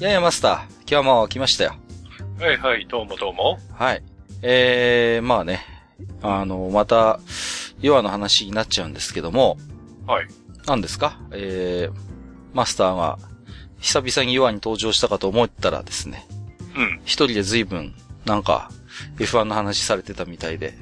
いやいや、マスター。今日も来ましたよ。はいはい、どうもどうも。はい。えー、まあね。あの、また、ヨアの話になっちゃうんですけども。はい。何ですか？えー、マスターが、久々にヨアに登場したかと思ったらですね。うん。一人で随分、なんか、F1 の話されてたみたいで。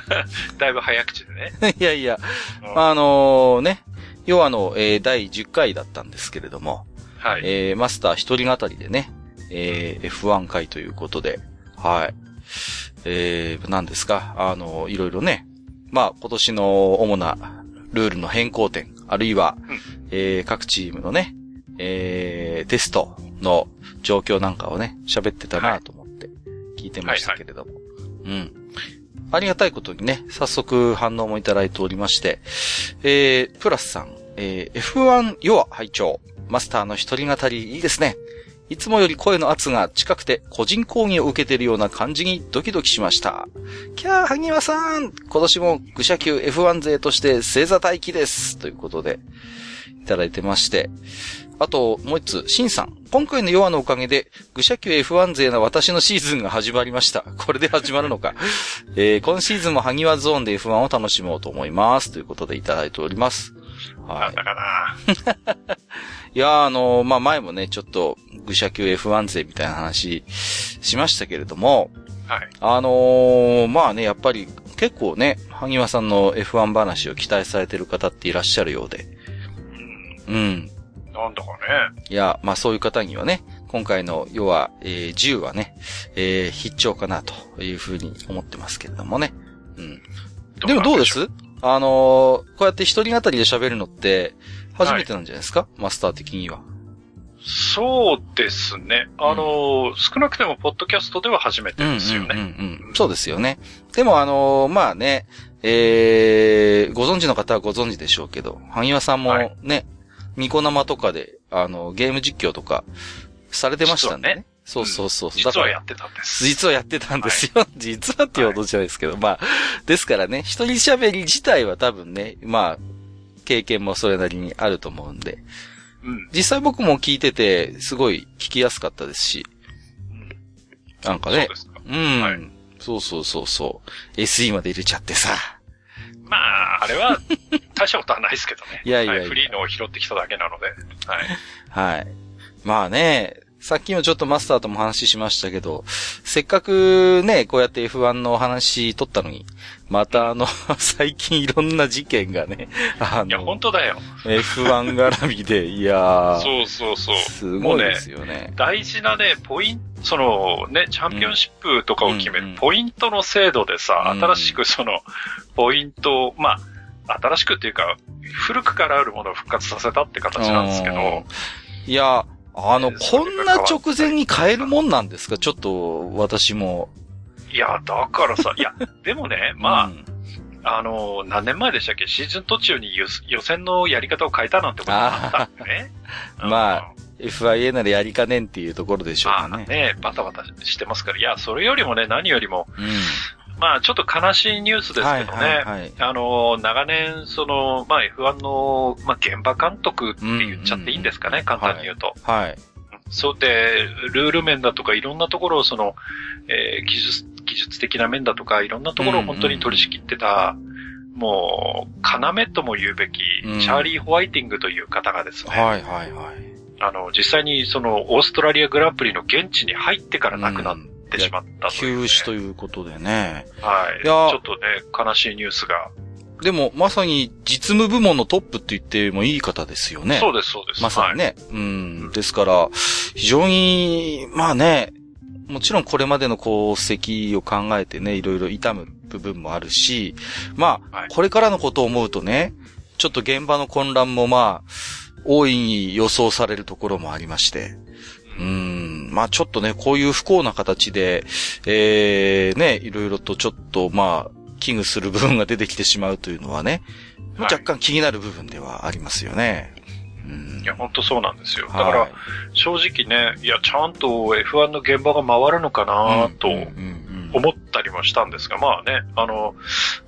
だいぶ早口でね。いやいや、うんあのね、ヨアの、えー第10回だったんですけれども、はい。えー、マスター一人語りでね、えー、F1 回ということで、はい。えー、何ですか？あの、いろいろね、まあ、今年の主なルールの変更点、あるいは、うんえー、各チームのね、えー、テストの状況なんかをね、喋ってたなと思って聞いてましたけれども。うん。ありがたいことにね、早速反応もいただいておりまして、えー、プラスさん、えー、F1 ヨア拝聴マスターの一人語りいいですね。いつもより声の圧が近くて個人講義を受けているような感じにドキドキしました。キャー、萩和さん今年も愚者級 F1 勢として星座待機ですということで、いただいてまして。あと、もう一つ、シンさん。今回のヨアのおかげで、愚者級 F1 勢の私のシーズンが始まりました。これで始まるのか。えー、今シーズンも萩和ゾーンで F1 を楽しもうと思います。ということでいただいております。はいなん。だかな。いやー、あのーまあ、前もね、ちょっと、愚者級 F1 勢みたいな話しましたけれども、はい。あのーまあね、やっぱり結構ね、萩和さんの F1 話を期待されてる方っていらっしゃるようで、うん。うん。なんだかね。いや、まあそういう方にはね、今回の、要は、えー10はね、えー必聴かなというふうに思ってますけれどもね。うん。でもどうです？あのーこうやって一人語りで喋るのって、初めてなんじゃないですか、マスター的には。そうですね。あの、少なくても、ポッドキャストでは初めてですよね。うんうんうんうんそうですよね。でもあのーまあね、えー、ご存知の方はご存知でしょうけど、萩和さんもはいね、ニコ生とかで、あの、ゲーム実況とか、されてましたんでね。そうそうそう。実はやっってたんです。実はやってたんですよ。実はっていうほどじゃないですけど、まあ、ですからね、一人喋り自体は多分ね、まあ、経験もそれなりにあると思うんで、うん。実際僕も聞いてて、すごい聞きやすかったですし、うんなんかねそうで、すか。うん、はいそうそうそうそう。SE まで入れちゃってさ。まあ、あれは、大したことはないですけどね。いやいやいやはフリーのを拾ってきただけなので。はい。はい。まあね、さっきもちょっとマスターとも話しましたけど、せっかくね、こうやって F1 のお話取ったのに、またあの、最近いろんな事件がね、あいや、の本、当だよ。F1 絡みで、いやー、そうそうそう。すごいですよね。大事なね、ポイント、そのね、チャンピオンシップとかを決めうんるポイントの制度でさ、うん新しくその、ポイントを、まあ、新しくっていうか、古くからあるものを復活させたって形なんですけど、うんいや、あの、ねこんな直前に変えるもんなんですか？ちょっと、私も。いや、だからさ、いや、でもね、まあ、うんあの、何年前でしたっけ？シーズン途中に予予選のやり方を変えたなんてこともあったんでね。うんまあ、FIA ならやりかねんっていうところでしょうかね。まあね、バタバタしてますから。いや、それよりもね、何よりも、うん。まあ、ちょっと悲しいニュースですけどね。はいはいはい。あの、長年、その、まあ、F1 の、まあ、現場監督って言っちゃっていいんですかね、うん簡単に言うと。はい。そうで、ルール面だとか、いろんなところを、その、えー技術、技術的な面だとか、いろんなところを本当に取り仕切ってた、もう、要とも言うべき、うんチャーリー・ホワイティングという方がですね、はいはいはい。あの、実際にその、オーストラリアグランプリの現地に入ってから亡くなってしまったという、ね休止ということでね。はい。いちょやっとね、悲しいニュースが。でも、まさに実務部門のトップって言ってもいい方ですよね。そうです、そうです。まさにね。うん。ですから、非常に、まあね、もちろんこれまでの功績を考えてね、いろいろ痛む部分もあるし、まあ、はい、これからのことを思うとね、ちょっと現場の混乱もまあ、大いに予想されるところもありまして、うん、まあちょっとね、こういう不幸な形で、ええー、ね、いろいろとちょっとまあ、危惧する部分が出てきてしまうというのはね、はい、若干気になる部分ではありますよね。いや、本当そうなんですよ。だから、正直ね、いや、ちゃんと F1 の現場が回るのかなと思ったりもしたんですが、まあね、あの、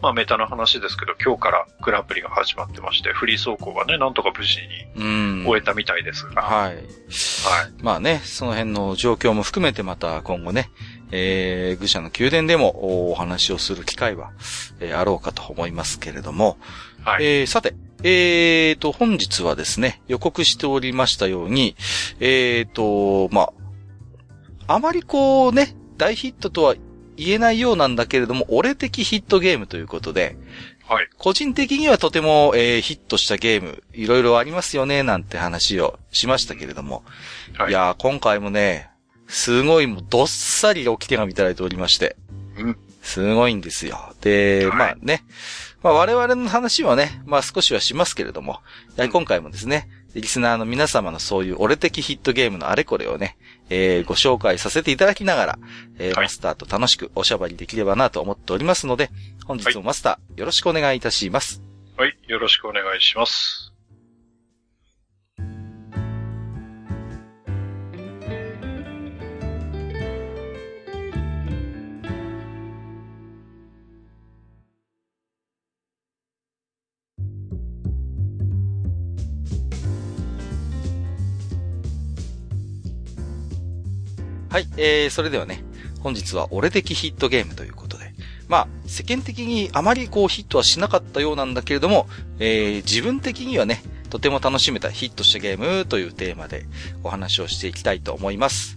まあメタの話ですけど、今日からグランプリが始まってまして、フリー走行がね、なんとか無事に終えたみたいですが。はい。はい。まあね、その辺の状況も含めてまた今後ね、えー、愚者の宮殿でもお話をする機会は、えー、あろうかと思いますけれども、はい、えー、さて、えーと、本日はですね、予告しておりましたように、えーと、まあ、あまりこうね、大ヒットとは言えないようなんだけれども、俺的ヒットゲームということで、はい。個人的にはとても、えー、ヒットしたゲーム、いろいろありますよね、なんて話をしましたけれども。はい。いや今回もね、すごいもうどっさり置き手紙いただいておりまして。うん。すごいんですよ。で、はい、まあね。まあ我々の話はね、まあ少しはしますけれども、今回もですね、リスナーの皆様のそういう俺的ヒットゲームのあれこれをね、えー、ご紹介させていただきながら、えー、はい、マスターと楽しくおしゃべりできればなと思っておりますので、本日もマスター、はい、よろしくお願いいたします。はい、よろしくお願いします。はい、えー、それではね、本日は俺的ヒットゲームということで、まあ、世間的にあまりこうヒットはしなかったようなんだけれども、えー、自分的にはね、とても楽しめたヒットしたゲームというテーマでお話をしていきたいと思います。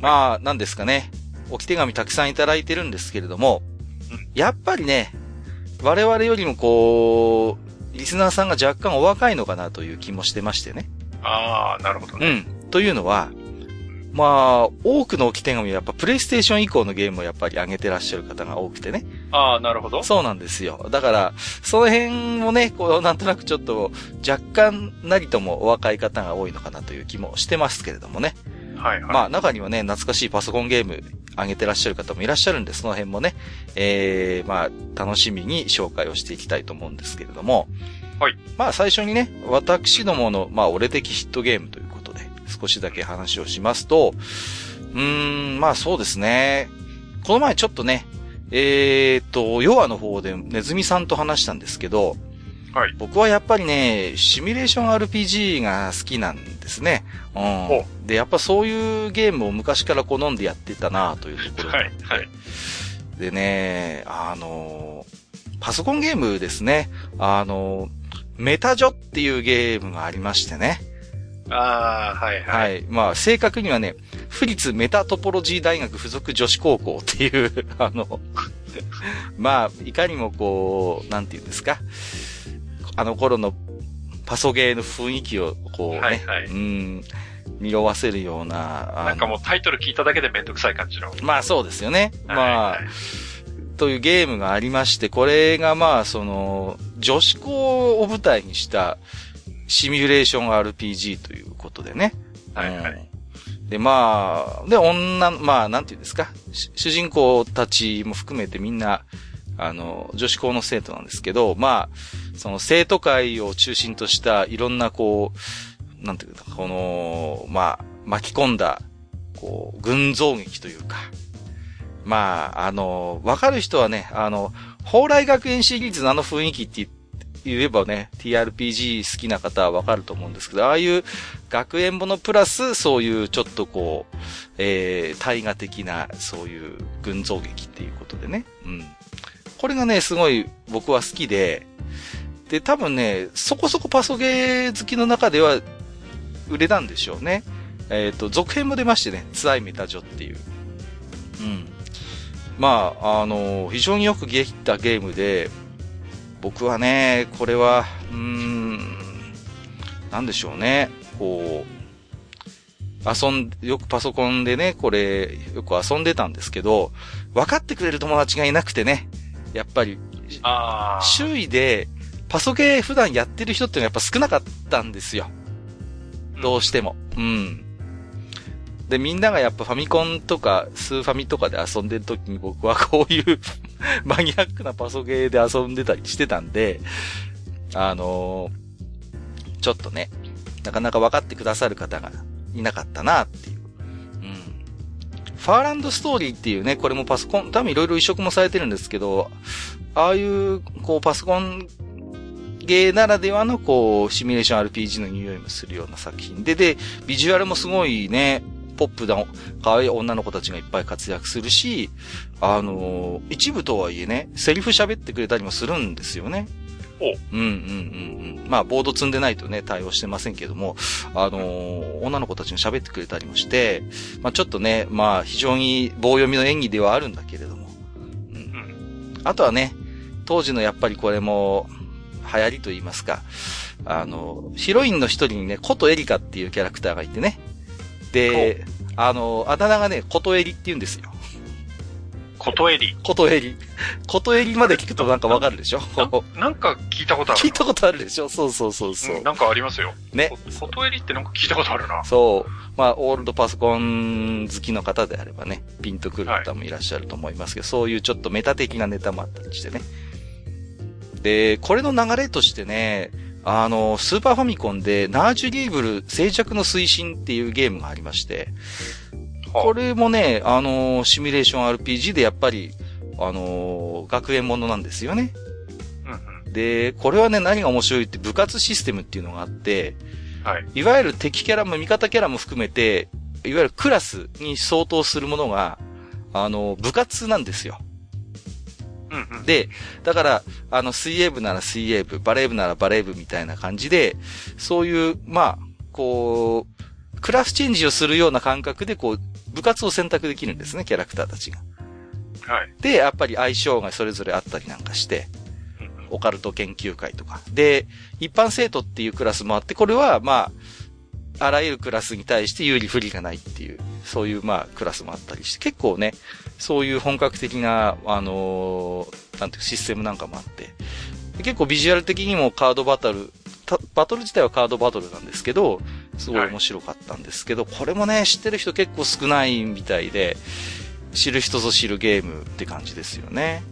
まあ、なんですかね、置き手紙たくさんいただいてるんですけれども、やっぱりね、我々よりもこう、リスナーさんが若干お若いのかなという気もしてましてね。ああ、なるほどね。うん。というのは、まあ、多くの置き手紙はやっぱプレイステーション以降のゲームをやっぱり上げてらっしゃる方が多くてね。ああ、なるほど。そうなんですよ。だから、その辺もね、こう、なんとなくちょっと、若干なりともお若い方が多いのかなという気もしてますけれどもね。はいはい。まあ、中にはね、懐かしいパソコンゲーム上げてらっしゃる方もいらっしゃるんで、その辺もね、ええー、まあ、楽しみに紹介をしていきたいと思うんですけれども。はい。まあ、最初にね、私どもの、まあ、俺的ヒットゲームという少しだけ話をしますと、うーん、まあそうですね。この前ちょっとね、えー、っと、ヨアの方でネズミさんと話したんですけど、はい。僕はやっぱりね、シミュレーション RPG が好きなんですね。うん。で、やっぱそういうゲームを昔から好んでやってたなというところはい。はい。でね、あの、パソコンゲームですね。あの、メタジョっていうゲームがありましてね。ああ、はいはい。はい。まあ、正確にはね、府立メタトポロジー大学附属女子高校っていう、あの、まあ、いかにもこう、なんて言うんですか。あの頃のパソゲーの雰囲気をこうね、はいはい、うん、匂わせるような。なんかもうタイトル聞いただけでめんどくさい感じの。まあそうですよね。はいはい、まあ、というゲームがありまして、これがまあ、その、女子校を舞台にした、シミュレーション RPG ということでね。はいはい。で、まあ、で、女、まあ、なんていうんですか？主人公たちも含めてみんな、あの、女子校の生徒なんですけど、まあ、その生徒会を中心としたいろんなこう、なんていうか、この、まあ、巻き込んだ、こう、群像劇というか、まあ、あの、わかる人はね、あの、蓬莱学園シリーズのあの雰囲気って言、えばね、TRPG 好きな方はわかると思うんですけど、ああいう学園ものプラス、そういうちょっとこう、えー、大河的な、そういう群像劇っていうことでね。うん。これがね、すごい僕は好きで、で、多分ね、そこそこパソゲー好きの中では売れたんでしょうね。えっ、ー、と、続編も出ましてね、ツアイメタジョっていう。うん。まあ、あの、非常によくできたゲームで、僕はね、これは、うーん、なんでしょうね。こう、遊ん、よくパソコンでね、これ、よく遊んでたんですけど、分かってくれる友達がいなくてね、やっぱり、周囲で、パソゲー普段やってる人っていうのはやっぱ少なかったんですよ。どうしても。うん。で、みんながやっぱファミコンとか、スーファミとかで遊んでる時に僕はこういう マニアックなパソゲーで遊んでたりしてたんで、あのー、ちょっとね、なかなか分かってくださる方がいなかったなっていう。うん。ファーランドストーリーっていうね、これもパソコン、多分いろいろ移植もされてるんですけど、ああいう、こう、パソコンゲーならではの、こう、シミュレーション RPG の匂いもするような作品で、で、ビジュアルもすごいね、ポップな、可愛い女の子たちがいっぱい活躍するし、あのー、一部とはいえね、セリフ喋ってくれたりもするんですよね。うんうんうんうん。まあ、ボード積んでないとね、対応してませんけども、あのー、女の子たちが喋ってくれたりもして、まあ、ちょっとね、まあ、非常に棒読みの演技ではあるんだけれども。うん。あとはね、当時のやっぱりこれも、流行りと言いますか、あの、ヒロインの一人にね、コトエリカっていうキャラクターがいてね。で、あの、あだ名がね、コトエリって言うんですよ。コトエリ。コトエリ。コトエリまで聞くとなんかわかるでしょ？なんか聞いたことある。聞いたことあるでしょ？そうそうそうそう、うん、なんかありますよ。ね。コトエリってなんか聞いたことあるな。そう。まあ、オールドパソコン好きの方であればね、ピンとくる方もいらっしゃると思いますけど、はい、そういうちょっとメタ的なネタもあったりしてね。で、これの流れとしてね、あの、スーパーファミコンで、ナージュリーブル静寂の推進っていうゲームがありまして、これもね、あの、シミュレーション RPG でやっぱり、あの、学園ものなんですよね。で、これはね、何が面白いって部活システムっていうのがあって、はい。いわゆる敵キャラも味方キャラも含めて、いわゆるクラスに相当するものが、あの、部活なんですよ。で、だから、あの、水泳部なら水泳部、バレー部ならバレー部みたいな感じで、そういう、まあ、こう、クラスチェンジをするような感覚で、こう、部活を選択できるんですね、キャラクターたちが。はい。で、やっぱり相性がそれぞれあったりなんかして、オカルト研究会とか。で、一般生徒っていうクラスもあって、これは、まあ、あらゆるクラスに対して有利不利がないっていう、そういうまあクラスもあったりして、結構ね、そういう本格的な、あのー、なんていうシステムなんかもあって、結構ビジュアル的にもカードバトル、バトル自体はカードバトルなんですけど、すごい面白かったんですけど、はい、これもね、知ってる人結構少ないみたいで、知る人ぞ知るゲームって感じですよね。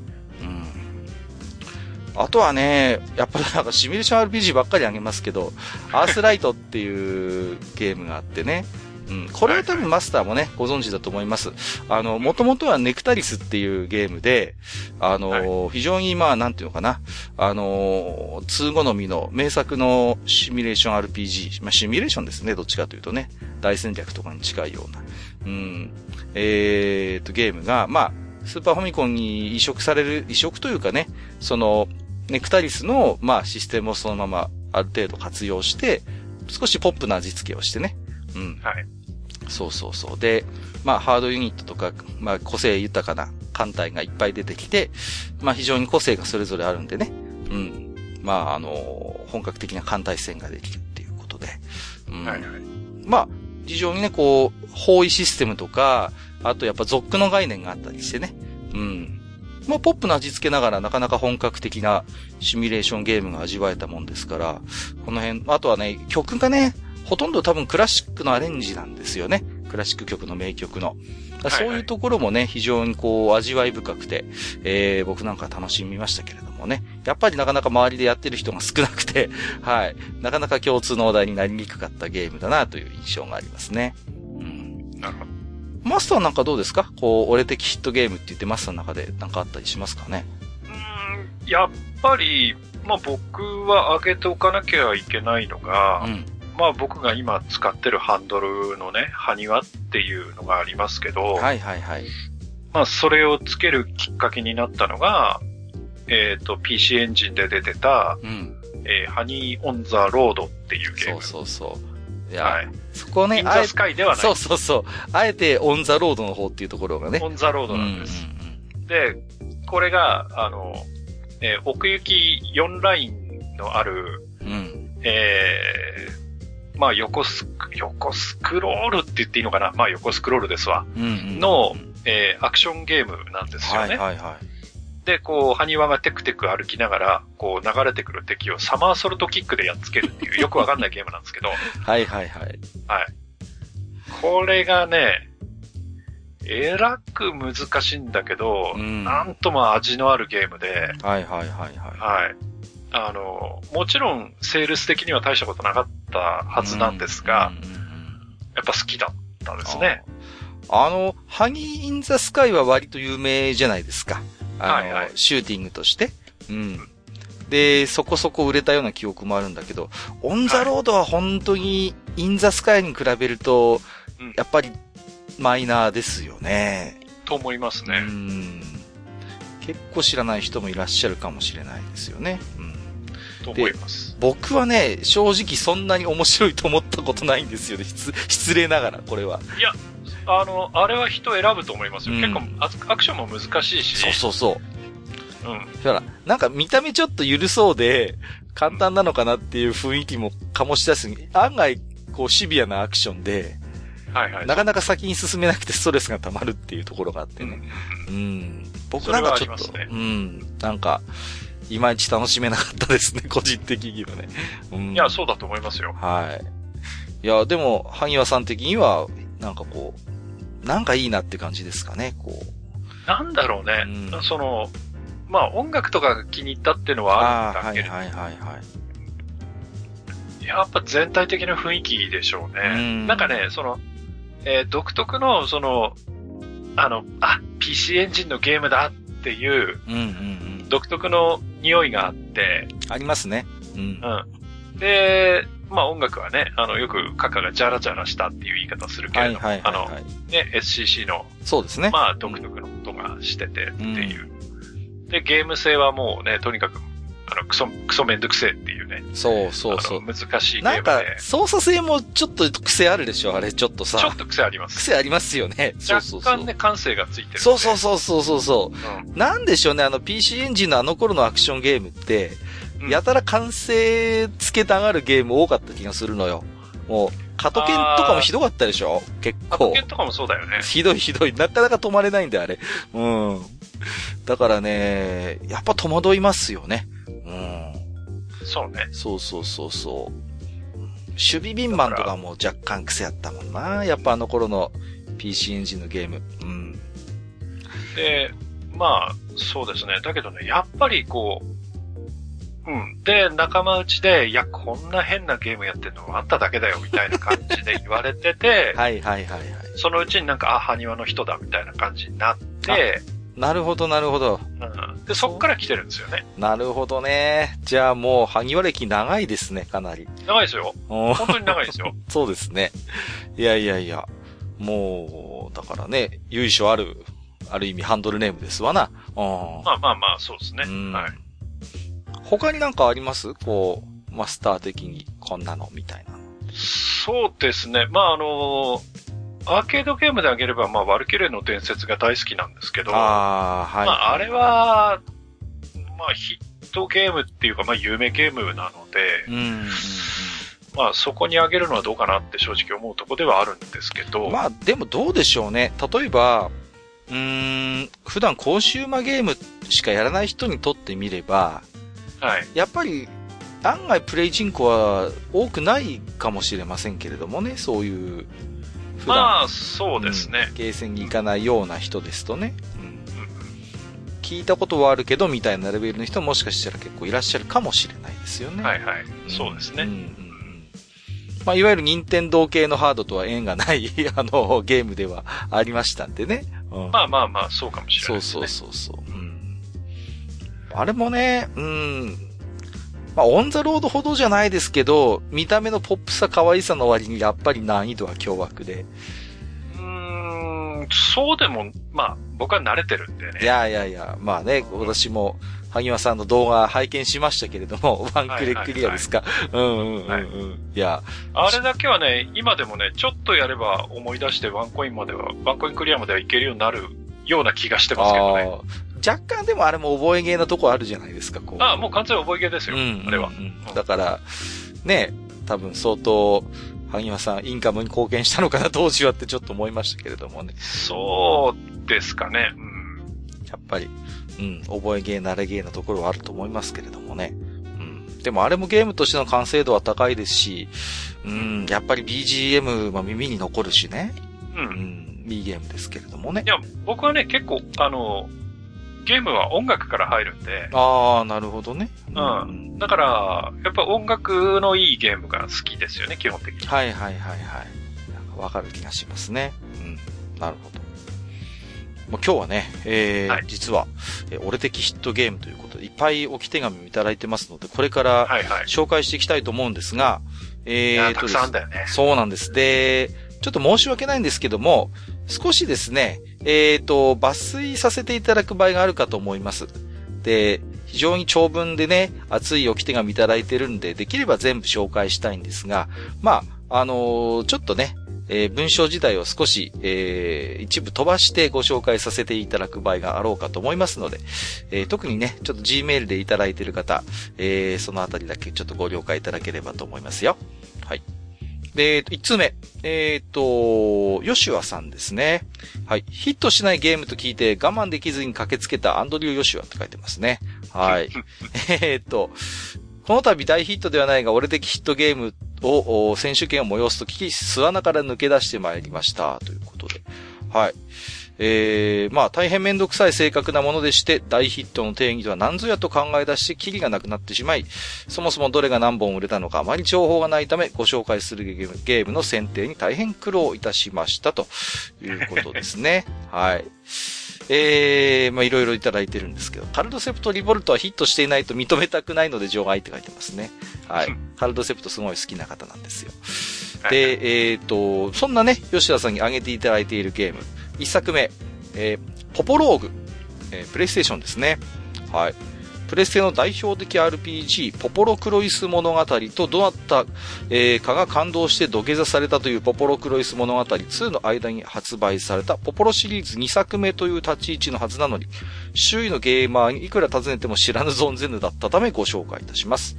うん。あとはね、やっぱりなんかシミュレーション RPG ばっかりあげますけど、アースライトっていうゲームがあってね、うん、これは多分マスターもね、ご存知だと思います。あの、もともとはネクタリスっていうゲームで、あの、はい、非常にまあ、なんていうのかな、あの、通好みの名作のシミュレーション RPG、まあ、シミュレーションですね、どっちかというとね、大戦略とかに近いような、うん、えー、と、ゲームが、まあ、スーパーファミコンに移植される、移植というかね、その、ネクタリスの、まあ、システムをそのままある程度活用して、少しポップな味付けをしてね。うん。はい。そうそうそう。で、まあ、ハードユニットとか、まあ、個性豊かな艦隊がいっぱい出てきて、まあ、非常に個性がそれぞれあるんでね。うん。まあ、あの、本格的な艦隊戦ができるっていうことで。うん。はいはい。まあ、非常にね、こう、包囲システムとか、あとやっぱゾックの概念があったりしてね。うん。まあ、ポップな味付けながらなかなか本格的なシミュレーションゲームが味わえたもんですから、この辺、あとはね、曲がね、ほとんど多分クラシックのアレンジなんですよね。クラシック曲の名曲の。そういうところもね、非常にこう、味わい深くて、えー、僕なんか楽しみましたけれどもね。やっぱりなかなか周りでやってる人が少なくて、はい。なかなか共通の話題になりにくかったゲームだなという印象がありますね。うん。なるほど。マスターなんかどうですか？こう、俺的ヒットゲームって言ってマスターの中でなんかあったりしますかね？うん、やっぱり、まあ僕は上げておかなきゃいけないのが、うんまあ僕が今使ってるハンドルのね、ハニワっていうのがありますけど、はいはいはい。まあそれをつけるきっかけになったのが、えっ、ー、と、PC エンジンで出てた、うん、えー、ハニーオンザロードっていうゲーム。そうそうそう。いや、はい、そこね、 in the Sky ではない。そうそうそう。あえて on the Road の方っていうところがね。 on the Road なんです。うんうんうん、で、これが、あの、えー、奥行き4ラインのある、うん、えー、まあ横スク、横スクロールって言っていいのかなまあ横スクロールですわ。うんうん、の、えー、アクションゲームなんですよね。はいはいはい。で、こう、埴輪がテクテク歩きながら、こう、流れてくる敵をサマーソルトキックでやっつけるっていう、よくわかんないゲームなんですけど。はいはいはい。はい。これがね、えらく難しいんだけど、うん、なんとも味のあるゲームで。はいはいはいはい。はい。あの、もちろん、セールス的には大したことなかったはずなんですが、やっぱ好きだったですね。あの、ハニー・イン・ザ・スカイは割と有名じゃないですか。はいはい、シューティングとして。うん。で、そこそこ売れたような記憶もあるんだけど、 on the Road は本当に、 in the Sky に比べると、やっぱり、マイナーですよね。と思いますね。うん。結構知らない人もいらっしゃるかもしれないですよね。うん。と思います。僕はね、正直そんなに面白いと思ったことないんですよね。失礼ながら、これは。いや、あの、あれは人選ぶと思いますよ。うん、結構アクションも難しいし。そうそうそう。うん。だから、なんか見た目ちょっと緩そうで、簡単なのかなっていう雰囲気も醸し出す。案外、こうシビアなアクションで、はいはい。なかなか先に進めなくてストレスが溜まるっていうところがあってね。うん。うん、僕なんかちょっと、ね、うん。なんか、いまいち楽しめなかったですね、個人的にはね。うん、いや、そうだと思いますよ。はい。いや、でも、萩和さん的には、なんかこう、なんかいいなって感じですかね、こう。なんだろうね。うん、その、まあ音楽とかが気に入ったっていうのはあるんだけど。はいはいはいはい。やっぱ全体的な雰囲気でしょうね。うん、なんかね、その、えー、独特の、その、あの、あ、PC エンジンのゲームだっていう、うんうんうん、独特の匂いがあって。ありますね。うん。うん。で、まあ音楽はね、あの、よくカカがジャラジャラしたっていう言い方するけれども、あの、ね、SCC の、そうですね。まあ独特の音がしててっていう。うん、で、ゲーム性はもうね、とにかく、あの、クソ、クソめんどくせえっていうね。そうそうそう。難しいゲームで。なんか、操作性もちょっと癖あるでしょあれ、ちょっとさ。ちょっと癖あります。癖ありますよね。そうそうそう。若干ね、感性がついてる。そうそうそうそうそう。うん、なんでしょうね、あの PC エンジンのあの頃のアクションゲームって、やたら完成つけたがるゲーム多かった気がするのよ。もう、カトケンとかもひどかったでしょ？結構。カトケンとかもそうだよね。ひどいひどい。なかなか止まれないんだよ、あれ。うん。だからね、やっぱ戸惑いますよね。うん。そうね。そうそうそうそう。守備ビンマンとかも若干癖あったもんな。やっぱあの頃の PC エンジンのゲーム。うん。で、まあ、そうですね。だけどね、やっぱりこう、うん。で、仲間内で、いや、こんな変なゲームやってんのあんただけだよ、みたいな感じで言われてて、はいはいはいはい。そのうちになんか、あ、埴輪の人だ、みたいな感じになって、なるほど、なるほど。うん。で、そっから来てるんですよね。なるほどね。じゃあもう、埴輪歴長いですね、かなり。長いですよ。本当に長いですよ。そうですね。いやいやいや。もう、だからね、由緒ある、ある意味ハンドルネームですわな。まあまあまあ、そうですね。はい。他になんかあります？こう、マスター的にこんなのみたいな。そうですね。まあ、あのアーケードゲームであげれば、まあ、ワルキュレの伝説が大好きなんですけど、ああ、はい。まあ、あれは、まあ、ヒットゲームっていうか、まあ、有名ゲームなので、うん、うん、まあ、そこにあげるのはどうかなって正直思うとこではあるんですけど。まあ、でもどうでしょうね。例えば、うん、普段コンシューマーゲームしかやらない人にとってみれば、はい。やっぱり、案外プレイ人口は多くないかもしれませんけれどもね、そういう、まあ、そうですね、うん、ゲーセンに行かないような人ですとね。うん。聞いたことはあるけど、みたいなレベルの人ももしかしたら結構いらっしゃるかもしれないですよね。はいはい。そうですね。うん、うんまあ、いわゆる任天堂系のハードとは縁がない あの、ゲームではありましたんでね。うん、まあまあまあ、そうかもしれない、ね、そうそうそうそう。うんあれもね、うん。まあ、オンザロードほどじゃないですけど、見た目のポップさ可愛さの割にやっぱり難易度は凶悪で。うーん、そうでも、まあ、僕は慣れてるんでね。いやいやいや、まあね、私も、萩和さんの動画拝見しましたけれども、ワンクレクリアですか？うんうんうんうん。はい、いや。あれだけはね、今でもね、ちょっとやれば思い出してワンコインまでは、ワンコインクリアまではいけるようになるような気がしてますけどね。若干でもあれも覚えゲーなとこあるじゃないですか、こう。ああ、もう完全覚えゲーですよ、うん、あれは。だから、ね、多分相当、萩間さん、インカムに貢献したのかな、当時はってちょっと思いましたけれどもね。そうですかね。うん。やっぱり、うん、覚えゲー、慣れゲーなところはあると思いますけれどもね。うん。でもあれもゲームとしての完成度は高いですし、うん、やっぱり BGM も耳に残るしね。うん。うん、いいゲームですけれどもね。いや、僕はね、結構、あの、ゲームは音楽から入るんで。ああ、なるほどね。うん。だから、やっぱ音楽のいいゲームが好きですよね、基本的に。はいはいはいはい。わかる気がしますね。うん。なるほど。もう今日はね、えー、はい、実は、えー、俺的ヒットゲームということで、いっぱい置き手紙をいただいてますので、これから紹介していきたいと思うんですが、えー、と、たくさんだよね。そうなんです。で、ちょっと申し訳ないんですけども、少しですね、えっ、ー、と、抜粋させていただく場合があるかと思います。で、非常に長文でね、熱い置き手紙いただいてるんで、できれば全部紹介したいんですが、まあ、あのー、ちょっとね、えー、文章自体を少し、えー、一部飛ばしてご紹介させていただく場合があろうかと思いますので、えー、特にね、ちょっと Gmail でいただいている方、え、そのあたりだけちょっとご了解いただければと思いますよ。はい。で、一つ目。えっ、ー、と、ヨシュアさんですね。はい。ヒットしないゲームと聞いて我慢できずに駆けつけたアンドリュー・ヨシュアって書いてますね。はい。えっと、この度大ヒットではないが、俺的ヒットゲームを、選手権を催すと聞き、巣穴から抜け出してまいりました。ということで。はい。えー、まあ大変めんどくさい正確なものでして、大ヒットの定義とは何ぞやと考え出して、キリがなくなってしまい、そもそもどれが何本売れたのかあまり情報がないため、ご紹介するゲームゲームの選定に大変苦労いたしましたということですね。はい。えー、まあいろいろいただいてるんですけど、カルドセプトリボルトはヒットしていないと認めたくないので除外って書いてますね。はい。カルドセプトすごい好きな方なんですよ。で、えっ、ー、と、そんなね、吉田さんに挙げていただいているゲーム、一作目、えー、ポポローグ、えー、プレイステーションですね。はい。プレステの代表的 RPG、ポポロクロイス物語とどうなった、えー、かが感動して土下座されたというポポロクロイス物語2の間に発売されたポポロシリーズ2作目という立ち位置のはずなのに、周囲のゲーマーにいくら尋ねても知らぬ存ぜぬだったためご紹介いたします。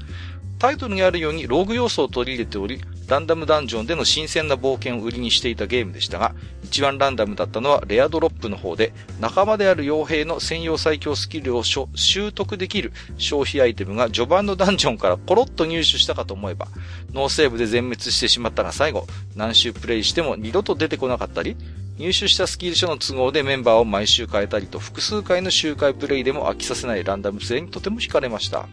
タイトルにあるようにローグ要素を取り入れており、ランダムダンジョンでの新鮮な冒険を売りにしていたゲームでしたが、一番ランダムだったのはレアドロップの方で、仲間である傭兵の専用最強スキルを習得できる消費アイテムが序盤のダンジョンからコロッと入手したかと思えば、ノーセーブで全滅してしまったが最後、何周プレイしても二度と出てこなかったり、入手したスキル書の都合でメンバーを毎週変えたりと複数回の周回プレイでも飽きさせないランダム性にとても惹かれました。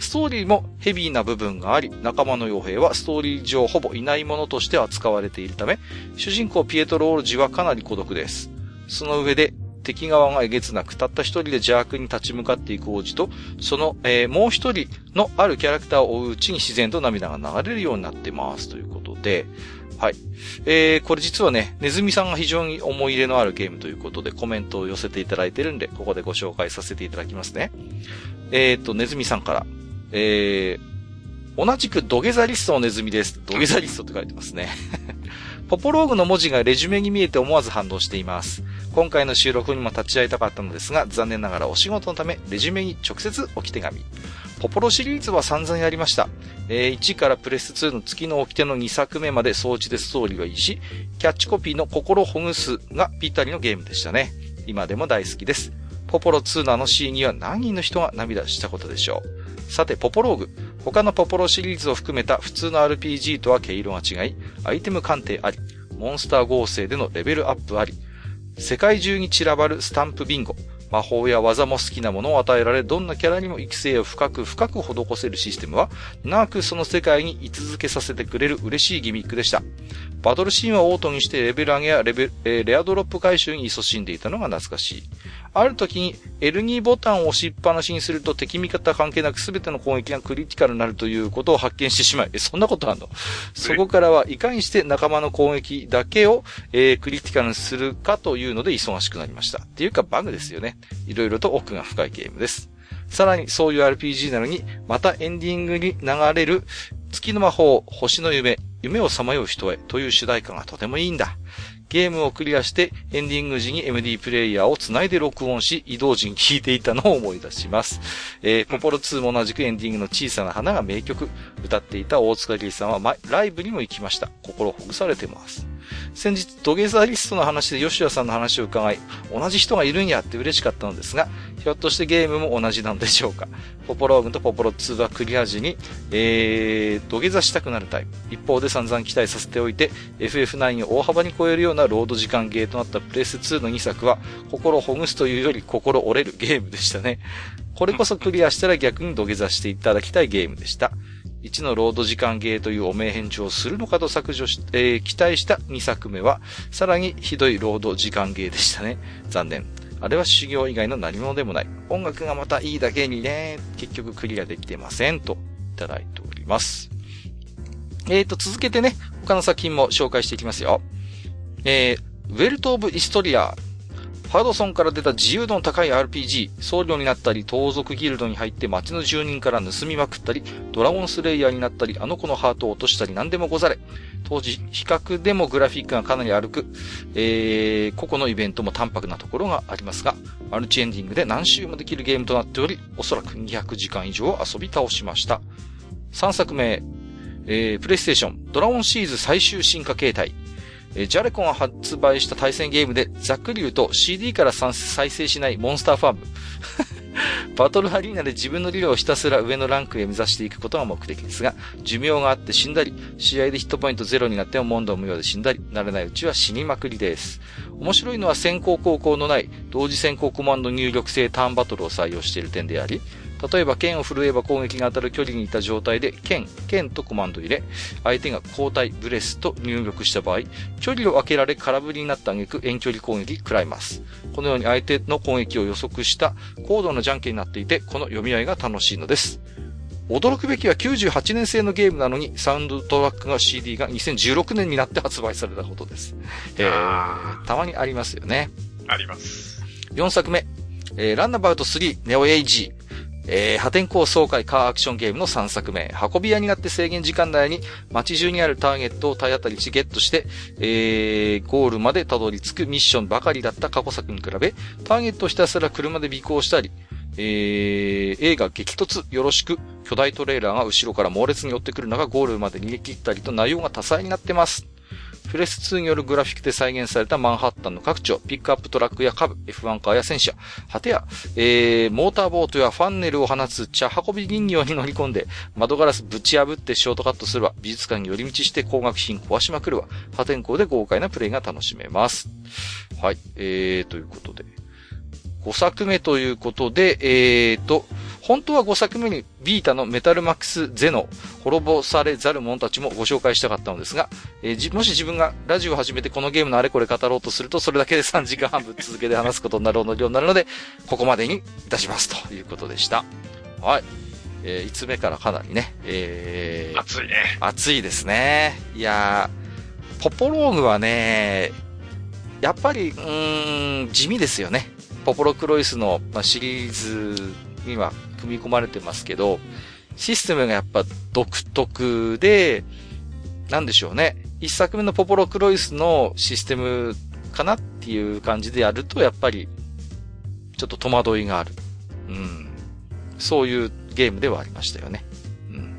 ストーリーもヘビーな部分があり、仲間の傭兵はストーリー上ほぼいないものとして扱われているため、主人公ピエトロ・オルジはかなり孤独です。その上で、敵側がえげつなく、たった一人で邪悪に立ち向かっていく王子と、その、えー、もう一人のあるキャラクターを追ううちに自然と涙が流れるようになってます。ということで、はい。えー、これ実はね、ネズミさんが非常に思い入れのあるゲームということでコメントを寄せていただいてるんで、ここでご紹介させていただきますね。えっ、ー、と、ネズミさんから、えー、同じく土下座リストのネズミです。土下座リストって書いてますね。ポポローグの文字がレジュメに見えて思わず反応しています。今回の収録にも立ち会いたかったのですが、残念ながらお仕事のため、レジュメに直接置き手紙。ポポロシリーズは散々やりました。えー、1からプレス2の月の掟の2作目まで装置でストーリーはいいし、キャッチコピーの心ほぐすがぴったりのゲームでしたね。今でも大好きです。ポポロ2のあのシーンには何人の人が涙したことでしょう。さて、ポポローグ。他のポポロシリーズを含めた普通の RPG とは毛色が違い、アイテム鑑定あり、モンスター合成でのレベルアップあり、世界中に散らばるスタンプビンゴ、魔法や技も好きなものを与えられ、どんなキャラにも育成を深く深く施せるシステムは、長くその世界に居続けさせてくれる嬉しいギミックでした。バトルシーンはオートにしてレベル上げやレベ、えー、レアドロップ回収に勤しんでいたのが懐かしい。ある時に L2 ボタンを押しっぱなしにすると敵味方関係なく全ての攻撃がクリティカルになるということを発見してしまい、え、そんなことあんの？そこからはいかにして仲間の攻撃だけを、えー、クリティカルにするかというので忙しくなりました。っていうかバグですよね。いろいろと奥が深いゲームです。さらにそういう RPG なのに、またエンディングに流れる月の魔法、星の夢、夢をさまよう人へという主題歌がとてもいいんだ。ゲームをクリアしてエンディング時に MD プレイヤーを繋いで録音し移動時に聴いていたのを思い出します。えー、ポポロ2も同じくエンディングの小さな花が名曲。歌っていた大塚理さんはライブにも行きました。心ほぐされてます。先日、土下座リストの話で吉谷さんの話を伺い、同じ人がいるんやって嬉しかったのですが、ひょっとしてゲームも同じなのでしょうか？ポポローグとポポロ2はクリア時に、えー、土下座したくなるタイプ。一方で散々期待させておいて、FF9 を大幅に超えるようなロード時間ゲーとなったプレス2の2作は、心をほぐすというより心折れるゲームでしたね。これこそクリアしたら逆に土下座していただきたいゲームでした。1のロード時間ゲーというお名返事をするのかと削除し、えー、期待した2作目は、さらにひどいロード時間ゲーでしたね。残念。あれは修行以外の何者でもない。音楽がまたいいだけにね、結局クリアできてません。と、いただいております。えーと、続けてね、他の作品も紹介していきますよ。えー、ウェルト・オブ・イストリアハードソンから出た自由度の高い RPG、僧侶になったり、盗賊ギルドに入って街の住人から盗みまくったり、ドラゴンスレイヤーになったり、あの子のハートを落としたり何でもござれ。当時、比較でもグラフィックがかなり歩く、えー、個々のイベントも淡白なところがありますが、マルチエンディングで何周もできるゲームとなっており、おそらく200時間以上遊び倒しました。3作目、えー、プレイステーション、ドラゴンシーズ最終進化形態。えジャレコンが発売した対戦ゲームで、ざっくり言うと CD から再生しないモンスターファーム。バトルアリーナで自分の理論をひたすら上のランクへ目指していくことが目的ですが、寿命があって死んだり、試合でヒットポイントゼロになっても問答無用で死んだり、慣れないうちは死にまくりです。面白いのは先行高校のない同時先行コマンド入力制ターンバトルを採用している点であり、例えば剣を振るえば攻撃が当たる距離にいた状態で剣、剣とコマンド入れ、相手が交代、ブレスと入力した場合、距離を空けられ空振りになった挙句遠距離攻撃食らいます。このように相手の攻撃を予測した高度なジャンケンになっていて、この読み合いが楽しいのです。驚くべきは98年製のゲームなのに、サウンドトラックが CD が2016年になって発売されたことです。えー、たまにありますよね。あります。4作目、えー、ランナバウト3ネオエイジえー、破天荒爽快カーアクションゲームの3作目。運び屋になって制限時間内に街中にあるターゲットを体当たりしゲットして、えー、ゴールまでたどり着くミッションばかりだった過去作に比べ、ターゲットをひたすら車で尾行したり、えー、映画激突よろしく、巨大トレーラーが後ろから猛烈に寄ってくる中、ゴールまで逃げ切ったりと内容が多彩になってます。フレス2によるグラフィックで再現されたマンハッタンの各地をピックアップトラックやカブ、F1 カーや戦車、果てや、えー、モーターボートやファンネルを放つ茶運び人形に乗り込んで、窓ガラスぶち破ってショートカットするわ、美術館に寄り道して高額品壊しまくるわ、破天荒で豪快なプレイが楽しめます。はい、えー、ということで。5作目ということで、えーと、本当は5作目にビータのメタルマックスゼノ、滅ぼされざる者たちもご紹介したかったのですが、えー、もし自分がラジオを始めてこのゲームのあれこれ語ろうとすると、それだけで3時間半ぶ続けて話すことになるようになるので、ここまでにいたしますということでした。はい。えー、5つ目からかなりね、えー、暑いね。暑いですね。いやー、ポポローグはね、やっぱり、うーん、地味ですよね。ポポロクロイスの、まあ、シリーズには組み込まれてますけど、システムがやっぱ独特で、なんでしょうね。一作目のポポロクロイスのシステムかなっていう感じでやると、やっぱり、ちょっと戸惑いがある。うん。そういうゲームではありましたよね。うん。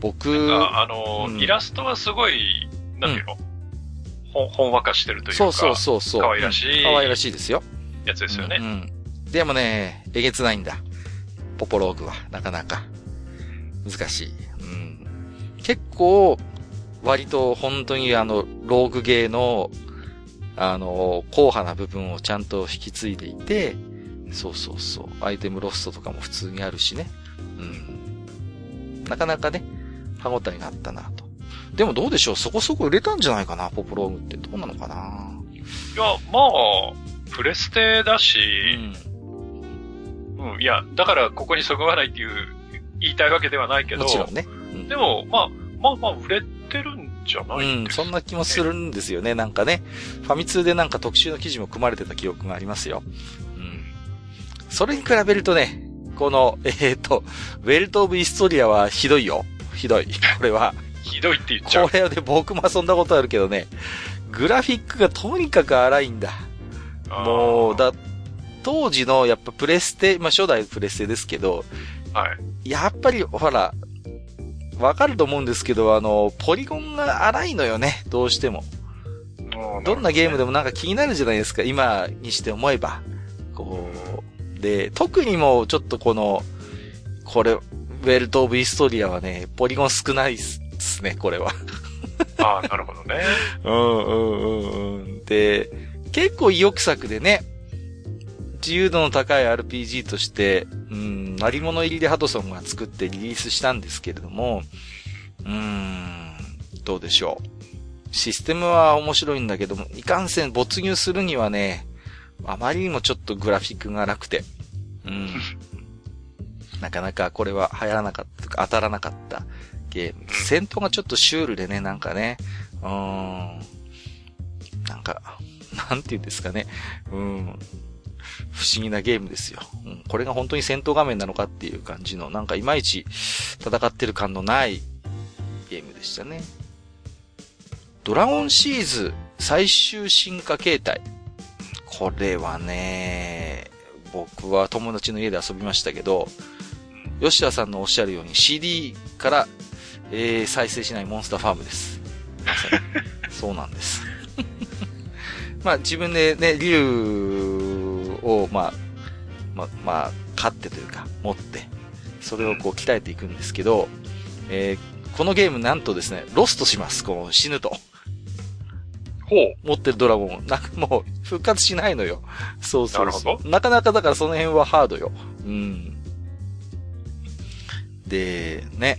僕、あの、うん、イラストはすごい、なんていうの、うん、ほんわかしてるというか。そうそうそうそう。可愛らしい。可愛らしいですよ。やつですよね。うん、うん。でもね、えげつないんだ。ポポローグは、なかなか。難しい。うん。結構、割と本当にあの、ローグゲーの、あの、硬派な部分をちゃんと引き継いでいて、そうそうそう。アイテムロストとかも普通にあるしね。うん。なかなかね、歯応えがあったなと。でもどうでしょう？そこそこ売れたんじゃないかな？ポポローグってどうなのかな？いや、まあ、プレステだし、うん、うん、いや、だからここにそぐわないっていう、言いたいわけではないけど、もちろんね。うん、でも、まあ、まあまあ、売れてるんじゃない、ね、うん、そんな気もするんですよね、なんかね。ファミ通でなんか特集の記事も組まれてた記憶がありますよ。うん。それに比べるとね、この、えっ、ー、と、ウェルト・オブ・イストリアはひどいよ。ひどい。これは。ひどいって言っちゃう。これで僕も遊んだことあるけどね、グラフィックがとにかく荒いんだ。もう、だ、当時のやっぱプレステ、まあ初代プレステですけど、はい。やっぱり、ほら、わかると思うんですけど、あの、ポリゴンが荒いのよね、どうしても。どんなゲームでもなんか気になるじゃないですか、今にして思えば。こう、で、特にもうちょっとこの、これ、ウェルト・オブ・イストリアはね、ポリゴン少ないですね、これは。ああ、なるほどね。うんうんうんうん。で、結構意欲作でね、自由度の高い RPG として、うん、鳴り物入りでハドソンが作ってリリースしたんですけれども、うーん、どうでしょう。システムは面白いんだけども、いかんせん没入するにはね、あまりにもちょっとグラフィックが荒くて、うん。なかなかこれは流行らなかった、当たらなかったゲーム。戦闘がちょっとシュールでね、なんかね、うーん。なんか、なんて言うんですかね。うん。不思議なゲームですよ。うん、これが本当に戦闘画面なのかっていう感じの、なんかいまいち戦ってる感のないゲームでしたね。ドラゴンシーズ最終進化形態。これはね、僕は友達の家で遊びましたけど、吉田さんのおっしゃるように CD から、えー、再生しないモンスターファームです。まさに。そうなんです。まあ自分でね、竜を、まあ、まあ、まあ、飼ってというか、持って、それをこう鍛えていくんですけど、えー、このゲームなんとですね、ロストします。こう死ぬと。ほう。持ってるドラゴン。なんかもう、復活しないのよ。そうそうそう。なかなかだからその辺はハードよ。うん。で、ね。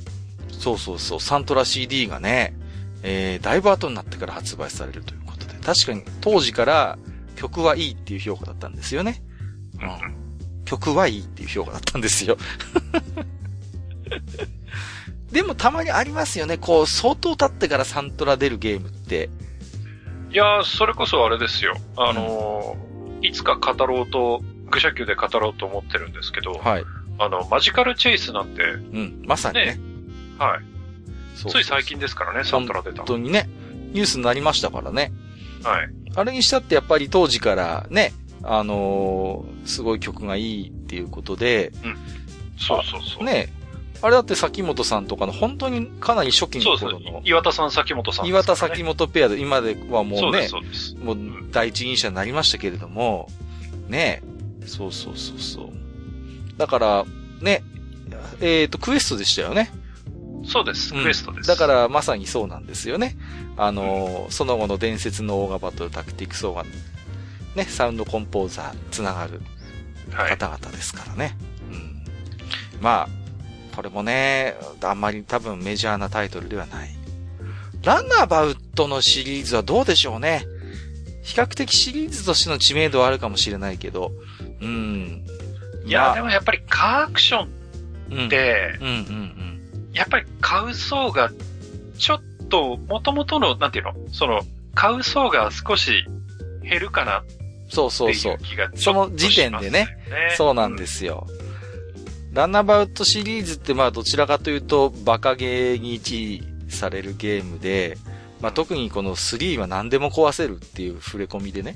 そうそうそう。サントラ CD がね、えー、だいぶ後になってから発売されるということで。確かに当時から曲はいいっていう評価だったんですよね。うん。曲はいいっていう評価だったんですよ。でもたまにありますよね。こう、相当経ってからサントラ出るゲームって。いやそれこそあれですよ。あのー、いつか語ろうと、愚者級で語ろうと思ってるんですけど、はい。あの、マジカルチェイスなんて、うん、まさにね。ねはい。そうつい最近ですからね、サントラ出た。本当にね、ニュースになりましたからね。はい。あれにしたってやっぱり当時からね、あのー、すごい曲がいいっていうことで、うん。そうそうそう。ね、あれだって崎本さんとかの本当にかなり初期の頃の。岩田さん崎本さん、ね、岩田崎本ペアで、今ではもうね、そうですもう第一人者になりましたけれども、ねそうそうそうそう。だから、ね、えっ、ー、と、クエストでしたよね。そうです、クエストです。だからまさにそうなんですよね。あの、うん、その後の伝説のオーガバトルタクティクスオーガね、サウンドコンポーザー、つながる方々ですからね。はい、うん。まあ、これもね、あんまり多分メジャーなタイトルではない。ランナーバウトのシリーズはどうでしょうね。比較的シリーズとしての知名度はあるかもしれないけど、うん。いや、まあ、でもやっぱりカーアクションって、うん、うん、うんうんやっぱり買う層が、ちょっと、元々の、なんていうの？その、買う層が少し減るかなそうそうそう。その時点でね。そうなんですよ。ランナーバウトシリーズってまあどちらかというとバカゲーに位置されるゲームで、まあ特にこの3は何でも壊せるっていう触れ込みでね、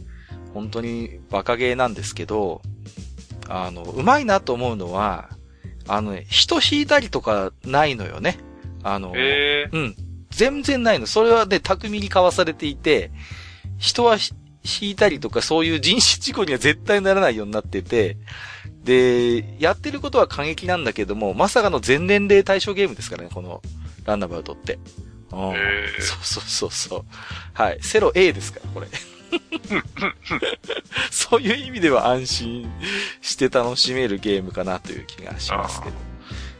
本当にバカゲーなんですけど、あの、うまいなと思うのは、あのね、人引いたりとかないのよね。あの、えー、うん。全然ないの。それはね、巧みにかわされていて、人は引いたりとかそういう人身事故には絶対ならないようになってて、で、やってることは過激なんだけども、まさかの全年齢対象ゲームですからね、このランナーバウトって。うん、そうそうそうそう。はい。セロ A ですから、これ。そういう意味では安心して楽しめるゲームかなという気がしますけど。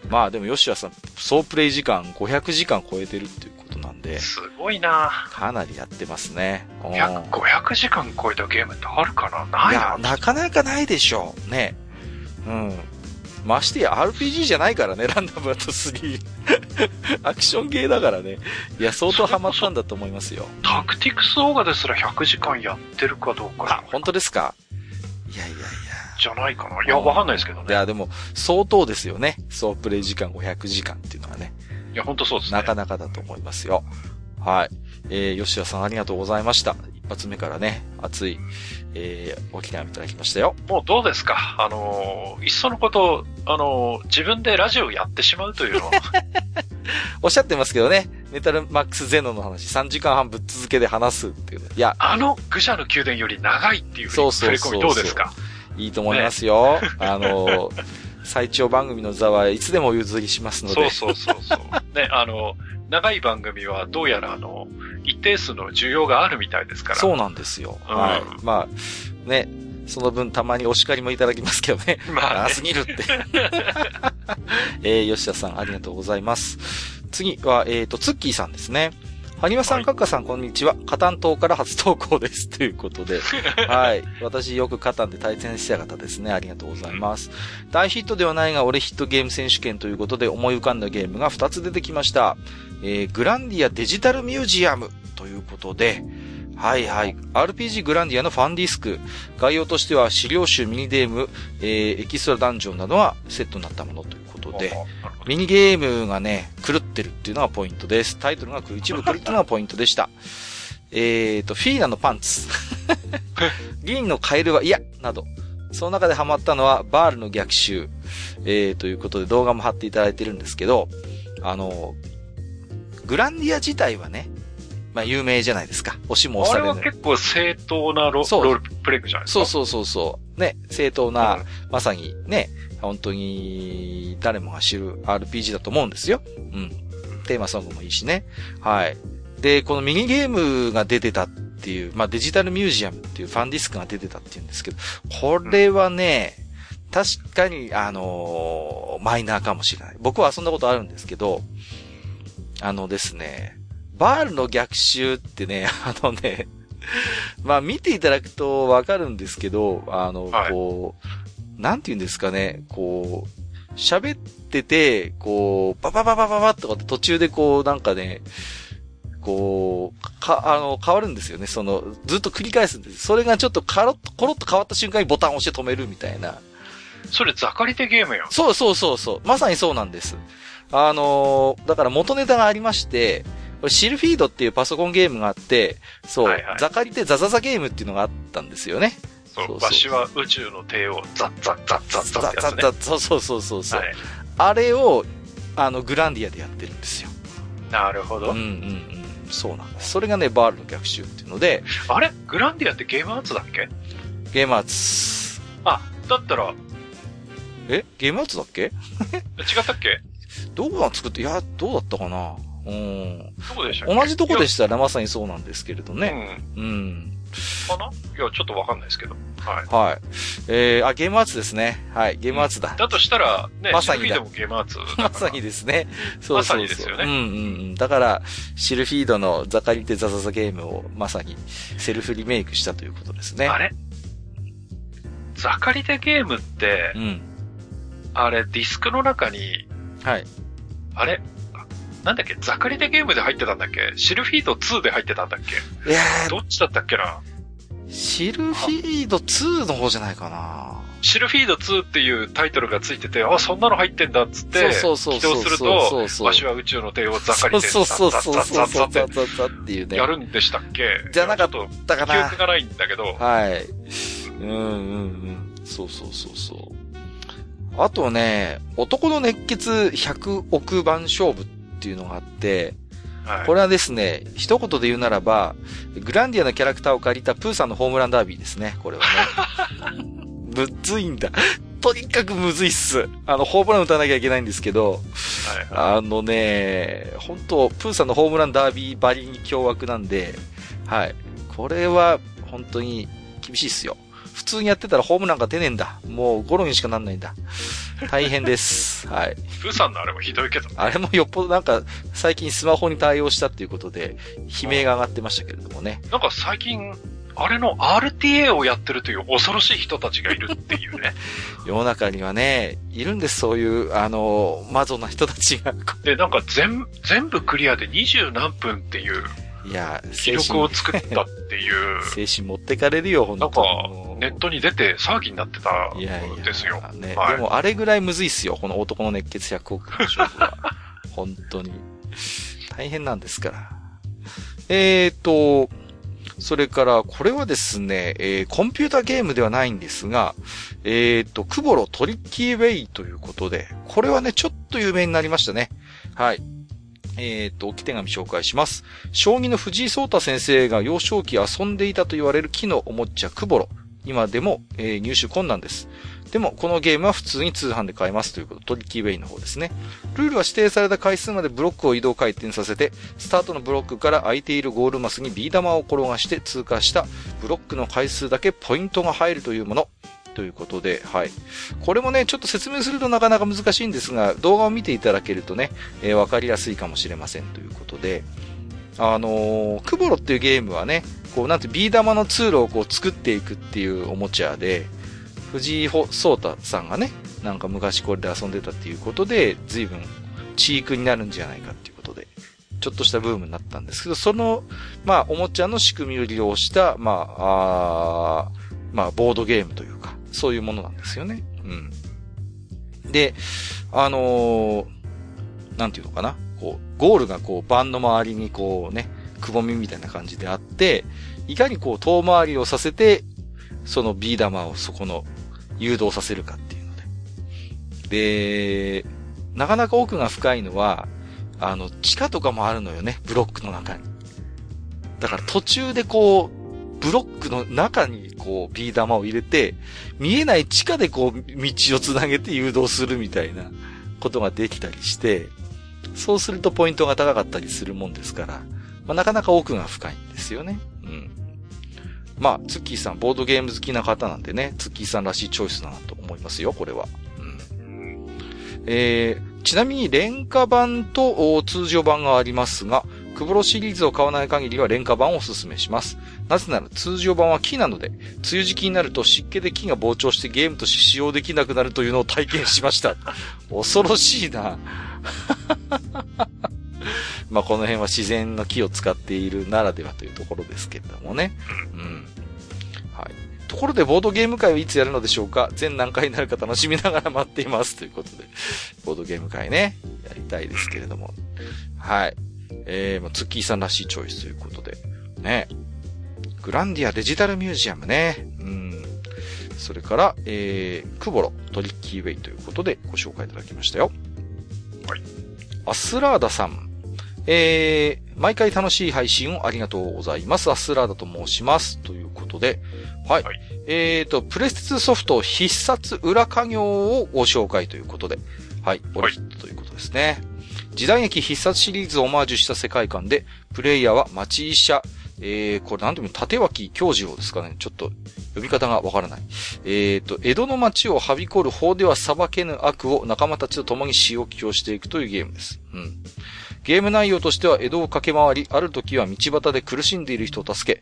まあでも、吉谷さん、総プレイ時間500時間超えてるっていうことなんで。すごいなかなりやってますね。500, 500時間超えたゲームってあるかな？ないや、なかなかないでしょう。ね。うん。ましてや RPG じゃないからね、ランダムバト3。アクションゲーだからね。いや、相当ハマったんだと思いますよ。タクティクスオーガですら100時間やってるかどうか。あ、本当ですか？いやいやいや。じゃないかな。いや、わかんないですけどね。いや、でも、相当ですよね。総プレイ時間500時間っていうのはね。いや、本当そうですね。なかなかだと思いますよ。はい。えー、吉田さんありがとうございました。一発目からね、熱い、えー、お気をいただきましたよ。もうどうですか？あのー、いっそのこと、あのー、自分でラジオやってしまうというのは。おっしゃってますけどね。メタルマックスゼノの話3時間半ぶっ続けで話すっていう。いや。あの愚者の宮殿より長いっていうそうそうそうどうですか？いいと思いますよ。ね、あの、最長番組の座はいつでも譲りしますので。そうそうそうそう。ね、あの、長い番組はどうやらあの、一定数の需要があるみたいですから。そうなんですよ。うん、はい。まあ、ね、その分たまにお叱りもいただきますけどね。まあ、ね、長すぎるって。えー、吉田さんありがとうございます。次は、えっ、ー、と、ツッキーさんですね。はにわさん、かっかさん、こんにちは。カタン島から初投稿です。ということで。はい。私、よくカタンで対戦した方ですね。ありがとうございます。大ヒットではないが、俺ヒットゲーム選手権ということで思い浮かんだゲームが2つ出てきました。えー、グランディアデジタルミュージアムということで、はいはい。RPG グランディアのファンディスク。概要としては資料集、ミニゲーム、えー、エキストラダンジョンなどがセットになったものということで、ミニゲームがね、狂ってるっていうのがポイントです。タイトルが 一部狂ってるのがポイントでした。えーと、フィーナのパンツ。銀のカエルは嫌など。その中でハマったのは、バールの逆襲。えー、ということで動画も貼っていただいてるんですけど、あの、グランディア自体はね、まあ有名じゃないですか。押しも押される。あれは結構正当なロロールプレイじゃないですか。そうそうそうそう。ね、正当な、うん、まさにね、本当に誰もが知る RPG だと思うんですよ。うん。テーマソングもいいしね。はい。で、このミニゲームが出てたっていう、まあデジタルミュージアムっていうファンディスクが出てたっていうんですけど、これはね、確かに、あのー、マイナーかもしれない。僕は遊んだことあるんですけど、あのですね、バールの逆襲ってね、あのね、まあ見ていただくとわかるんですけど、あの、はい、こう、なんて言うんですかね、こう、喋ってて、こう、ババババババとかって途中でこう、なんかね、こう、か、あの、変わるんですよね。その、ずっと繰り返すんです。それがちょっとカロッと、コロッと変わった瞬間にボタンを押して止めるみたいな。それ、ザカリテゲームよ。そうそうそうそう。まさにそうなんです。あのー、だから元ネタがありまして、これシルフィードっていうパソコンゲームがあって、そう、はいはい、ザカリテザザザゲームっていうのがあったんですよね。そう、わしは宇宙の帝王、ザッザッザッザッザッってやつ、ね、ザッザッそうそうそうそう、はい、あれを、あの、グランディアでやってるんですよ。なるほど。うんうんうん。そうなんです。それがね、バールの逆襲っていうので。あれグランディアってゲームアーツだっけゲームアーツ。あ、だったら。えゲームアーツだっけ違ったっけどこが作って、いや、どうだったかなうん。どこでした同じとこでしたらまさにそうなんですけれどね。うん。うん。かな？いや、ちょっとわかんないですけど。はい。はい。えー、あ、ゲームアーツですね。はい、ゲームアーツだ。だとしたら、ね、まさにでもゲームアーツ。まさにですね。そうそうそう。まさにですよね。うんうんうん。だから、シルフィードのザカリテザザザゲームをまさにセルフリメイクしたということですね。あれ？ザカリテゲームって、うん。あれ、ディスクの中に、はい。あれ？なんだっけ？ザカリテゲームで入ってたんだっけ？シルフィード2で入ってたんだっけ？いやどっちだったっけな？シルフィード2の方じゃないかなシルフィード2っていうタイトルがついてて、あ、そんなの入ってんだっつって、そうそうそう起動すると、わしは宇宙の帝王ザカリテそうそうそうそうそうそうそうそうっていうね。やるんでしたっけじゃなかったかな。記憶がないんだけど。はい。うんうんうん。そうそうそうそう。あとね、男の熱血100億番勝負っていうのがあって、はい、これはですね、一言で言うならば、グランディアのキャラクターを借りたプーさんのホームランダービーですね、これはね。むずいんだ。とにかくむずいっす。あの、ホームラン打たなきゃいけないんですけど、はいはい、あのね、本当プーさんのホームランダービーバリに凶悪なんで、はい。これは本当に厳しいっすよ。普通にやってたらホームランが出ねえんだ。もうゴロにしかなんないんだ。大変です。はい。プーさんのあれもひどいけど、ね、あれもよっぽどなんか、最近スマホに対応したっていうことで、悲鳴が上がってましたけれどもね。なんか最近、あれの RTA をやってるという恐ろしい人たちがいるっていうね。世の中にはね、いるんです、そういう、あの、マゾな人たちが。で、なんか全、全部クリアで二十何分っていう。いや、記録を作ったっていう。精神持ってかれるよ、本当なんか、ネットに出て騒ぎになってたんですよ。いやいやね、はい、でもあれぐらいむずいっすよ、この男の熱血100億の勝負は。本当に。大変なんですから。えーと、それから、これはですね、えー、コンピュータゲームではないんですが、えーと、クボロトリッキーウェイということで、これはね、ちょっと有名になりましたね。はい。えっ、と、置き手紙紹介します。将棋の藤井聡太先生が幼少期遊んでいたと言われる木のおもちゃ、クボロ。今でも、えー、入手困難です。でも、このゲームは普通に通販で買えますということ、トリッキーウェイの方ですね。ルールは指定された回数までブロックを移動回転させて、スタートのブロックから空いているゴールマスにビー玉を転がして通過したブロックの回数だけポイントが入るというもの。ということで、はい。これもね、ちょっと説明するとなかなか難しいんですが、動画を見ていただけるとね、えー、わかりやすいかもしれませんということで、あのー、クボロっていうゲームはね、こう、なんてビー玉の通路をこう作っていくっていうおもちゃで、藤井聡太さんがね、なんか昔これで遊んでたっていうことで、随分、チークになるんじゃないかっていうことで、ちょっとしたブームになったんですけど、その、まあ、おもちゃの仕組みを利用した、まあ、あまあ、ボードゲームというか、そういうものなんですよね。うん。で、あのー、なんていうのかなこう、ゴールがこう、盤の周りにこうね、くぼみみたいな感じであって、いかにこう、遠回りをさせて、そのビー玉をそこの誘導させるかっていうので。で、なかなか奥が深いのは、あの、地下とかもあるのよね、ブロックの中に。だから途中でこう、ブロックの中にこう、ビー玉を入れて、見えない地下でこう、道をつなげて誘導するみたいなことができたりして、そうするとポイントが高かったりするもんですから、まあ、なかなか奥が深いんですよね。うん。まあ、ツッキーさん、ボードゲーム好きな方なんでね、ツッキーさんらしいチョイスだなと思いますよ、これは。うん。えー、ちなみに、廉価版と通常版がありますが、クボロシリーズを買わない限りは廉価版をお勧めします。なぜなら通常版は木なので、梅雨時期になると湿気で木が膨張してゲームとして使用できなくなるというのを体験しました。恐ろしいな。まあこの辺は自然の木を使っているならではというところですけれどもね。うん。はい。ところでボードゲーム会はいつやるのでしょうか？全何回になるか楽しみながら待っています。ということで、ボードゲーム会ね、やりたいですけれども。はい。えー、まあ、ツッキーさんらしいチョイスということで。ね。グランディアデジタルミュージアムね。うん。それから、えー、クボロトリッキーウェイということでご紹介いただきましたよ。はい。アスラーダさん。えー、毎回楽しい配信をありがとうございます。アスラーダと申します。ということで、はい。はい、えーと、プレステソフト必殺裏家業をご紹介ということで、はい。オリヒットということですね。時代劇必殺シリーズをオマージュした世界観で、プレイヤーは町医者、えー、これなんていうの、縦脇教授をですかね。ちょっと、呼び方がわからない。えーと、江戸の町をはびこる法では裁けぬ悪を仲間たちと共に仕置きをしていくというゲームです。うん。ゲーム内容としては江戸を駆け回り、ある時は道端で苦しんでいる人を助け、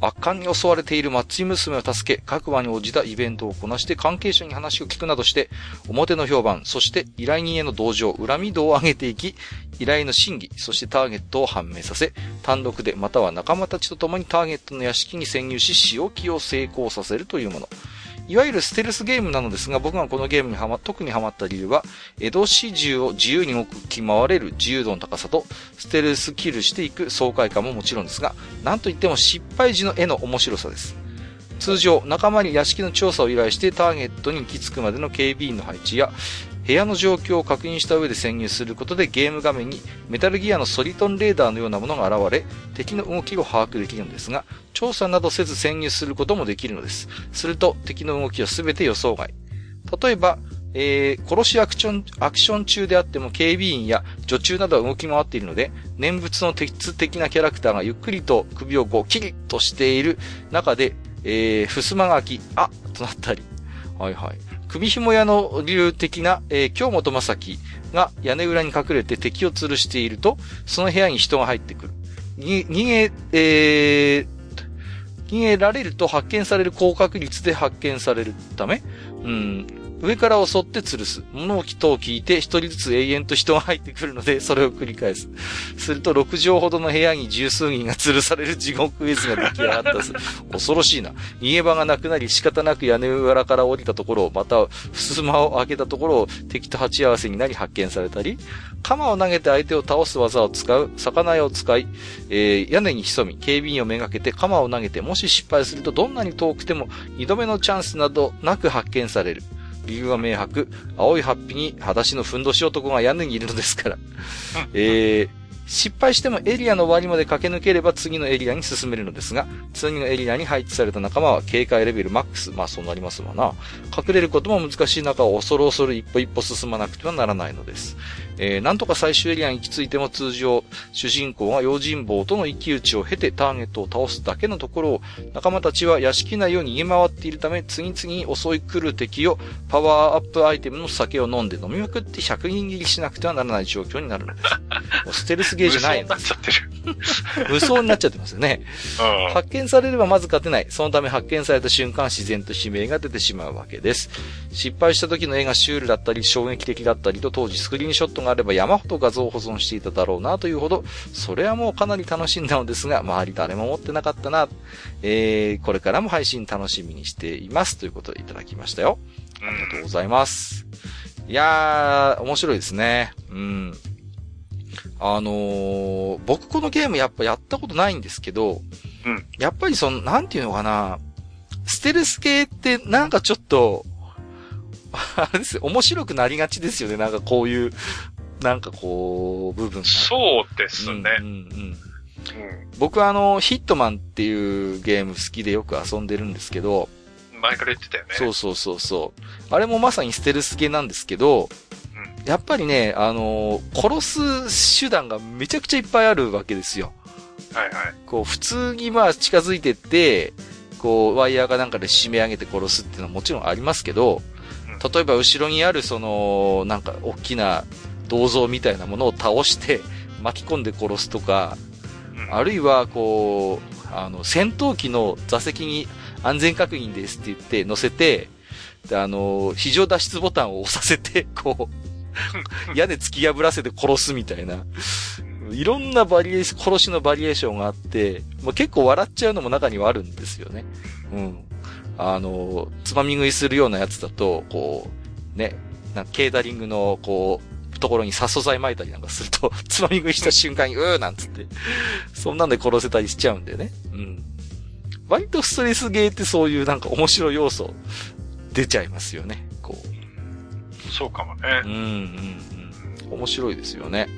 悪漢に襲われている松井娘を助け、各話に応じたイベントをこなして関係者に話を聞くなどして、表の評判、そして依頼人への同情、恨み度を上げていき、依頼の真偽、そしてターゲットを判明させ、単独でまたは仲間たちと共にターゲットの屋敷に潜入し、仕置きを成功させるというもの。いわゆるステルスゲームなのですが、僕がこのゲームにはま、特にハマった理由は、江戸市中を自由に動き回れる自由度の高さと、ステルスキルしていく爽快感ももちろんですが、なんといっても失敗時の絵の面白さです。通常、仲間に屋敷の調査を依頼してターゲットに行き着くまでの警備員の配置や、部屋の状況を確認した上で潜入することでゲーム画面にメタルギアのソリトンレーダーのようなものが現れ、敵の動きを把握できるのですが、調査などせず潜入することもできるのです。すると、敵の動きはすべて予想外。例えば、えー、殺しアクション、アクション中であっても警備員や女中などは動き回っているので、念仏の鉄的なキャラクターがゆっくりと首をこうキリッとしている中で、えー、襖が開き、あっとなったり。はいはい。首紐屋の流的な、えー、京本正樹が屋根裏に隠れて敵を吊るしていると、その部屋に人が入ってくる。に逃げ、えー、逃げられると発見される高確率で発見されるため、うん、上から襲って吊るす。物置とを聞いて一人ずつ永遠と人が入ってくるので、それを繰り返す。すると6畳ほどの部屋に十数人が吊るされる地獄絵図が出来上がったす。恐ろしいな。逃げ場がなくなり仕方なく屋根裏から降りたところを、また、襖を開けたところを敵と鉢合わせになり発見されたり、鎌を投げて相手を倒す技を使う、魚屋を使い、えー、屋根に潜み、警備員をめがけて鎌を投げて、もし失敗するとどんなに遠くても二度目のチャンスなどなく発見される。理由は明白。青いハッピに裸足のふんどし男が屋根にいるのですから。えー、失敗してもエリアの終わりまで駆け抜ければ次のエリアに進めるのですが、次のエリアに配置された仲間は警戒レベルマックス。まあそうなりますわな。隠れることも難しい中を恐る恐る一歩一歩進まなくてはならないのです。えー、なんとか最終エリアに行き着いても通常、主人公が用心棒との一騎打ちを経てターゲットを倒すだけのところを、仲間たちは屋敷内を逃げ回っているため、次々に襲い来る敵をパワーアップアイテムの酒を飲んで飲みまくって100人切りしなくてはならない状況になるのです。ステルスゲーじゃない無双になっちゃってる。無双になっちゃってますよね。うん、発見されればまず勝てない。そのため発見された瞬間自然と悲鳴が出てしまうわけです。失敗した時の絵がシュールだったり衝撃的だったりと当時スクリーンショットがあれば山ほど画像を保存していただろうなというほど、それはもうかなり楽しんだのですが、周り誰も持ってなかったな。えー、これからも配信楽しみにしています。ということでいただきましたよ。ありがとうございます。いやー、面白いですね。うん。あのー、僕このゲームやっぱやったことないんですけど、うん。やっぱりその、なんていうのかな、ステルス系ってなんかちょっと、あれですよ、面白くなりがちですよね。なんかこういう、なんかこう、部分そうですね。うん、うんうん、僕はあの、ヒットマンっていうゲーム好きでよく遊んでるんですけど、前から言ってたよね。そうそうそうそう。あれもまさにステルス系なんですけど、うん、やっぱりね、あの殺す手段がめちゃくちゃいっぱいあるわけですよ。はいはい。こう、普通にまあ近づいてって、こう、ワイヤーかなんかで締め上げて殺すっていうのはもちろんありますけど、例えば後ろにあるその、なんか大きな銅像みたいなものを倒して巻き込んで殺すとか、あるいはこう、あの、戦闘機の座席に安全確認ですって言って乗せて、で、あの、非常脱出ボタンを押させて、こう、屋根突き破らせて殺すみたいな。いろんなバリエーション、殺しのバリエーションがあって、まあ、結構笑っちゃうのも中にはあるんですよね。うん。あの、つまみ食いするようなやつだと、こう、ね、なんかケータリングの、こう、ところに殺素剤撒いたりなんかすると、つまみ食いした瞬間に、うーなんつって、そんなんで殺せたりしちゃうんだよね。うん。割とストレスゲーってそういうなんか面白い要素出ちゃいますよね。そうかもね。うんうんうん。面白いですよね。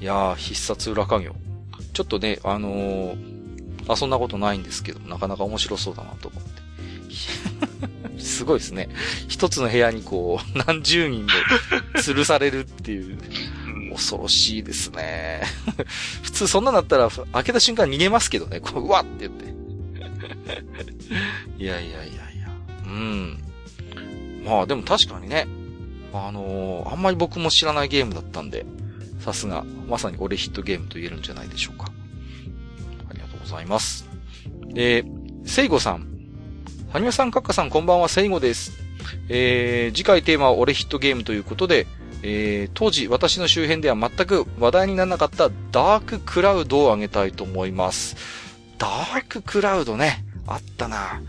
いやー、必殺裏家業。ちょっとね、あのー、あ、そんなことないんですけど、なかなか面白そうだなと思って。すごいですね。一つの部屋にこう、何十人で吊るされるっていう。恐ろしいですね。普通そんなだったら、開けた瞬間逃げますけどね。こう、うわって言って。いやいやいやいや。うん。まあでも確かにね。あのー、あんまり僕も知らないゲームだったんで、さすが、まさに俺ヒットゲームと言えるんじゃないでしょうか。ありがとうございます。えー、セイゴさん。はにわさん、かっかさん、こんばんは、セイゴです。えー、次回テーマは俺ヒットゲームということで、えー、当時私の周辺では全く話題にならなかったダーククラウドをあげたいと思います。ダーククラウドね、あったな。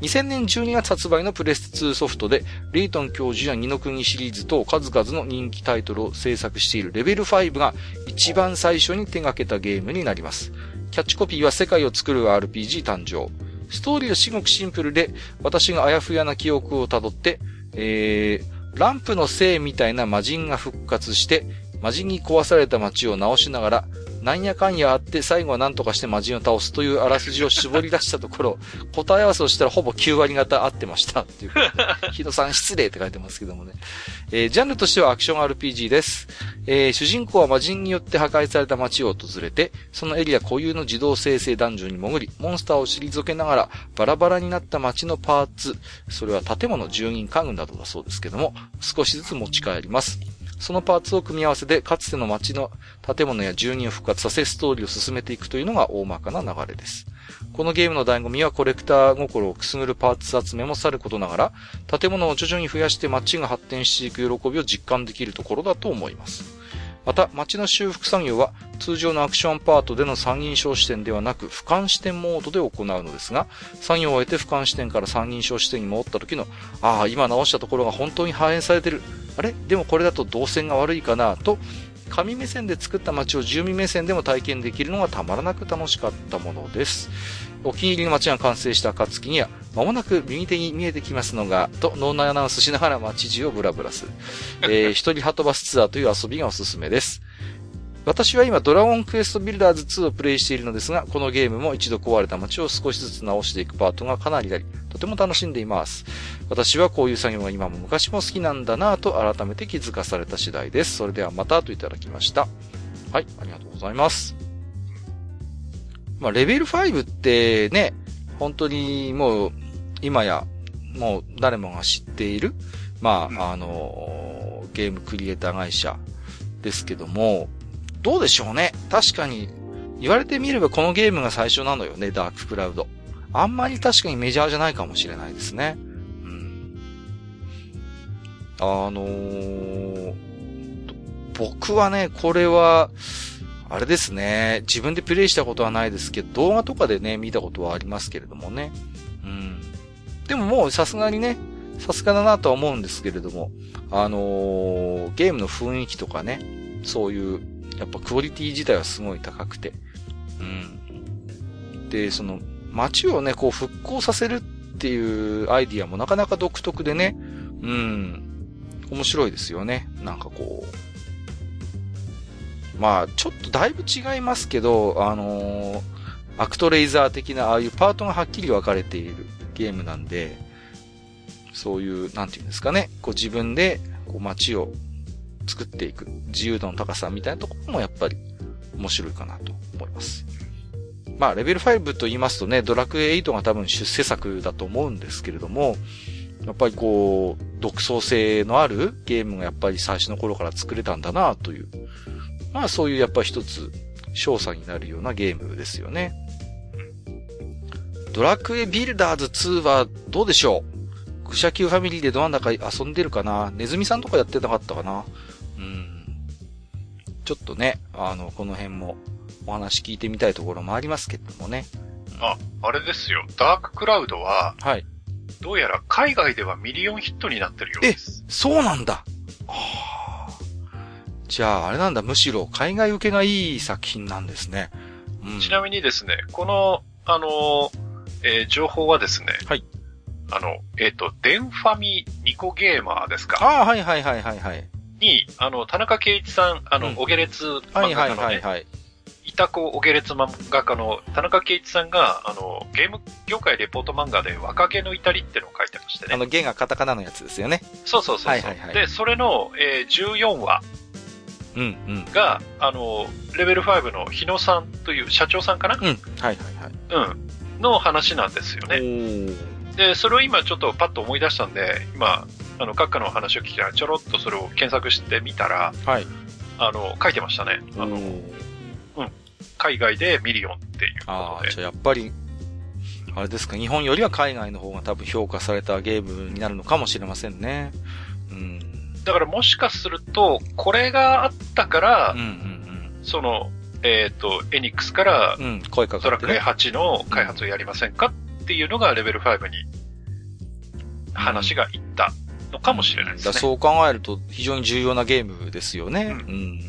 2000年12月発売のプレス2ソフトで、レイトン教授や二の国シリーズと数々の人気タイトルを制作しているレベル5が一番最初に手掛けたゲームになります。キャッチコピーは世界を作る RPG 誕生。ストーリーは至極シンプルで、私があやふやな記憶をたどって、えー、ランプのせいみたいな魔人が復活して、魔人に壊された街を直しながら、なんやかんやあって最後は何とかして魔人を倒すというあらすじを絞り出したところ、答え合わせをしたらほぼ9割方合ってました。っていう。ヒドさん失礼って書いてますけどもね。えー、ジャンルとしてはアクション RPG です。えー、主人公は魔人によって破壊された街を訪れて、そのエリア固有の自動生成ダンジョンに潜り、モンスターを退けながら、バラバラになった街のパーツ、それは建物、住人、家具などだそうですけども、少しずつ持ち帰ります。そのパーツを組み合わせて、かつての街の建物や住人を復活させ、ストーリーを進めていくというのが大まかな流れです。このゲームの醍醐味はコレクター心をくすぐるパーツ集めもさることながら、建物を徐々に増やして街が発展していく喜びを実感できるところだと思います。また、街の修復作業は通常のアクションパートでの三人称視点ではなく、俯瞰視点モードで行うのですが、作業を終えて俯瞰視点から三人称視点に戻った時の、ああ、今直したところが本当に反映されてる。あれ？でもこれだと動線が悪いかなと、紙目線で作った街を住民目線でも体験できるのがたまらなく楽しかったものです。お気に入りの街が完成した暁には、まもなく右手に見えてきますのが、と脳内アナウンスしながら街中をブラブラする。えー、一人ハトバスツアーという遊びがおすすめです。私は今ドラゴンクエストビルダーズ2をプレイしているのですが、このゲームも一度壊れた街を少しずつ直していくパートがかなりあり、とても楽しんでいます。私はこういう作業が今も昔も好きなんだなぁと改めて気づかされた次第です。それではまたといただきました。はい、ありがとうございます。まあ、レベル5ってね、本当にもう、今や、もう誰もが知っている、まあ、あの、ゲームクリエイター会社ですけども、どうでしょうね。確かに、言われてみればこのゲームが最初なのよね、ダーククラウド。あんまり確かにメジャーじゃないかもしれないですね。うん。あのー、僕はね、これは、あれですね。自分でプレイしたことはないですけど、動画とかでね、見たことはありますけれどもね。うん。でももうさすがにね、さすがだなとは思うんですけれども、あのー、ゲームの雰囲気とかね、そういうやっぱクオリティ自体はすごい高くて。うん。で、その、街をね、こう復興させるっていうアイディアもなかなか独特でね、うん、面白いですよね。なんかこう。まあ、ちょっとだいぶ違いますけど、あのー、アクトレイザー的な、ああいうパートがはっきり分かれているゲームなんで、そういう、なんていうんですかね、こう自分で、こう街を作っていく自由度の高さみたいなところもやっぱり面白いかなと思います。まあ、レベル5と言いますとね、ドラクエ8が多分出世作だと思うんですけれども、やっぱりこう、独創性のあるゲームがやっぱり最初の頃から作れたんだなという、まあそういうやっぱり一つ、賞賛になるようなゲームですよね。ドラクエビルダーズ2はどうでしょう？クシャキューファミリーでど真ん中遊んでるかな？ネズミさんとかやってなかったかな？うん。ちょっとね、あの、この辺もお話聞いてみたいところもありますけどもね。あ、あれですよ。ダーククラウドは、はい。どうやら海外ではミリオンヒットになってるようです。え、そうなんだ。はあ、じゃあ、あれなんだ、むしろ海外受けがいい作品なんですね。うん、ちなみにですね、この、あの、えー、情報はですね、はい。あの、えっ、ー、と、デンファミニコゲーマーですか？ああ、はいはいはいはいはい。に、あの、田中圭一さん、あの、うん、お下劣漫画家の、ね、はいはいはい、いたこお下劣漫画家の田中圭一さんが、あの、ゲーム業界レポート漫画で若気の至りってのを書いてましてね。あの、ゲがカタカナのやつですよね。そうそうそうそう、はいはいはい。で、それの、えー、14話。うんうん。が、あの、レベル5の日野さんという社長さんかな？うん。はいはいはい。うん。の話なんですよね。で、それを今ちょっとパッと思い出したんで、今、あの、閣下の話を聞きたら、ちょろっとそれを検索してみたら、はい。あの、書いてましたね。あの、うん。海外でミリオンっていうことで。ああ、じゃあやっぱり、あれですか、日本よりは海外の方が多分評価されたゲームになるのかもしれませんね。うん。だからもしかすると、これがあったから、うんうんうん、その、えっ、ー、と、エニックスから、うん、声かかね、ドラクエ8の開発をやりませんかっていうのがレベル5に話がいったのかもしれないですね。そう考えると非常に重要なゲームですよね。うん。うん、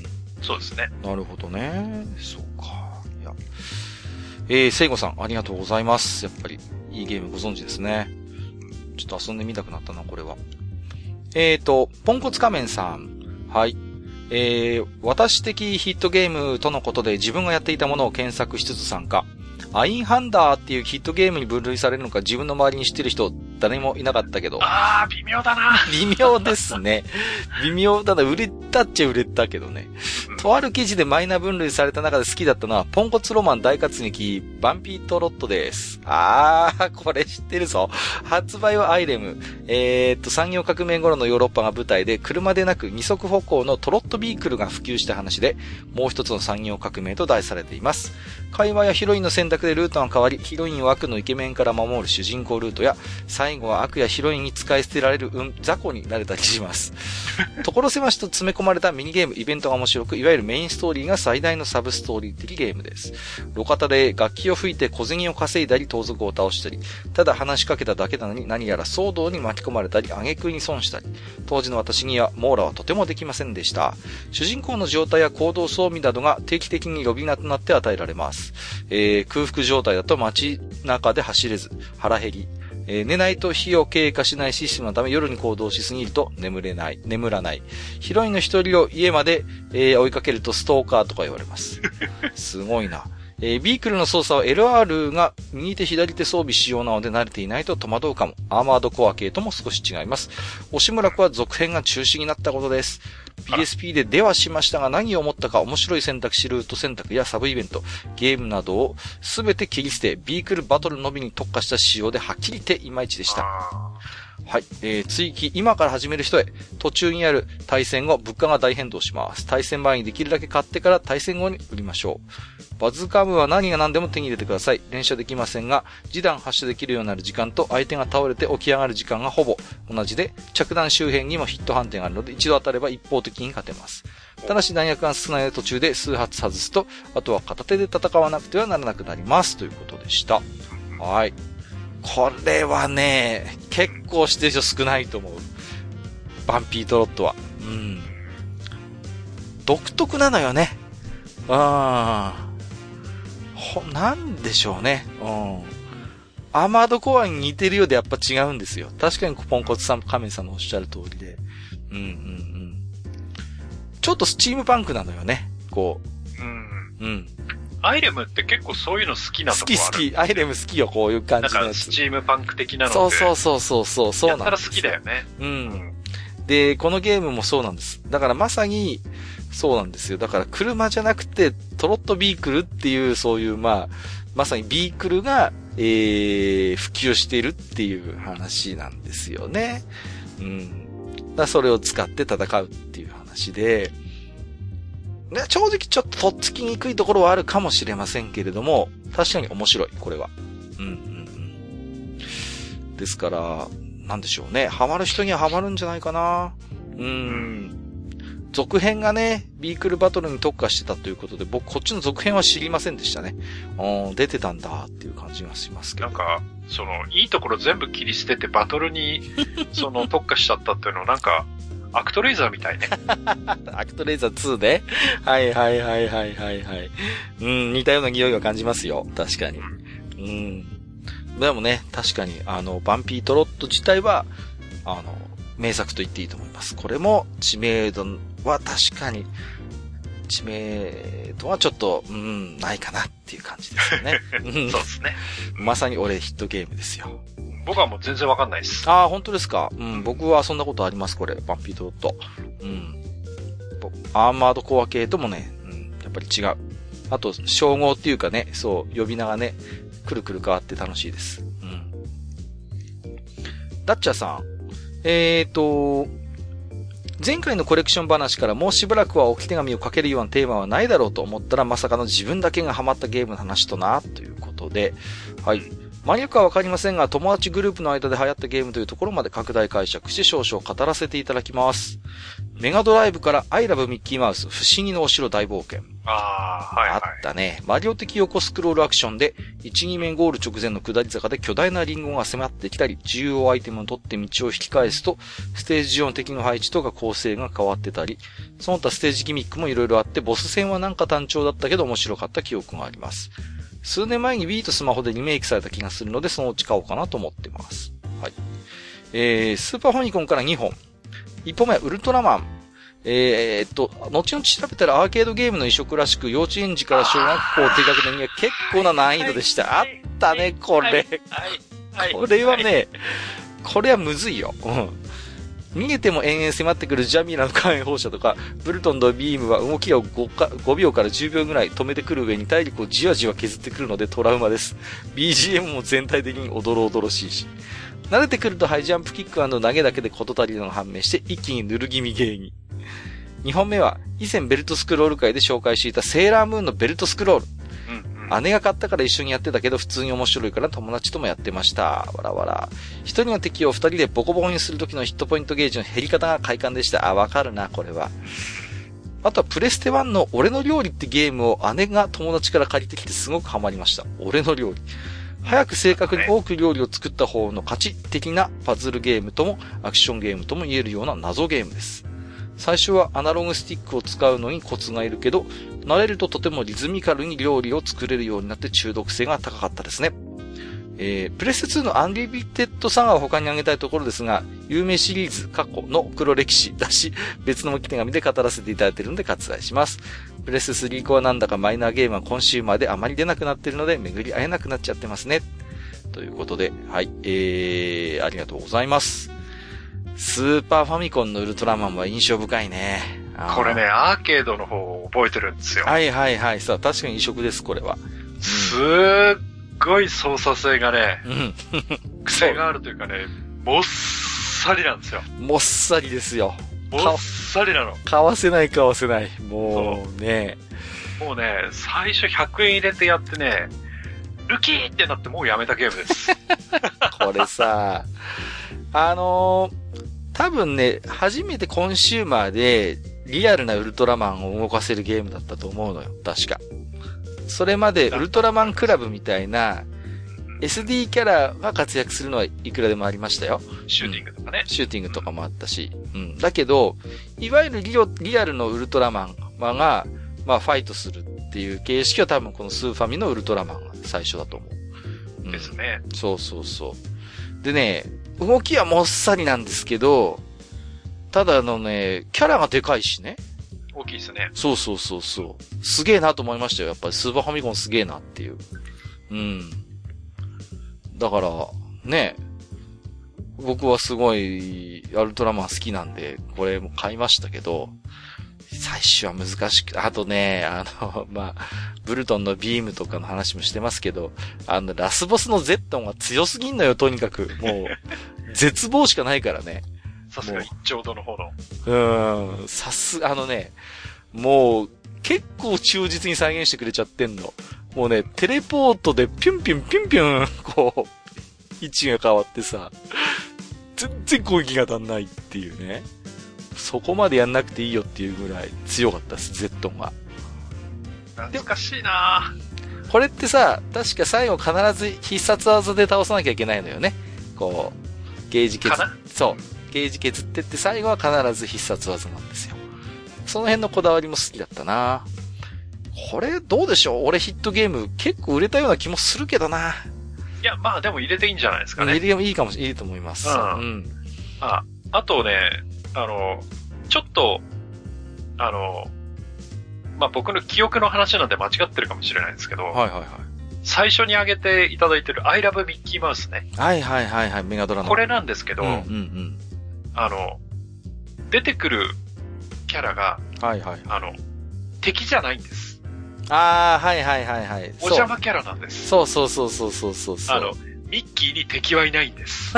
そうですね。なるほどね。そうか。いや。えー、聖子さん、ありがとうございます。やっぱり、いいゲームご存知ですね。ちょっと遊んでみたくなったな、これは。えーと、ポンコツ仮面さん。はい。えー、私的ヒットゲームとのことで自分がやっていたものを検索しつつ参加。アインハンダーっていうヒットゲームに分類されるのか自分の周りに知ってる人誰もいなかったけど。ああ、微妙だな。微妙ですね。微妙だな。売れたっちゃ売れたけどね。とある記事でマイナー分類された中で好きだったのは、ポンコツロマン大活劇、バンピートロットです。あー、これ知ってるぞ。発売はアイレム。えー、っと、産業革命頃のヨーロッパが舞台で、車でなく二足歩行のトロットビークルが普及した話で、もう一つの産業革命と題されています。会話やヒロインの選択でルートが変わり、ヒロインを悪のイケメンから守る主人公ルートや、最後は悪やヒロインに使い捨てられる、うん、雑魚になれたりします。所狭しと詰め込まれたミニゲーム、イベントが面白く、いわゆるメインストーリーが最大のサブストーリー的ゲームです。路肩で楽器を吹いて小銭を稼いだり、盗賊を倒したり、ただ話しかけただけなのに何やら騒動に巻き込まれたり、挙句に損したり、当時の私には網羅はとてもできませんでした。主人公の状態や行動装備などが定期的に呼び名となって与えられます。えー、空腹状態だと街中で走れず、腹減り、えー、寝ないと日を経過しないシステムのため夜に行動しすぎると眠れない、眠らない。ヒロインの一人を家まで、えー、追いかけるとストーカーとか言われます。すごいな。えー、ビークルの操作は LR が右手左手装備仕様なので慣れていないと戸惑うかも。アーマードコア系とも少し違います。押村くは続編が中止になったことです。PSP で出はしましたが何を思ったか面白い選択肢ルート選択やサブイベント、ゲームなどをすべて切り捨て、ビークルバトルのみに特化した仕様ではっきり言っていまいちでした。はい。えー、追記、今から始める人へ、途中にある対戦後、物価が大変動します。対戦前にできるだけ買ってから対戦後に売りましょう。バズカムは何が何でも手に入れてください。連射できませんが、示弾発射できるようになる時間と相手が倒れて起き上がる時間がほぼ同じで、着弾周辺にもヒット判定があるので、一度当たれば一方的に勝てます。ただし弾薬が少ない途中で数発外すと、あとは片手で戦わなくてはならなくなります。ということでした。はい。これはね、結構してる人少ないと思う。バンピートロットは。うん。独特なのよね。うん。ほ、なんでしょうね。うん。アーマードコアに似てるようでやっぱ違うんですよ。確かにポンコツさん、カメさんのおっしゃる通りで。うんうんうん。ちょっとスチームパンクなのよね。こう。うん。うん。アイレムって結構そういうの好きなとこある好き好き。アイレム好きよ、こういう感じの。なんかスチームパンク的なので。そうそうそうそうそう、そうなんです。やったら好きだよね。うん。で、このゲームもそうなんです。だからまさに、そうなんですよ。だから車じゃなくて、トロットビークルっていう、そういう、まあ、まさにビークルが、えー、普及しているっていう話なんですよね。うん。だそれを使って戦うっていう話で、ね、正直ちょっととっつきにくいところはあるかもしれませんけれども、確かに面白い、これは。うん、うん、うん。ですから、なんでしょうね。ハマる人にはハマるんじゃないかな。うん。続編がね、ビークルバトルに特化してたということで、僕こっちの続編は知りませんでしたね。うん、出てたんだっていう感じがしますけど。なんか、その、いいところ全部切り捨ててバトルに、その特化しちゃったっていうのはなんか、アクトレイザーみたいね。アクトレイザー2ではいはいはいはいはいはい。うん、似たような匂いを感じますよ。確かに。うん。でもね、確かに、あの、バンピートロット自体は、あの、名作と言っていいと思います。これも知名度は確かに、知名度はちょっと、うん、ないかなっていう感じですよね。そうですね。まさに俺ヒットゲームですよ。僕はもう全然わかんないです。ああ、本当ですか？うん、僕はそんなことあります、これ。バンピートロット。うん。アーマードコア系ともね、うん、やっぱり違う。あと、称号っていうかね、そう、呼び名がね、くるくる変わって楽しいです。うん。ダッチャーさん。えーと、前回のコレクション話からもうしばらくは置き手紙をかけるようなテーマはないだろうと思ったらまさかの自分だけがハマったゲームの話とな、ということで、はい。マニアックはわかりませんが、友達グループの間で流行ったゲームというところまで拡大解釈して少々語らせていただきます。メガドライブから I love ミッキーマウス不思議のお城大冒険。ああ、はい、はい、あったね。マリオ的横スクロールアクションで、1、2面ゴール直前の下り坂で巨大なリンゴが迫ってきたり、重要アイテムを取って道を引き返すと、ステージ上の敵の配置とか構成が変わってたり、その他ステージギミックも色々あって、ボス戦はなんか単調だったけど面白かった記憶があります。数年前に Wii とスマホでリメイクされた気がするので、そのうち買おうかなと思ってます。はい。えー、スーパーファミコンから2本。1本目はウルトラマン。えー、っと、後々調べたらアーケードゲームの移植らしく、幼稚園児から小学校低学年には結構な難易度でした。あったね、これ。これはね、これはむずいよ。うん。逃げても延々迫ってくるジャミラの火炎放射とか、ブルトンのビームは動きを 5, か5秒から10秒ぐらい止めてくる上に体力をじわじわ削ってくるのでトラウマです。BGM も全体的におどろおどろしいし。慣れてくるとハイジャンプキック投げだけで事足りるのが判明して一気にぬる気味芸に。2本目は以前ベルトスクロール界で紹介していたセーラームーンのベルトスクロール。姉が買ったから一緒にやってたけど普通に面白いから友達ともやってました。わらわら。一人の敵を二人でボコボコにする時のヒットポイントゲージの減り方が快感でした。あ、わかるな、これは。あとはプレステ1の俺の料理ってゲームを姉が友達から借りてきてすごくハマりました。俺の料理。早く正確に多く料理を作った方の勝ち的なパズルゲームともアクションゲームとも言えるような謎ゲームです。最初はアナログスティックを使うのにコツがいるけど、慣れるととてもリズミカルに料理を作れるようになって中毒性が高かったですね。えー、プレステ2のアンリミテッドサガを他に挙げたいところですが、有名シリーズ過去の黒歴史だし、別の木手紙で語らせていただいているので割愛します。プレステ3コアなんだかマイナーゲームはコンシューマーであまり出なくなっているので、巡り会えなくなっちゃってますね。ということで、はい、えー、ありがとうございます。スーパーファミコンのウルトラマンは印象深いね。これね、アーケードの方を覚えてるんですよ。はいはいはい。さあ、確かに異色です、これは。すっごい操作性がね、うん。癖があるというかね、もっさりなんですよ。もっさりですよ。もっさりなの。買わせない買わせない。もうね。もうね、最初100円入れてやってね、ルキーってなってもうやめたゲームです。これさ、あのー、多分ね、初めてコンシューマーでリアルなウルトラマンを動かせるゲームだったと思うのよ、確か。それまでウルトラマンクラブみたいな SD キャラが活躍するのはいくらでもありましたよ。シューティングとかね、うん、シューティングとかもあったし。うん。だけど、いわゆるリアルのウルトラマンが、まあ、ファイトするっていう形式は多分このスーファミのウルトラマンが最初だと思う。うん、ですね。そうそうそう。でね、動きはもっさりなんですけど、ただあのね、キャラがでかいしね。大きいですね。そうそうそうそう。すげえなと思いましたよ。やっぱりスーパーファミコンすげえなっていう。うん。だから、ね、僕はすごい、アルトラマン好きなんで、これも買いましたけど、最初は難しく、あとね、あの、まあ、ブルトンのビームとかの話もしてますけど、あの、ラスボスのゼットンが強すぎんのよ、とにかく。もう、絶望しかないからね。さすが一丁度の方の。うん、さす、あのね、もう、結構忠実に再現してくれちゃってんの。もうね、テレポートでピュンピュンピュンピュン、こう、位置が変わってさ、全然攻撃が当たんないっていうね。そこまでやんなくていいよっていうぐらい強かったです、ゼットンが。懐かしいなこれってさ、確か最後必ず必殺技で倒さなきゃいけないのよね。こう、ゲージ削っ、そう、ゲージ削ってって最後は必ず必殺技なんですよ。その辺のこだわりも好きだったなこれどうでしょう？俺ヒットゲーム結構売れたような気もするけどないや、まあでも入れていいんじゃないですかね。入れてもいいかもしれない、いいと思います。うん。うん、あ、あとね、あの、ちょっと、あの、まあ、僕の記憶の話なんで間違ってるかもしれないですけど、はいはいはい。最初に挙げていただいてる I love Mickey Mouse ね。はいはいはいはい、メガドラの。これなんですけど、うんうんうん、あの、出てくるキャラが、はいはい。あの、敵じゃないんです。ああ、はいはいはいはい。お邪魔キャラなんです。そうそうそうそうそうそうあの、ミッキーに敵はいないんです。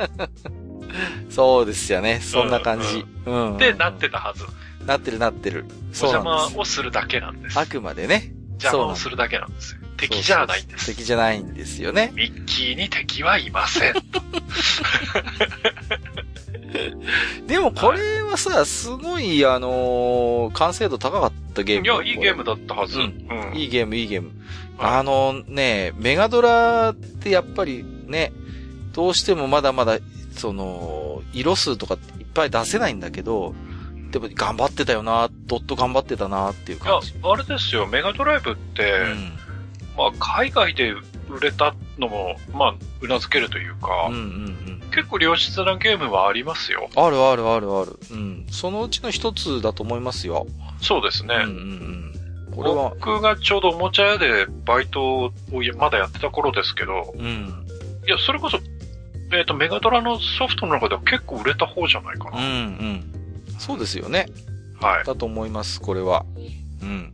そうですよね。そんな感じ。うん、うん、で、なってたはず。なってるなってる。お邪魔をするだけなんです。あくまでね。邪魔をするだけなんですよ。敵じゃないんです敵じゃないんですよね。ミッキーに敵はいません。でもこれはさ、すごい、あのー、完成度高かったゲーム。いや、いいゲームだったはず。うん。うん、いいゲーム、いいゲーム。あのね、メガドラってやっぱりね、どうしてもまだまだその、色数とかいっぱい出せないんだけど、でも頑張ってたよな、ドット頑張ってたなっていう感じ。いや、あれですよ、メガドライブって、うん、まあ、海外で売れたのも、まあ、うなずけるというか、うんうんうん、結構良質なゲームはありますよ。あるあるあるある。うん。そのうちの一つだと思いますよ。そうですね。うんうんうんこれは。僕がちょうどおもちゃ屋でバイトをまだやってた頃ですけど、うん。いや、それこそえっ、ー、と、メガドラのソフトの中では結構売れた方じゃないかな。うんうん。そうですよね。はい。だと思います、これは。うん。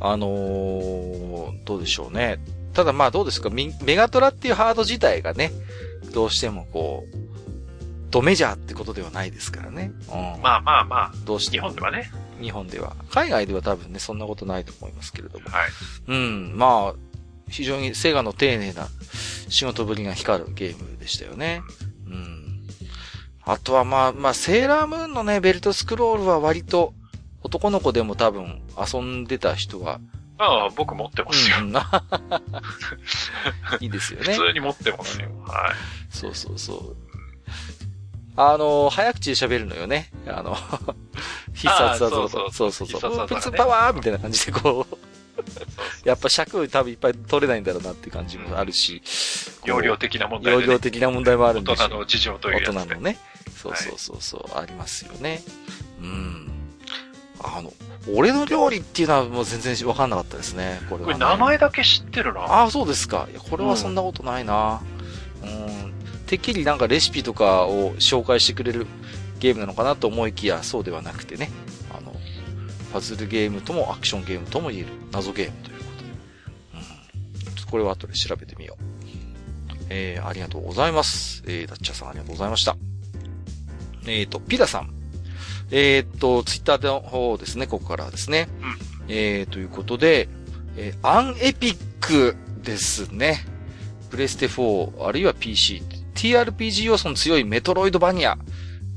あのー、どうでしょうね。ただまあどうですかメガトラっていうハード自体がね、どうしてもこう、ドメジャーってことではないですからね。うん、まあまあまあ。どうして日本ではね。日本では。海外では多分ね、そんなことないと思いますけれども。はい。うん、まあ、非常にセガの丁寧な仕事ぶりが光るゲームでしたよね。うん。あとはまあ、まあ、セーラームーンのね、ベルトスクロールは割と男の子でも多分遊んでた人は。ああ、僕持ってますよ。うん、いいですよね。普通に持ってますよ。はい。そうそうそう。あの、早口で喋るのよね。あの、必殺技とか。そうそうそう。そうそうそう。パワーみたいな感じでこう。やっぱ尺多分いっぱい取れないんだろうなっていう感じもあるし。容量的な問題、ね、容量的な問題もあるんでし大人の事情というやつ、ね、大人のね。そうそうそうそう、はい、ありますよね。うん。あの、俺の料理っていうのはもう全然わかんなかったですね。これは、ね、これ名前だけ知ってるな。ああ、そうですか。いや、これはそんなことないな。うん。てっきりなんかレシピとかを紹介してくれるゲームなのかなと思いきや、そうではなくてね。あの、パズルゲームともアクションゲームとも言える謎ゲームということで。うん。これは後で調べてみよう。えー、ありがとうございます。えー、ダッチャーさんありがとうございました。えっ、ー、と、ピダさん。えっ、ー、と、ツイッターの方ですね、ここからですね。うん、えー、ということで、えー、アンエピックですね。プレステ4、あるいは PC。TRPG 要素の強いメトロイドバニア。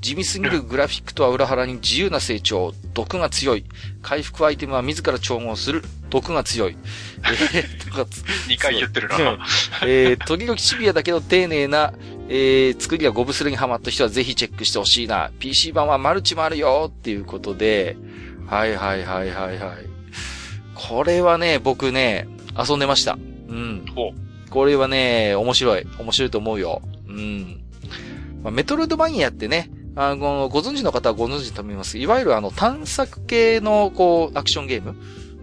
地味すぎるグラフィックとは裏腹に自由な成長、毒が強い。回復アイテムは自ら調合する、毒が強い。えー、とか、2回言ってるな。えー、時々シビアだけど丁寧な、えー、作りがゴブスレにハマった人はぜひチェックしてほしいな。PC 版はマルチもあるよっていうことで、はいはいはいはいはい。これはね、僕ね、遊んでました。うん。これはね、面白い。面白いと思うよ。うん。まあ、メトロイドバニアってね、あの、ご存知の方はご存知と思います。いわゆるあの、探索系の、こう、アクションゲーム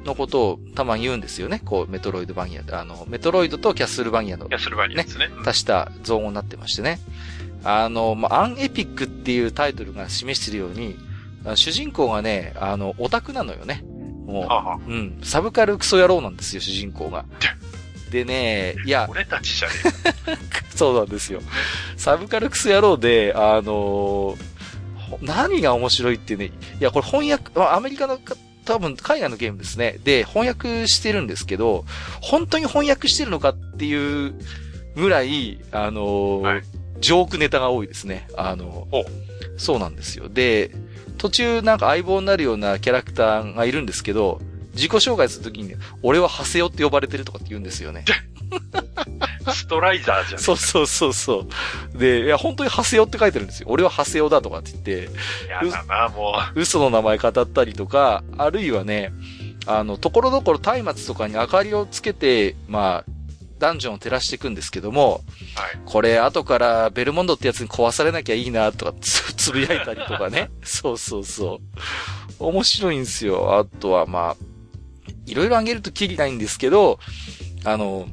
のことをたまに言うんですよね。こう、メトロイドバニアあの、メトロイドとキャッスルバニアの、ね、キャッスルバニアですね。足した造語になってましてね。あの、まあ、アンエピックっていうタイトルが示しているように、主人公がね、あの、オタクなのよね。もう、ははうん、サブカルクソ野郎なんですよ、主人公が。でね、いや。俺たちじゃねえ そうなんですよ。サブカルクス野郎で、あのー、何が面白いってね、いや、これ翻訳、アメリカの多分海外のゲームですね。で、翻訳してるんですけど、本当に翻訳してるのかっていうぐらい、あのーはい、ジョークネタが多いですね。あのー、そうなんですよ。で、途中なんか相棒になるようなキャラクターがいるんですけど、自己紹介するときに、俺はハセヨって呼ばれてるとかって言うんですよね。ストライザーじゃん。そうそうそうそう。で、いや、本当にハセヨって書いてるんですよ。俺はハセヨだとかって言って。やだな、もう。嘘の名前語ったりとか、あるいはね、あの、ところどころ松明とかに明かりをつけて、まあ、ダンジョンを照らしていくんですけども、はい、これ後からベルモンドってやつに壊されなきゃいいなとかつ、つぶやいたりとかね。そうそうそう。面白いんですよ。あとはまあ、いろいろあげるときりないんですけど、あの、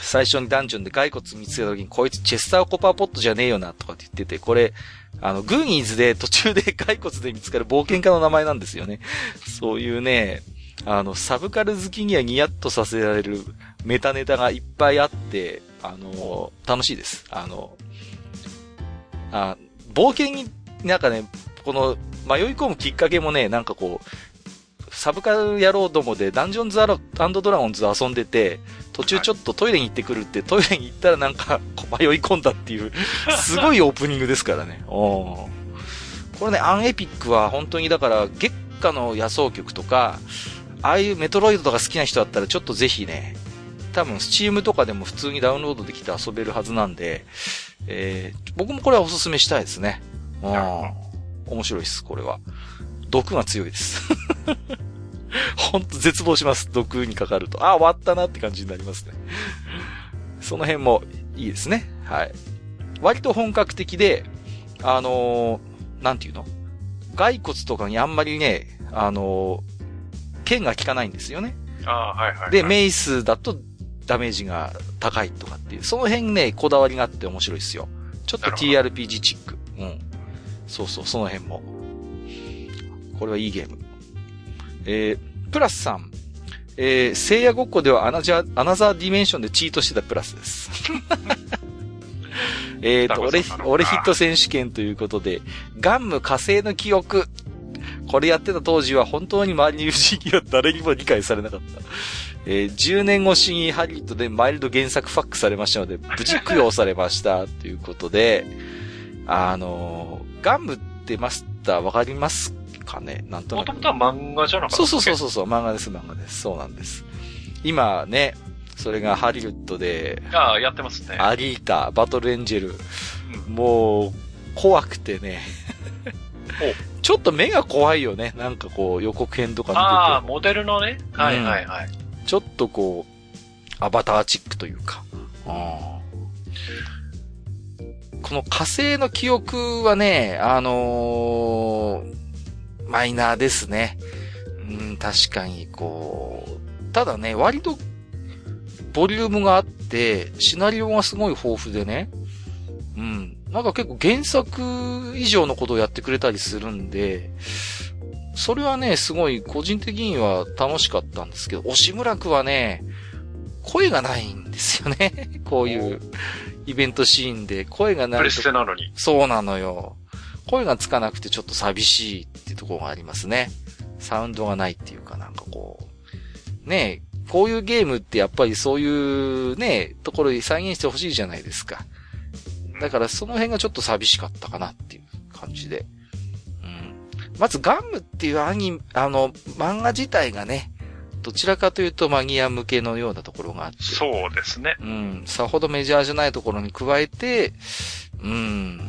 最初にダンジョンで骸骨見つけた時に、こいつチェスターコパーポットじゃねえよな、とかって言ってて、これ、あの、グーニーズで途中で 骸骨で見つかる冒険家の名前なんですよね。そういうね、あの、サブカル好きにはニヤッとさせられるメタネタがいっぱいあって、あの、楽しいです。あの、あ、冒険に、なんかね、この、迷い込むきっかけもね、なんかこう、サブカル野郎どもでダンジョンズドラゴンズ遊んでて、途中ちょっとトイレに行ってくるって、トイレに行ったらなんか迷い込んだっていう、すごいオープニングですからね。これね、アンエピックは本当にだから月下の野草曲とか、ああいうメトロイドとか好きな人だったらちょっとぜひね、多分スチームとかでも普通にダウンロードできて遊べるはずなんで、えー、僕もこれはおすすめしたいですね。うん。面白いです、これは。毒が強いです。ほんと絶望します。毒にかかると。あ、終わったなって感じになりますね。その辺もいいですね。はい。割と本格的で、あのー、なんていうの？骸骨とかにあんまりね、あのー、剣が効かないんですよね。ああ、はい、はいはい。で、メイスだとダメージが高いとかっていう、その辺ね、こだわりがあって面白いですよ。ちょっと TRPG チック。うん。そうそう、その辺も。これはいいゲーム。えー、プラスさん。えー、聖夜ごっこではアナジャアナザーディメンションでチートしてたプラスです。えっと、俺、俺ヒット選手権ということで、ガンム火星の記憶。これやってた当時は本当に周りの友人には誰にも理解されなかった。えー、10年越しにハリウッドでマイルド原作ファックされましたので、無事供養されました。ということで、あのー、ガンムってマスターわかりますかねなんとなく。もともとは漫画じゃなかったそうそうそうそう、漫画です、漫画です。そうなんです。今ね、それがハリウッドで、ああ、やってますね。アリータ、バトルエンジェル、うん、もう、怖くてね。ちょっと目が怖いよね。なんかこう予告編とか見てて。ああ、モデルのね。はいはいはい。ちょっとこう、アバターチックというか。この火星の記憶はね、あのー、マイナーですね。うん、確かに、こう、ただね、割と、ボリュームがあって、シナリオがすごい豊富でね、うん、なんか結構原作以上のことをやってくれたりするんで、それはね、すごい個人的には楽しかったんですけど、押村くはね、声がないんですよね。こういうイベントシーンで声がない。プレステなのに。そうなのよ。声がつかなくてちょっと寂しいっていうとこがありますね。サウンドがないっていうかなんかこう。ねえこういうゲームってやっぱりそういうね、ところに再現してほしいじゃないですか。だからその辺がちょっと寂しかったかなっていう感じで。うん。まずガムっていうアニ、あの、漫画自体がね、どちらかというとマギア向けのようなところがあって。そうですね。うん。さほどメジャーじゃないところに加えて、うん。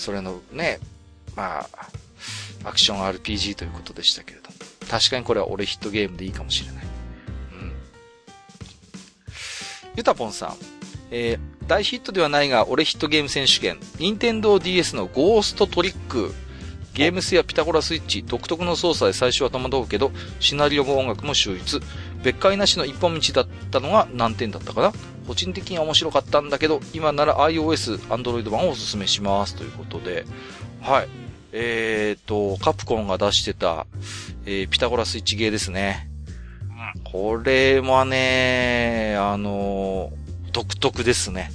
それのね、まあ、アクション RPG ということでしたけれども。確かにこれは俺ヒットゲームでいいかもしれない。うん。ゆたぽんさん。えー、大ヒットではないが、俺ヒットゲーム選手権、任天堂 DS のゴーストトリック、ゲームスやピタゴラスイッチ、独特の操作で最初は戸惑うけど、シナリオも音楽も秀逸。別解なしの一本道だったのが難点だったかな？個人的には面白かったんだけど、今なら iOS、Android 版をおすすめします。ということで、はい。えーと、カプコンが出してた、えー、ピタゴラスイッチゲーですね。これはね、あのー、独特ですね。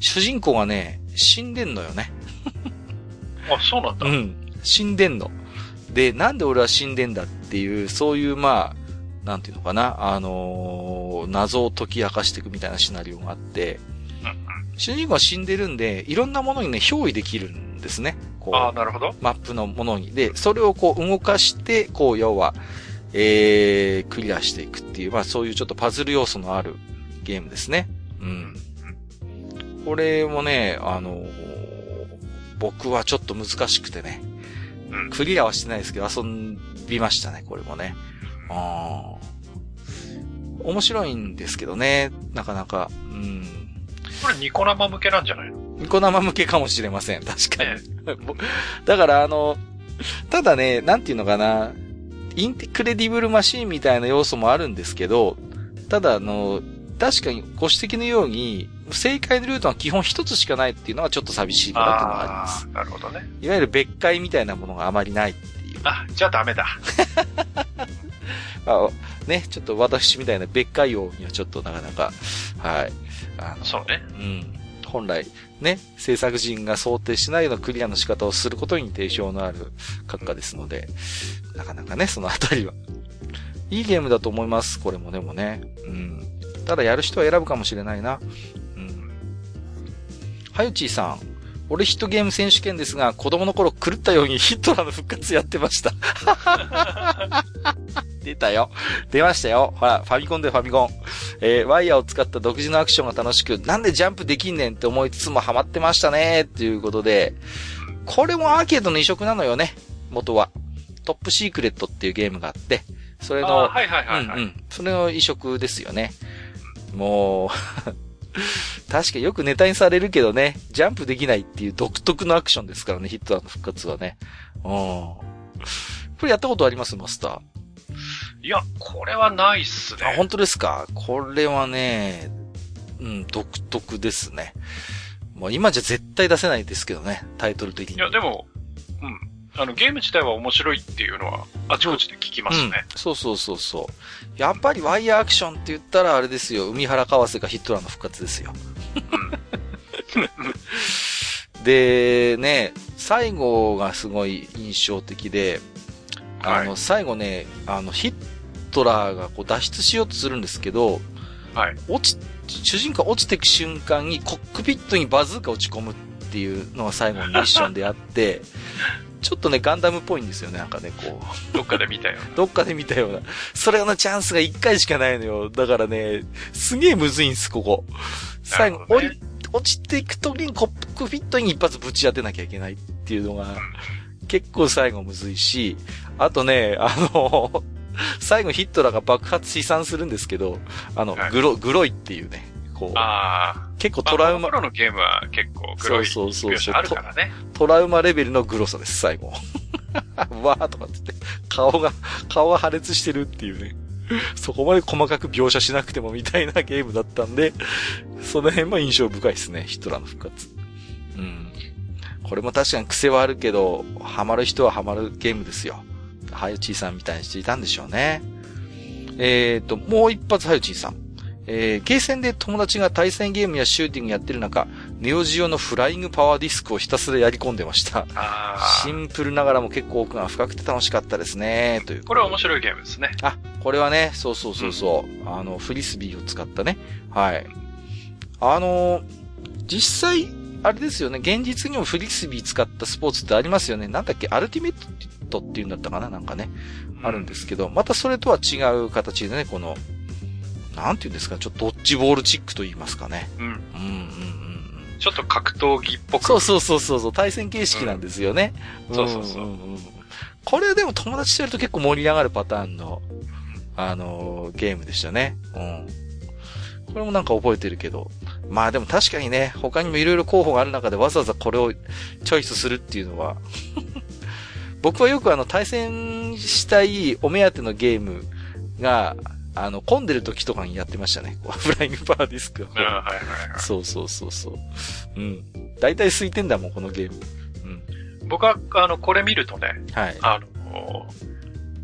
主人公がね、死んでんのよね。あ、そうなんだ。うん。死んでんの。で、なんで俺は死んでんだっていう、そういうまあ、なんていうのかな、あのー、謎を解き明かしていくみたいなシナリオがあって、主人公は死んでるんで、いろんなものにね、憑依できるんですね。こう。ああ、なるほど。マップのものに。で、それをこう動かして、こう、要は、えー、クリアしていくっていう、まあそういうちょっとパズル要素のあるゲームですね。うん。これもね、あのー、僕はちょっと難しくてね。クリアはしてないですけど、遊びましたね、これもね。あ面白いんですけどね、なかなか。うん。これニコ生向けなんじゃないの？ニコ生向けかもしれません。確かに。だからあの、ただね、なんていうのかな、インテクレディブルマシーンみたいな要素もあるんですけど、ただあの、確かにご指摘のように、正解のルートは基本一つしかないっていうのはちょっと寂しいかなっていうのがあります。なるほどね。いわゆる別解みたいなものがあまりないっていう。あ、じゃあダメだ。あね、ちょっと私みたいな別解用にはちょっとなかなか、はい。あのそうね。うん。本来、ね、制作人が想定しないようなクリアの仕方をすることに定評のある閣下ですので、なかなかね、そのあたりは。いいゲームだと思います、これもでもね。うん。ただやる人は選ぶかもしれないな。うん。はゆちーさん。俺ヒットゲーム選手権ですが、子供の頃狂ったように ヒットラーの復活やってました。出たよ。出ましたよ。ほら、ファミコンでファミコン。えー、ワイヤーを使った独自のアクションが楽しく、なんでジャンプできんねんって思いつつもハマってましたね。っていうことで、これもアーケードの移植なのよね。元は。トップシークレットっていうゲームがあって、それの、はいはいはい、はい、うんうん。それの移植ですよね。もう 確かによくネタにされるけどね、ジャンプできないっていう独特のアクションですからね、ヒットラーの復活はね。うん。これやったことあります？マスター。いや、これはないっすね。あ、本当ですか？これはね、うん、独特ですね。もう今じゃ絶対出せないですけどね、タイトル的に。いや、でも、うん。あの、ゲーム自体は面白いっていうのは、あちこちで聞きますね、うん、そうそうそうそう。やっぱりワイヤーアクションって言ったらあれですよ、海原川瀬がヒットラーの復活ですよ。で、ね、最後がすごい印象的で、あの、はい、最後ね、あの、ヒットラーがこう脱出しようとするんですけど、はい。落ち、主人公落ちていく瞬間にコックピットにバズーカ落ち込むっていうのが最後のミッションであって、ちょっとね、ガンダムっぽいんですよね、なんかね、こう。どっかで見たような。どっかで見たような。それのチャンスが1回しかないのよ。だからね、すげえむずいんです、ここ。最後、ね、降り、落ちていくときにコックフィットに一発ぶち当てなきゃいけないっていうのが、結構最後むずいし、あとね、あの、最後ヒットラーが爆発飛散するんですけど、あの、はい、グロ、グロいっていうね。こう。ああ。結構トラウマ。まあ、のゲームは結構グロいそうそうそうあるからねト。トラウマレベルのグロさです、最後。わーとかって言って、顔が、顔が破裂してるっていうね。そこまで細かく描写しなくてもみたいなゲームだったんで、その辺も印象深いですね、ヒトラーの復活。うん。これも確かに癖はあるけど、ハマる人はハマるゲームですよ。はゆちーさんみたいにしていたんでしょうね。えっ、ー、と、もう一発はゆちーさん。えー、ゲーセンで友達が対戦ゲームやシューティングやってる中、ネオジオのフライングパワーディスクをひたすらやり込んでました。シンプルながらも結構奥が深くて楽しかったですね。という。これは面白いゲームですね。あ、これはね、そうそうそうそう、うん、あの、フリスビーを使ったね。はい。あの実際、あれですよね、現実にもフリスビー使ったスポーツってありますよね。なんだっけ、アルティメットっていうんだったかな？なんかね。あるんですけど、またそれとは違う形でね、この、なんていうんですか、ちょっとドッジボールチックと言いますかね。うん。うんうんうん。ちょっと格闘技っぽく。そうそうそうそう、対戦形式なんですよね。うん、そうそうそう。うんうんこれでも友達とやると結構盛り上がるパターンの、あのー、ゲームでしたね。うん。これもなんか覚えてるけど。まあでも確かにね、他にもいろいろ候補がある中でわざわざこれをチョイスするっていうのは 僕はよくあの対戦したいお目当てのゲームが、あの、混んでる時とかにやってましたね。フライングパワーディスクはいはいはい。そうそうそうそう。うん。大体空いてんだもん、このゲーム。うん。僕は、あの、これ見るとね、はい。あの、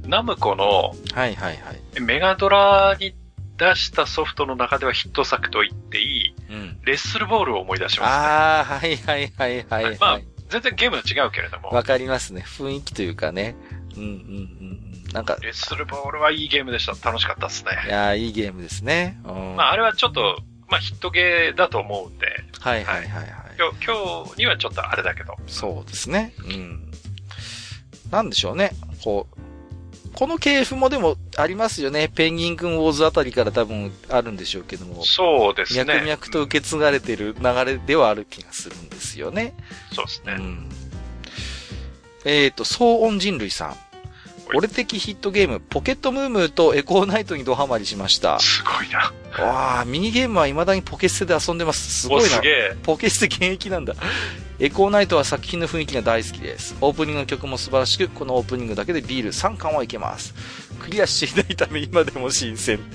ナムコの、はいはいはい。メガドラに出したソフトの中ではヒット作と言っていい、うん、レッスルボールを思い出しますね。ああ、はいはいはいはい、はい。まあ、全然ゲームは違うけれども。わかりますね。雰囲気というかね。うんうんうん。なんか。レッスルボールはいいゲームでした。楽しかったっすね。いやいいゲームですね。うん、まあ、あれはちょっと、まあ、ヒットゲーだと思うんで。はいはいはいはい。今日、今日にはちょっとあれだけど。そうですね。うん。なんでしょうね。こう、この系譜もでもありますよね。ペンギン君ウォーズあたりから多分あるんでしょうけども。そうですね。脈々と受け継がれてる流れではある気がするんですよね。そうですね。うん、えっ、ー、と、騒音人類さん。俺的ヒットゲーム、ポケットムームーとエコーナイトにドハマりしました。すごいな。わあ、ミニゲームは未だにポケステで遊んでます。すごいな。すげえ。ポケステ現役なんだ。エコーナイトは作品の雰囲気が大好きです。オープニングの曲も素晴らしく、このオープニングだけでビール3缶はいけます。クリアしていないため今でも新鮮。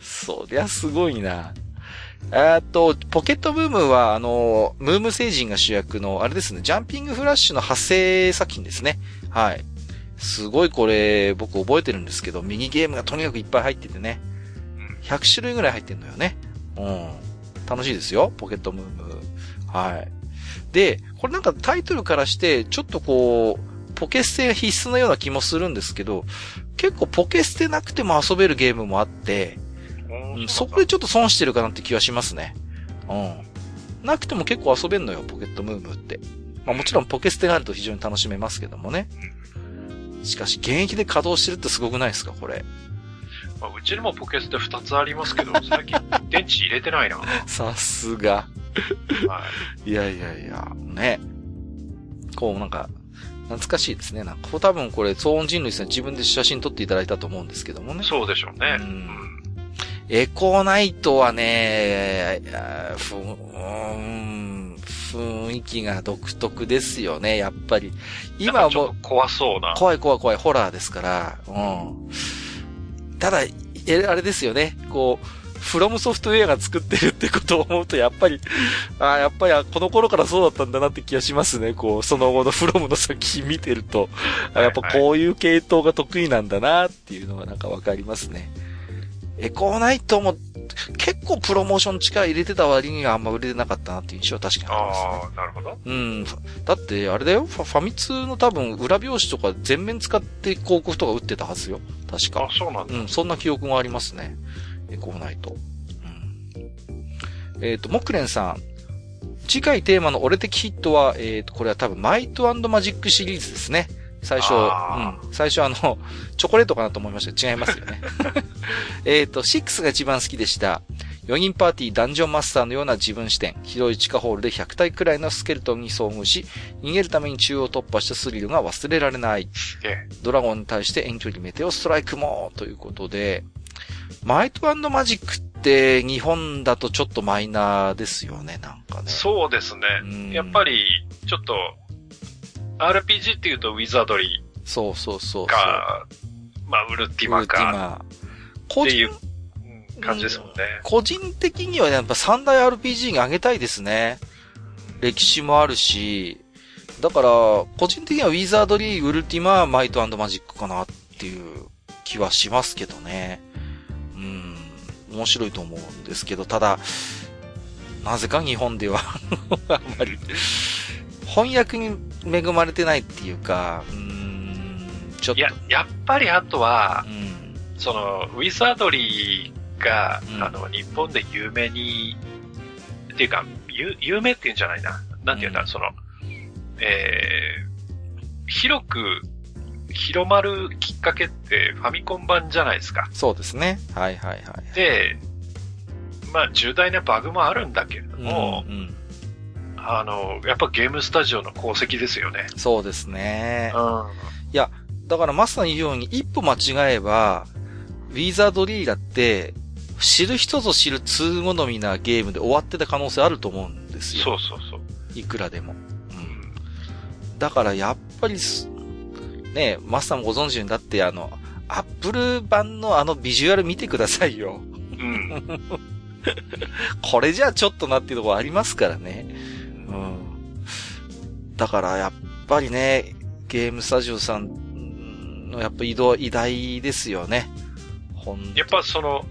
そりゃすごいな。えっと、ポケットブームは、あの、ムーム星人が主役の、あれですね、ジャンピングフラッシュの派生作品ですね。はい。すごいこれ、僕覚えてるんですけど、ミニゲームがとにかくいっぱい入っててね。100種類ぐらい入ってんのよね。うん。楽しいですよ、ポケットムーム。はい。で、これなんかタイトルからして、ちょっとこう、ポケ捨てが必須のような気もするんですけど、結構ポケ捨てなくても遊べるゲームもあって、うん、そこでちょっと損してるかなって気はしますね。うん。なくても結構遊べんのよ、ポケットムームって。まあもちろんポケ捨てがあると非常に楽しめますけどもね。しかし、現役で稼働してるってすごくないですか、これ。まあ、うちにもポケ捨て2つありますけど、最近電池入れてないな。さすが。はい。いやいやいや、ね。こうなんか、懐かしいですね。なんか、多分これ、騒音人類さん自分で写真撮っていただいたと思うんですけどもね。そうでしょうね。うんエコーナイトはね、ふ、うん、雰囲気が独特ですよね、やっぱり。今はもう。怖そうな。怖い怖い怖い、ホラーですから。うん。ただ、え、あれですよね、こう、フロムソフトウェアが作ってるってことを思うと、やっぱり、ああ、やっぱりこの頃からそうだったんだなって気がしますね。こう、その後のフロムの作品見てると、やっぱこういう系統が得意なんだなっていうのがなんかわかりますね。エコーナイトも結構プロモーション力入れてた割にはあんま売れてなかったなっていう印象は確かにありますね。ああ、なるほど。うん。だって、あれだよファ、ファミ通の多分裏表紙とか全面使って広告とか売ってたはずよ。確か。あ、そうなんだ。うん、そんな記憶がありますね。エコーナイト。うん。えっ、ー、と、モクレンさん。次回テーマの俺的ヒットは、えっ、ー、と、これは多分マイトマジックシリーズですね。最初、うん。最初あの、チョコレートかなと思いました違いますよね。えっと、6が一番好きでした。4人パーティーダンジョンマスターのような自分視点、広い地下ホールで100体くらいのスケルトンに遭遇し、逃げるために中央突破したスリルが忘れられない。ドラゴンに対して遠距離メテオストライクも、ということで、マイトマジックって日本だとちょっとマイナーですよね、なんかね。そうですね。やっぱり、ちょっと、RPG っていうとウィザードリー。そうそうそうか、まあ、ウルティマか。ウルティマ。っていう感じですもんね。個人的にはやっぱ三大 RPG にあげたいですね。歴史もあるし、だから、個人的にはウィザードリー、ウルティマ、マイトマジックかなっていう気はしますけどね。うん、面白いと思うんですけど、ただ、なぜか日本では あんまり、翻訳に恵まれてないっていうか、うん、ちょっと。や、やっぱりあとは、うん、その、ウィザードリーが、うん、あの、日本で有名に、っていうか、有有名っていうんじゃないな。なんていうんだ、うん、その、えー、広く広まるきっかけってファミコン版じゃないですか。そうですね。はいはいはい。で、まあ重大なバグもあるんだけれども、うんうん、あの、やっぱゲームスタジオの功績ですよね。そうですね。うん。いや、だからマスターに言うように一歩間違えば、ウィザードリーだって、知る人ぞ知る通好みなゲームで終わってた可能性あると思うんですよ。そうそうそう。いくらでも。うん。だからやっぱり、ねマスターもご存知にだってあの、アップル版のあのビジュアル見てくださいよ。うん。これじゃあちょっとなっていうところありますからね。うん。だからやっぱりね、ゲームスタジオさんのやっぱ移動、偉大ですよね。ほんやっぱその、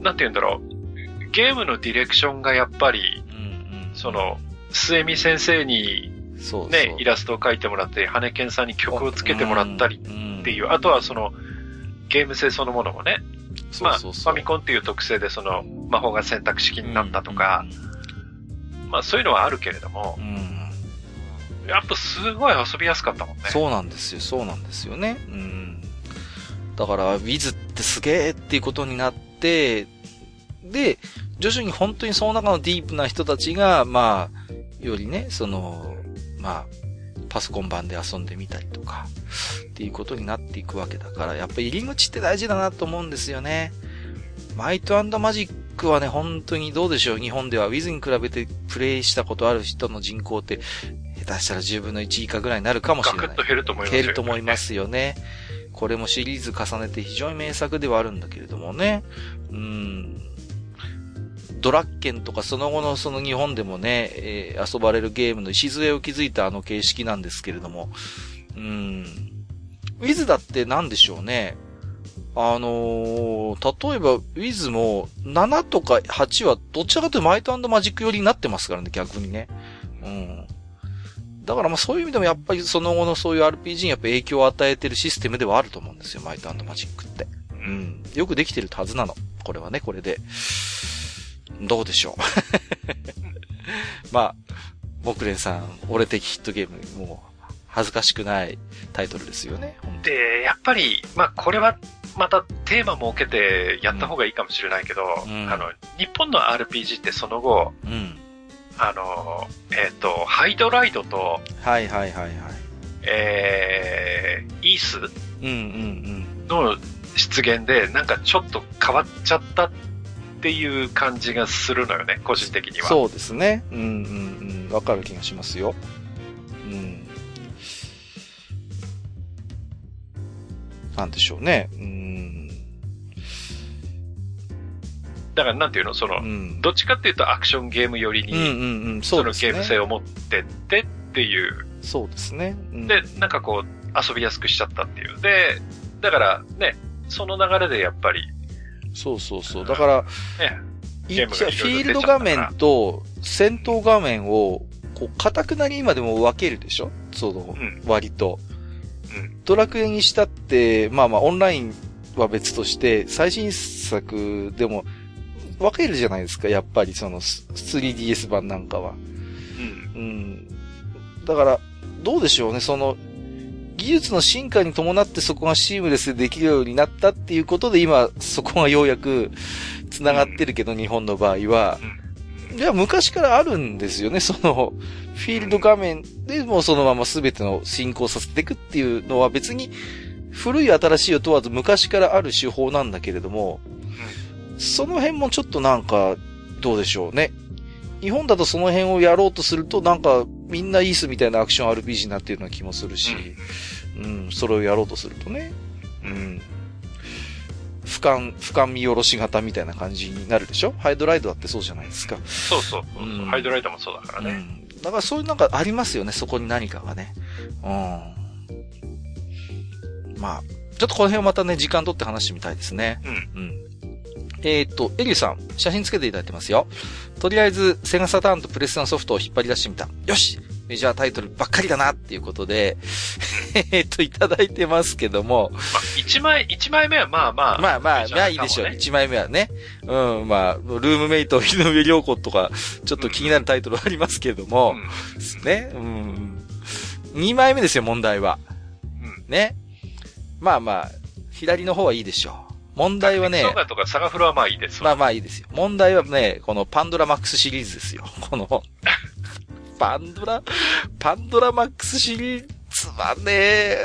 なんて言うんだろう、ゲームのディレクションがやっぱり、うんうん、その、末見先生に、ね、そうそう。イラストを描いてもらって、羽根ンさんに曲をつけてもらったりっていう、うんうん、あとはその、ゲーム性そのものもね、まあ、ファミコンっていう特性でその、魔法が選択式になったとか、うんうん、まあそういうのはあるけれども、うん、やっぱすごい遊びやすかったもんね。そうなんですよ、そうなんですよね。うん。だから、ウィズってすげえっていうことになって、で、徐々に本当にその中のディープな人たちが、まあ、よりね、その、まあ、パソコン版で遊んでみたりとか、っていうことになっていくわけだから、やっぱり入り口って大事だなと思うんですよね。マイトマジックはね、本当にどうでしょう日本では Wiz に比べてプレイしたことある人の人口って、下手したら10分の1以下ぐらいになるかもしれない。ガクッと減ると思いますよ、ね。減ると思いますよね。これもシリーズ重ねて非常に名作ではあるんだけれどもね。うん。ドラッケンとかその後のその日本でもね、えー、遊ばれるゲームの礎を築いたあの形式なんですけれども、うん。ウィズだって何でしょうね。あのー、例えば、ウィズも、7とか8は、どちらかというとマイトマジック寄りになってますからね、逆にね。うん。だからまあそういう意味でもやっぱりその後のそういう RPG にやっぱ影響を与えてるシステムではあると思うんですよ、マイトマジックって。うん。よくできてるはずなの。これはね、これで。どうでしょう。まあ、木蓮さん、俺的ヒットゲーム、もう、恥ずかしくないタイトルですよね。で、やっぱり、まあこれは、またテーマ設けてやった方がいいかもしれないけど、うん、あの、日本の RPG ってその後、うん、あの、えっ、ー、と、ハイドライドと、はいはいはいはい。えー、イースの出現で、なんかちょっと変わっちゃったっていう感じがするのよね、個人的には。そうですね。うんうんうん。わかる気がしますよ。うん。なんでしょうね。うん。だからなんていうのその、うん、どっちかっていうとアクションゲーム寄りに、うんうんうん、そ、ね、のゲーム性を持ってってっていう。そうですね。うん、で、なんかこう、遊びやすくしちゃったっていう。で、だからね、その流れでやっぱり。そうそうそう。だから、ね、フィールド画面と戦闘画面を、こう、硬くなり今でも分けるでしょ？その、割と。うん。ドラクエにしたって、まあまあ、オンラインは別として、最新作でも、分けるじゃないですか、やっぱりその 3DS 版なんかは。うん。うん。だから、どうでしょうね、その、技術の進化に伴ってそこがシームレスでできるようになったっていうことで今、そこがようやく繋がってるけど、日本の場合は、いや、昔からあるんですよね。その、フィールド画面でもそのまま全ての進行させていくっていうのは別に、古い新しいを問わず昔からある手法なんだけれども、その辺もちょっとなんか、どうでしょうね。日本だとその辺をやろうとすると、なんか、みんなイースみたいなアクション RPG になってるような気もするし、うん、それをやろうとするとね。うん。俯瞰、俯瞰見下ろし型みたいな感じになるでしょ？ハイドライドだってそうじゃないですか。そうそうそう、うん、ハイドライドもそうだからね。うん。だからそういうなんかありますよね、そこに何かがね。うん。まあ、ちょっとこの辺をまたね、時間取って話してみたいですね。うん。うん。えっ、ー、と、エリューさん、写真つけていただいてますよ。とりあえず、セガサターンとプレステのソフトを引っ張り出してみた。よしメジャータイトルばっかりだなっていうことで、えっと、いただいてますけども。まあ、1枚、一枚目はまあまあ。まあまあ、まあいいでしょう。1枚目はね。うん、まあ、ルームメイト、日の上良子とか、ちょっと気になるタイトルありますけども。うん、ね。うん。2枚目ですよ、問題は。うん。ね。まあまあ、左の方はいいでしょう。問題はね。とかサガフロはまあいいですまあまあいいですよ。問題はね、このパンドラマックスシリーズですよ。この パンドラ、パンドラマックスシリーズはね、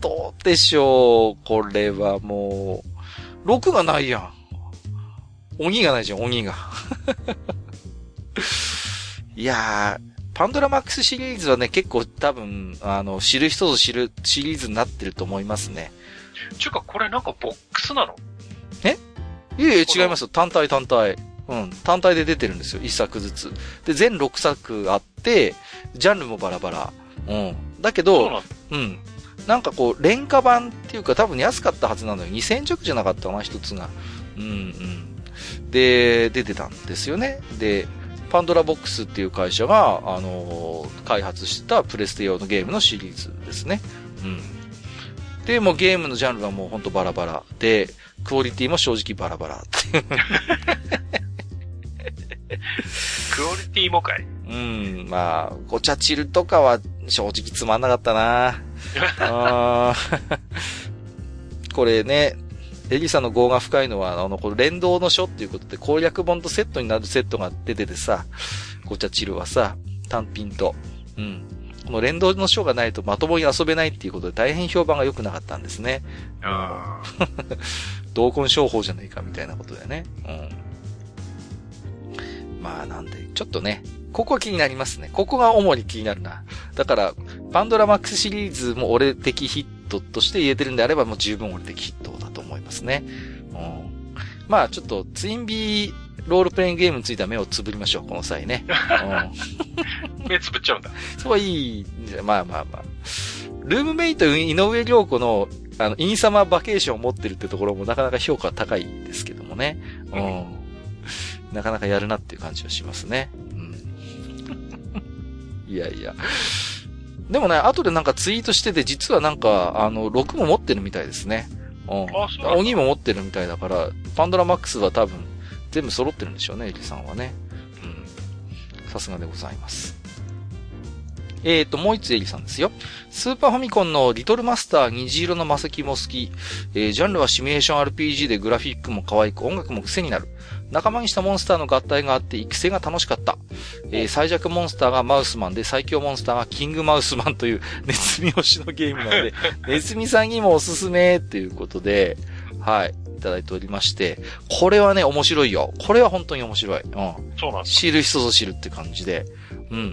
どうでしょう。これはもう、6がないやん。鬼がないじゃん、鬼が。いやー、パンドラマックスシリーズはね、結構多分、あの、知る人ぞ知るシリーズになってると思いますね。ちゅうか、これなんかボックスなの？え？いえいえ、違いますよ。単体単体。うん。単体で出てるんですよ。一作ずつ。で、全6作あって、ジャンルもバラバラ。うん。だけど、うん。なんかこう、廉価版っていうか多分安かったはずなのよ。2000弱じゃなかったかな、一つが。うんうん。で、出てたんですよね。で、パンドラボックスっていう会社が、あのー、開発したプレステ用のゲームのシリーズですね。うん。で、もうゲームのジャンルはもうほんとバラバラで、クオリティも正直バラバラっていう。クオリティもかいうん、まあ、ごちゃチルとかは正直つまんなかったなあこれね、エリさんの業が深いのは、あの、この連動の書っていうことで攻略本とセットになるセットが出ててさ、ごちゃチルはさ、単品と。うん。この連動の書がないとまともに遊べないっていうことで大変評判が良くなかったんですね。ああ。同梱商法じゃないかみたいなことだよね。うん。まあなんで、ちょっとね、ここ気になりますね。ここが主に気になるな。だから、パンドラマックスシリーズも俺的ヒットとして言えてるんであればもう十分俺的ヒットだと思いますね。うん。まあちょっとツインビーロールプレイングゲームについては目をつぶりましょう、この際ね。うん、目つぶっちゃうんだ。そういい、まあまあまあ。ルームメイト井上良子のあの、インサマーバケーションを持ってるってところもなかなか評価高いですけどもね。うん。なかなかやるなっていう感じはしますね。うん。いやいや。でもね、後でなんかツイートしてて、実はなんか、あの、6も持ってるみたいですね。うん。鬼も持ってるみたいだから、パンドラマックスは多分、全部揃ってるんでしょうね、エリさんはね。うん。さすがでございます。えっ、ー、と、もう一つエリさんですよ。スーパーファミコンのリトルマスター虹色のマセキも好き。えー、ジャンルはシミュレーション RPG でグラフィックも可愛く音楽も癖になる。仲間にしたモンスターの合体があって育成が楽しかった。えー、最弱モンスターがマウスマンで最強モンスターがキングマウスマンという ネズミ推しのゲームなので、ネズミさんにもおすすめっていうことで、はい、いただいておりまして、これはね、面白いよ。これは本当に面白い。うん。そうなん知る人ぞ知るって感じで。うんうんう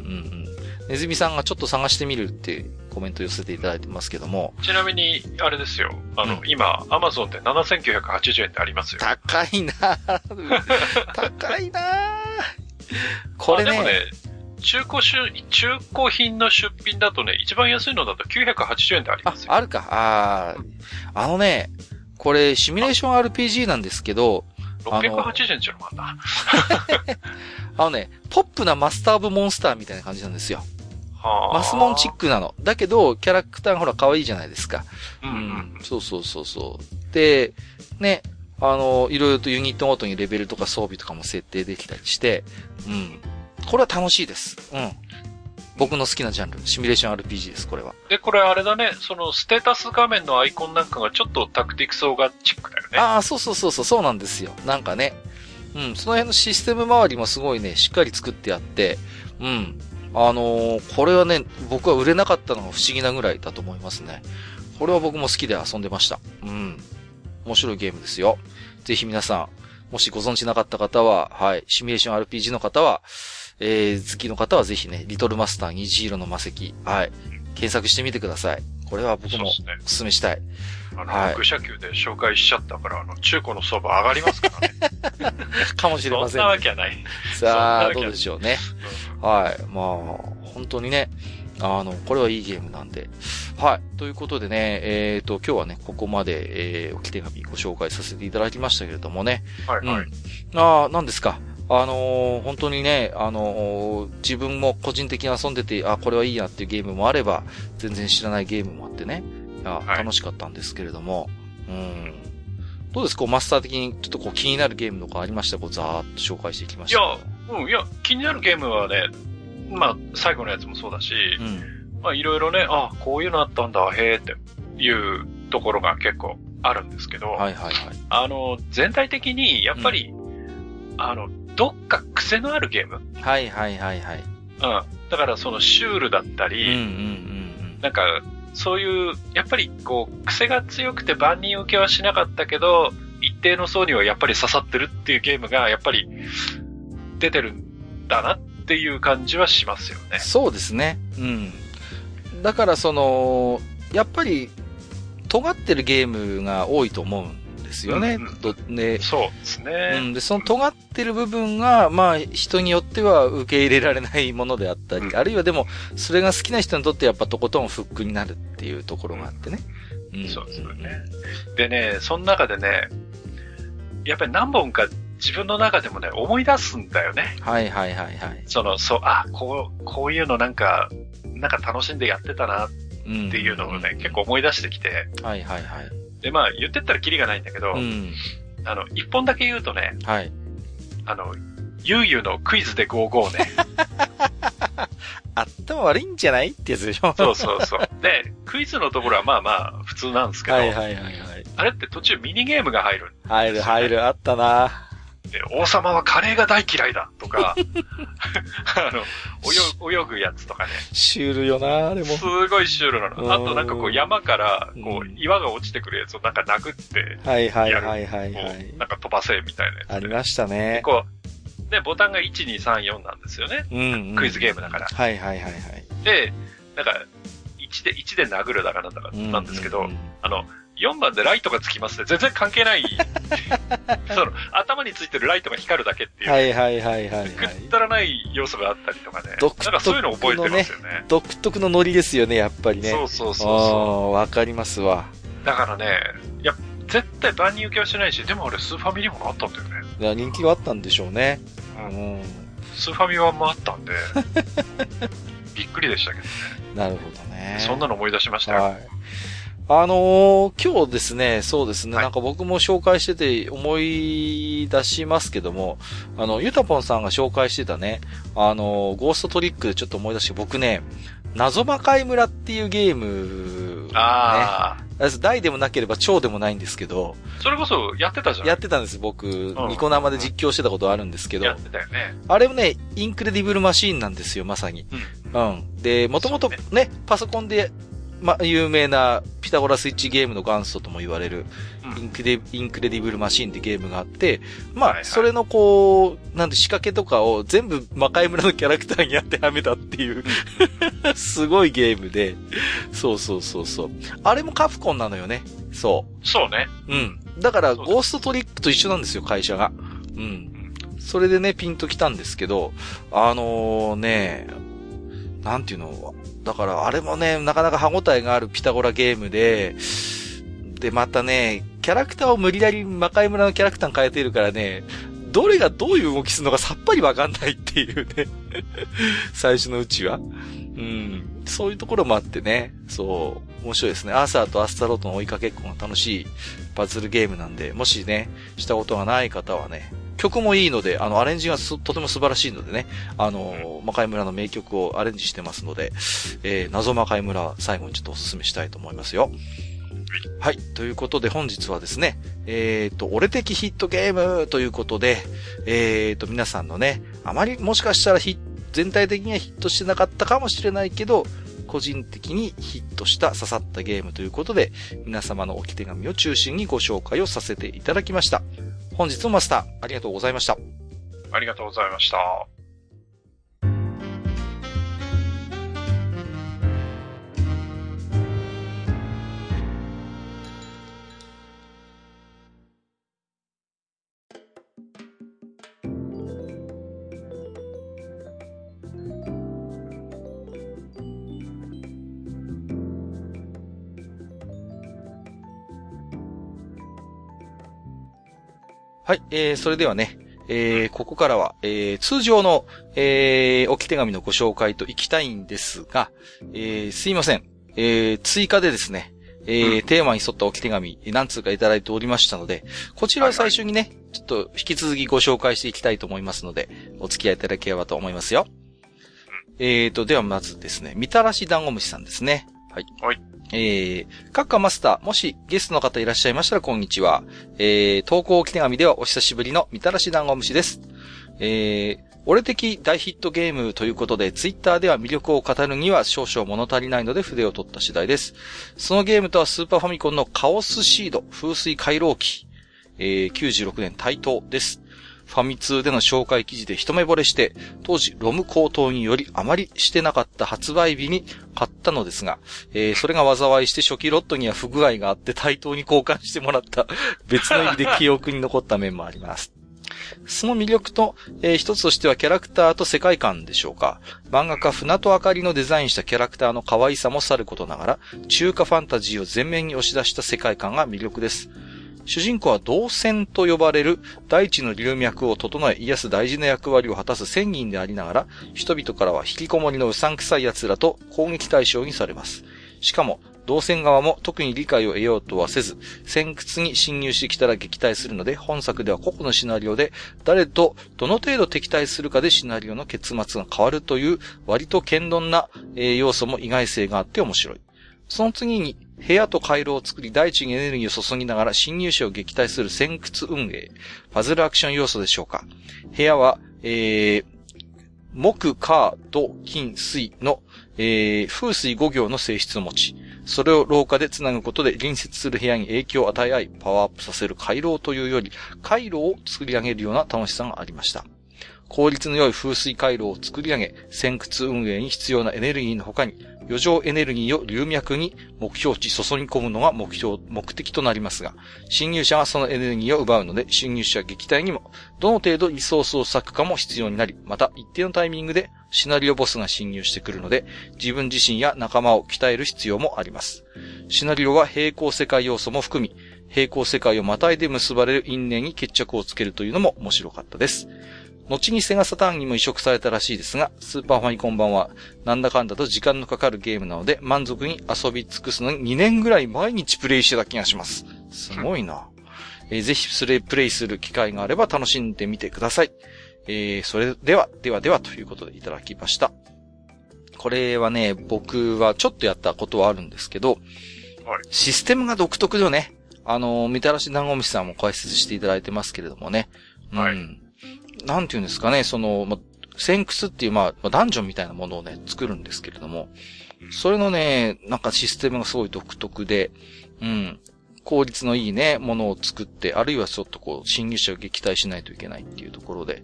ん。ネズミさんがちょっと探してみるってコメント寄せていただいてますけども。ちなみに、あれですよ。あの、うん、今、アマゾンで7980円ってありますよ。高いな 高いなこれね。でもね、中古出、中古品の出品だとね、一番安いのだと980円でありますよ。あ、あるか。ああ。あのね、これ、シミュレーション RPG なんですけど、680円ちゃうのかな。あのね、ポップなマスター・オブ・モンスターみたいな感じなんですよ。マスモンチックなの。だけど、キャラクターがほら可愛いじゃないですか。うん、うん、そうそうそうそう。で、ね、あの、いろいろとユニットごとにレベルとか装備とかも設定できたりして、うん。これは楽しいです。うん。僕の好きなジャンル、シミュレーション RPG です、これは。で、これあれだね、そのステータス画面のアイコンなんかがちょっとタクティクスオーガチックだよね。ああ、そうそうそうそう、そうなんですよ。なんかね、うん、その辺のシステム周りもすごいね、しっかり作ってやって、うん。あのー、これはね、僕は売れなかったのが不思議なぐらいだと思いますね。これは僕も好きで遊んでました。うん。面白いゲームですよ。ぜひ皆さん、もしご存知なかった方は、はい、シミュレーション RPG の方は、えー、好きの方はぜひね、リトルマスター虹色の魔石、はい、検索してみてください。これは僕もお勧めしたい。あの、はい、愚者級で紹介しちゃったから、あの、中古の相場上がりますからね。かもしれません、ね。そんなわけはない。さあ、どうでしょうね。うん、はい。まあ、本当にね、あの、これはいいゲームなんで。はい。ということでね、えっ、ー、と、今日はね、ここまで、えー、置き手紙ご紹介させていただきましたけれどもね。はい、はい。うん。ああ、何ですか？あのー、本当にね、あのー、自分も個人的に遊んでて、あ、これはいいやっていうゲームもあれば、全然知らないゲームもあってね。や、楽しかったんですけれども、うん。どうですか？マスター的にちょっとこう気になるゲームとかありました？こうざーっと紹介していきました。いや、うん、いや、気になるゲームはね、まあ、最後のやつもそうだし、うん、まあ、いろいろね、あ、こういうのあったんだ、へえっていうところが結構あるんですけど、はいはいはい。あの、全体的に、やっぱり、うん、あの、どっか癖のあるゲームはいはいはいはい。うん。だからそのシュールだったり、うんうんうんうん、なんか、そういう、やっぱりこう、癖が強くて万人受けはしなかったけど、一定の層にはやっぱり刺さってるっていうゲームが、やっぱり出てるんだなっていう感じはしますよね。そうですね。うん。だからその、やっぱり、尖ってるゲームが多いと思うんですよね。うん、ねそうですね。うん。で、その尖ってる部分が、まあ、人によっては受け入れられないものであったり、うん、あるいはでも、それが好きな人にとってやっぱとことんフックになるっていうところがあってね。うん。そうですよね。でね、その中でね、やっぱり何本か自分の中でもね、思い出すんだよね。はいはいはいはい。その、そう、あ、こう、こういうのなんか、なんか楽しんでやってたなっていうのをね、結構思い出してきて。はいはいはい。で、まあ、言ってったらキリがないんだけど、うん、あの、一本だけ言うとね、はい。あの、ゆうゆうのクイズで55ね。頭悪いんじゃないってやつでしょそうそうそう。で、クイズのところはまあまあ普通なんですけど、はいはいはいはい。あれって途中ミニゲームが入る、ね、入る入る、あったなで、王様はカレーが大嫌いだとか、あの、泳ぐやつとかね。シュールよなあれも。すごいシュールなの。あとなんかこう山から、こう、岩が落ちてくるやつをなんか殴って、はいはいはいはいはい。なんか飛ばせみたいなやつ、ありましたね。こう、で、ボタンが1、2、3、4なんですよね。うん、うん、クイズゲームだから。はいはいはいはい。で、なんか、1で、1で殴るだかなんだかなんですけど、うんうんうん、あの、4番でライトがつきますね。全然関係ない。その、頭についてるライトが光るだけっていう。はいはいはいはい、はい。くったらない要素があったりとかね。独特なんかそういうの覚えてますよね。独特のノリですよね、やっぱりね。そうそうそうそう。わかりますわ。だからね、いや、絶対万人受けはしないし、でもあれスーファミリーもあったんだよね。いや、人気があったんでしょうね。うん。スーファミワンもあったんで、びっくりでしたけどね。なるほどね。そんなの思い出しましたよ。はい。あのー、今日ですね、そうですね、はい、なんか僕も紹介してて思い出しますけども、あの、ゆたぽんさんが紹介してたね、あのー、ゴーストトリックでちょっと思い出して、僕ね、謎魔界村っていうゲーム、ね、ああ。大でもなければ超でもないんですけど。それこそやってたじゃん。やってたんです、僕。うん、ニコ生で実況してたことあるんですけど。やってたよね。あれもね、インクレディブルマシーンなんですよ、まさに。うん。うん。で、もともとね、パソコンでま、有名なピタゴラスイッチゲームの元祖とも言われる、インクレ、インクレディブルマシンってゲームがあって、まあ、はいはい、それのこう、なんで仕掛けとかを全部魔界村のキャラクターに当てはめたっていう すごいゲームで、そうそうそうそう。あれもカプコンなのよね。そう。そうね。うん。だから、ゴーストトリックと一緒なんですよ、会社が。うん。それでね、ピンと来たんですけど、あのー、ね、なんていうの、だからあれもね、なかなか歯応えがあるピタゴラゲームで、で、またね、キャラクターを無理やり魔界村のキャラクターに変えているからね、どれがどういう動きするのかさっぱりわかんないっていうね 最初のうちは。うん。そういうところもあってね。そう。面白いですね。アーサーとアスタロートの追いかけっこが楽しいパズルゲームなんで、もしね、したことがない方はね、曲もいいので、あの、アレンジがとても素晴らしいのでね、あの、魔界村の名曲をアレンジしてますので、えー、謎魔界村、最後にちょっとお勧めしたいと思いますよ。はい。ということで本日はですね、えっ、ー、と、俺的ヒットゲームということで、えっ、ー、と、皆さんのね、あまりもしかしたらヒ全体的にはヒットしてなかったかもしれないけど、個人的にヒットした刺さったゲームということで、皆様の置き手紙を中心にご紹介をさせていただきました。本日もマスター、ありがとうございました。ありがとうございました。はい、えー、それではね、えー、ここからは、えー、通常の、えー、置き手紙のご紹介と行きたいんですが、えー、すいません。えー、追加でですね、えー、うん、テーマに沿った置き手紙、何通かいただいておりましたので、こちらは最初にね、はいはい、ちょっと引き続きご紹介していきたいと思いますので、お付き合いいただければと思いますよ。えーと、ではまずですね、みたらし団子虫さんですね。はい。はい。えー、各家マスター、もしゲストの方いらっしゃいましたら、こんにちは。えー、投稿置き手紙ではお久しぶりのみたらし団子虫です。えー、俺的大ヒットゲームということで、ツイッターでは魅力を語るには少々物足りないので筆を取った次第です。そのゲームとはスーパーファミコンのカオスシード風水回廊機、えー、96年対等です。ファミ通での紹介記事で一目惚れして、当時ロム高騰によりあまりしてなかった発売日に買ったのですが、えー、それが災いして初期ロットには不具合があって対等に交換してもらった 別の意味で記憶に残った面もあります。その魅力と、えー、一つとしてはキャラクターと世界観でしょうか。漫画家船戸あかりのデザインしたキャラクターの可愛さもさることながら、中華ファンタジーを前面に押し出した世界観が魅力です。主人公は動線と呼ばれる大地の流脈を整え癒す大事な役割を果たす仙人でありながら、人々からは引きこもりのうさんくさい奴らと攻撃対象にされます。しかも、動線側も特に理解を得ようとはせず、先屈に侵入してきたら撃退するので、本作では個々のシナリオで、誰とどの程度敵対するかでシナリオの結末が変わるという、割と堅鈍な、要素も意外性があって面白い。その次に、部屋と回路を作り大地にエネルギーを注ぎながら侵入者を撃退する先屈運営。パズルアクション要素でしょうか。部屋は、えー、木、火、土、金、水の、えー、風水5行の性質を持ち、それを廊下で繋ぐことで隣接する部屋に影響を与え合い、パワーアップさせる回廊というより、回路を作り上げるような楽しさがありました。効率の良い風水回路を作り上げ、先屈運営に必要なエネルギーの他に、余剰エネルギーを流脈に目標値注ぎ込むのが目標、目的となりますが、侵入者はそのエネルギーを奪うので、侵入者撃退にも、どの程度リソースを割くかも必要になり、また一定のタイミングでシナリオボスが侵入してくるので、自分自身や仲間を鍛える必要もあります。シナリオは平行世界要素も含み、平行世界をまたいで結ばれる因縁に決着をつけるというのも面白かったです。後にセガサターンにも移植されたらしいですが、スーパーファミコン版は、なんだかんだと時間のかかるゲームなので、満足に遊び尽くすのに2年ぐらい毎日プレイしてた気がします。すごいな。えー、ぜひそれプレイする機会があれば楽しんでみてください。えー、それでは、ではではということでいただきました。これはね、僕はちょっとやったことはあるんですけど、はい、システムが独特よね。あの、みたらし団子虫さんも解説していただいてますけれどもね。はい。なんて言うんですかね、その、ま、先屈っていう、まあ、ダンジョンみたいなものをね、作るんですけれども、それのね、なんかシステムがすごい独特で、うん、効率のいいね、ものを作って、あるいはちょっとこう、侵入者を撃退しないといけないっていうところで、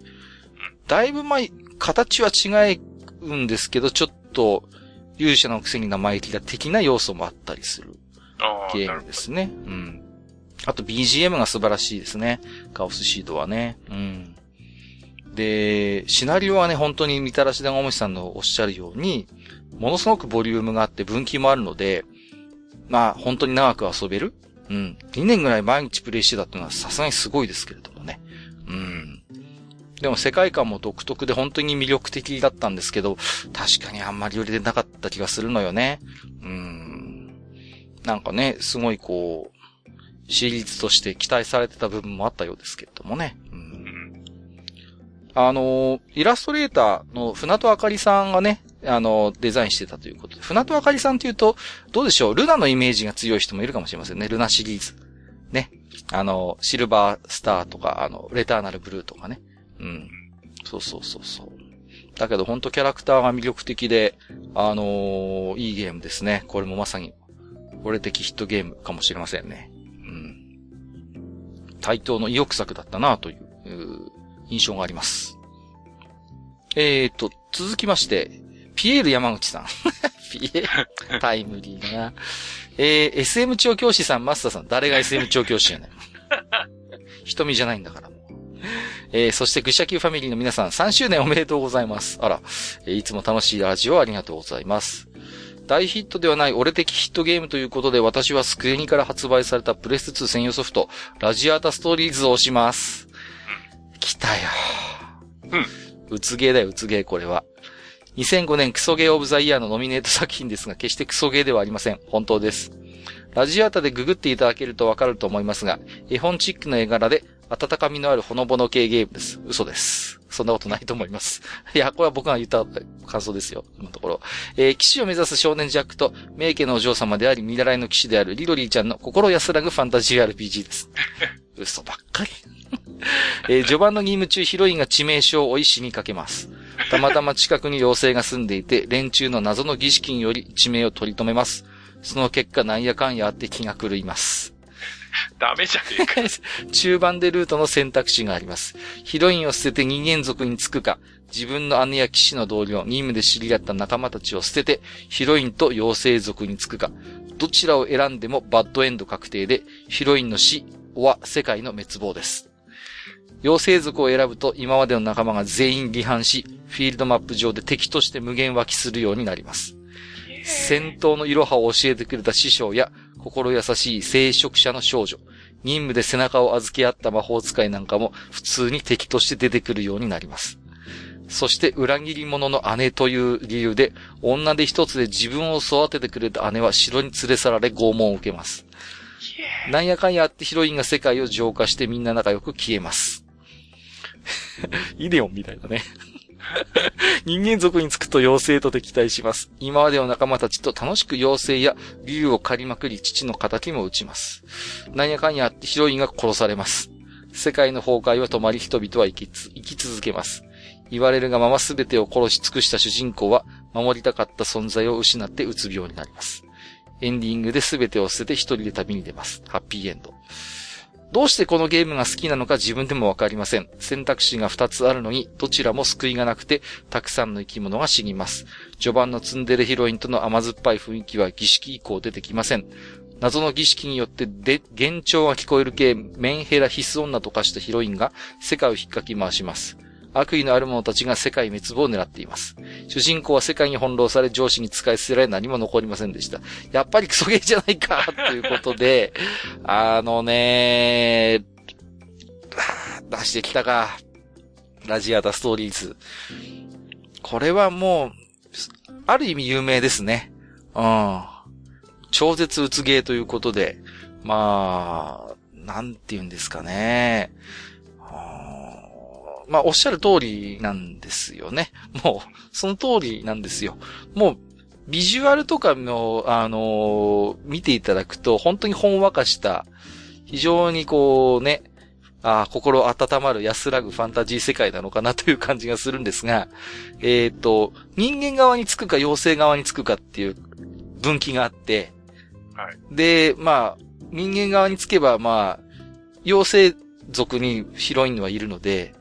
だいぶまあ、形は違うんですけど、ちょっと、勇者のくせに生意気だ的な要素もあったりするゲームですね。うん。あと BGM が素晴らしいですね。カオスシードはね。うん。で、シナリオはね、本当にみたらし団子虫さんのおっしゃるように、ものすごくボリュームがあって分岐もあるので、まあ、本当に長く遊べるうん。2年ぐらい毎日プレイしてたっていうのはさすがにすごいですけれどもね。うん。でも世界観も独特で本当に魅力的だったんですけど、確かにあんまり寄りでなかった気がするのよね。うん。なんかね、すごいこう、シリーズとして期待されてた部分もあったようですけれどもね。うんあの、イラストレーターの船戸あかりさんがね、あの、デザインしてたということで。船戸あかりさんっていうと、どうでしょう？ルナのイメージが強い人もいるかもしれませんね。ルナシリーズ。ね。あの、シルバースターとか、あの、レターナルブルーとかね。うん。そうそうそうそう。だけどほんとキャラクターが魅力的で、あのー、いいゲームですね。これもまさに、俺的ヒットゲームかもしれませんね。うん。対等の意欲作だったなという印象があります。えーと、続きまして、ピエール山口さん。ピエール、タイムリーだな。えー、SM 調教師さん、マスターさん、誰が SM 調教師やねん。瞳じゃないんだから。えー、そして、愚者級ファミリーの皆さん、3周年おめでとうございます。あら、えー、いつも楽しいラジオありがとうございます。大ヒットではない俺的ヒットゲームということで、私はスクエニから発売されたプレス2専用ソフト、ラジアータストーリーズを押します。来たよ。うん。うつゲーだよ、うつゲー、これは。2005年クソゲーオブザイヤーのノミネート作品ですが、決してクソゲーではありません。本当です。ラジアータでググっていただけるとわかると思いますが、絵本チックの絵柄で、温かみのあるほのぼの系ゲームです。嘘です。そんなことないと思います。いや、これは僕が言った感想ですよ。今のところ。えー、騎士を目指す少年ジャックと、名家のお嬢様であり、見習いの騎士であるリロリーちゃんの心安らぐファンタジー RPG です。嘘ばっかり。えー、序盤の任務中ヒロインが致命傷を追い死にかけます。たまたま近くに妖精が住んでいて、連中の謎の儀式により地名を取り留めます。その結果なんやかんやあって気が狂います。ダメじゃねえか。中盤でルートの選択肢があります。ヒロインを捨てて人間族につくか、自分の姉や騎士の同僚、任務で知り合った仲間たちを捨てて、ヒロインと妖精族につくか、どちらを選んでもバッドエンド確定で、ヒロインの死は世界の滅亡です。妖精族を選ぶと今までの仲間が全員離反し、フィールドマップ上で敵として無限湧きするようになります。戦闘の色派を教えてくれた師匠や、心優しい聖職者の少女、任務で背中を預け合った魔法使いなんかも普通に敵として出てくるようになります。そして裏切り者の姉という理由で、女で一つで自分を育ててくれた姉は城に連れ去られ拷問を受けます。なんやかんやあってヒロインが世界を浄化してみんな仲良く消えます。イデオンみたいだね。人間族につくと妖精と敵対します。今までの仲間たちと楽しく妖精や竜を狩りまくり父の仇も打ちます。なんやかんやあってヒロインが殺されます。世界の崩壊は止まり人々は生き、生き続けます。言われるがまま全てを殺し尽くした主人公は守りたかった存在を失ってうつ病になります。エンディングで全てを捨てて一人で旅に出ます。ハッピーエンド。どうしてこのゲームが好きなのか自分でもわかりません。選択肢が2つあるのに、どちらも救いがなくて、たくさんの生き物が死にます。序盤のツンデレヒロインとの甘酸っぱい雰囲気は儀式以降出てきません。謎の儀式によってで、幻聴が聞こえる系メンヘラ必須女と化したヒロインが世界を引っかき回します。悪意のある者たちが世界滅亡を狙っています。主人公は世界に翻弄され上司に使い捨てられ何も残りませんでした。やっぱりクソゲーじゃないかということで、あのね出してきたか。ラジアタストーリーズ。これはもう、ある意味有名ですね。うん。超絶うつゲーということで、まあ、なんて言うんですかね。まあ、おっしゃる通りなんですよね。もう、その通りなんですよ。もう、ビジュアルとかの、あのー、見ていただくと、本当にほんわかした、非常にこうね、あ心温まる安らぐファンタジー世界なのかなという感じがするんですが、えっ、ー、と、人間側につくか妖精側につくかっていう分岐があって、はい。で、まあ、人間側につけば、まあ、妖精族にヒロインはいるので、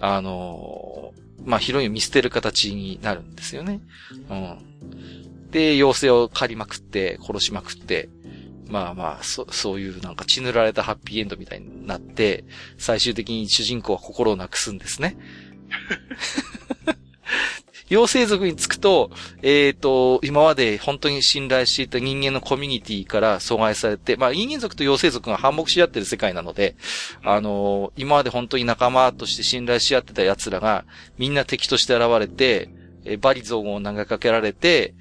あのー、まあ、ヒロインを見捨てる形になるんですよね。うん。で、妖精を狩りまくって、殺しまくって、まあまあ、そ、そういうなんか血塗られたハッピーエンドみたいになって、最終的に主人公は心をなくすんですね。妖精族につくと、えっ、ー、と、今まで本当に信頼していた人間のコミュニティから阻害されて、まあ人間族と妖精族が反目し合ってる世界なので、あのー、今まで本当に仲間として信頼し合ってた奴らが、みんな敵として現れて、えバリゾーンを投げかけられて、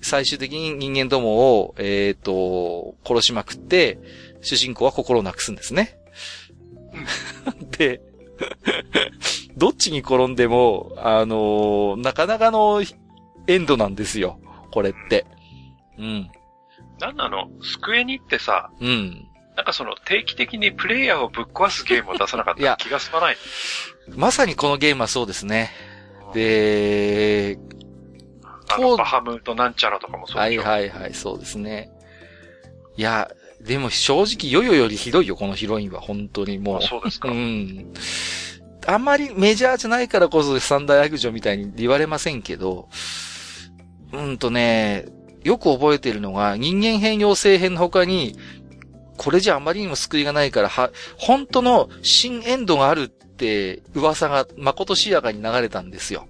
最終的に人間どもを、えっ、ー、と、殺しまくって、主人公は心をなくすんですね。で、どっちに転んでも、あのー、なかなかのエンドなんですよ。これって。うん。なんなの？スクエニってさ、うん。なんかその定期的にプレイヤーをぶっ壊すゲームを出さなかった？気が済まない。まさにこのゲームはそうですね。で、あの、バハムとなんちゃらとかもそうでしょはいはいはい、そうですね。いや、でも正直ヨヨよりひどいよ、このヒロインは。本当にもう。そうですか。うん。あんまりメジャーじゃないからこそ三大悪女みたいに言われませんけど、うんとね、よく覚えてるのが、人間変容性編の他に、これじゃあまりにも救いがないから、は、本当の新エンドがあるって噂がまことしやかに流れたんですよ。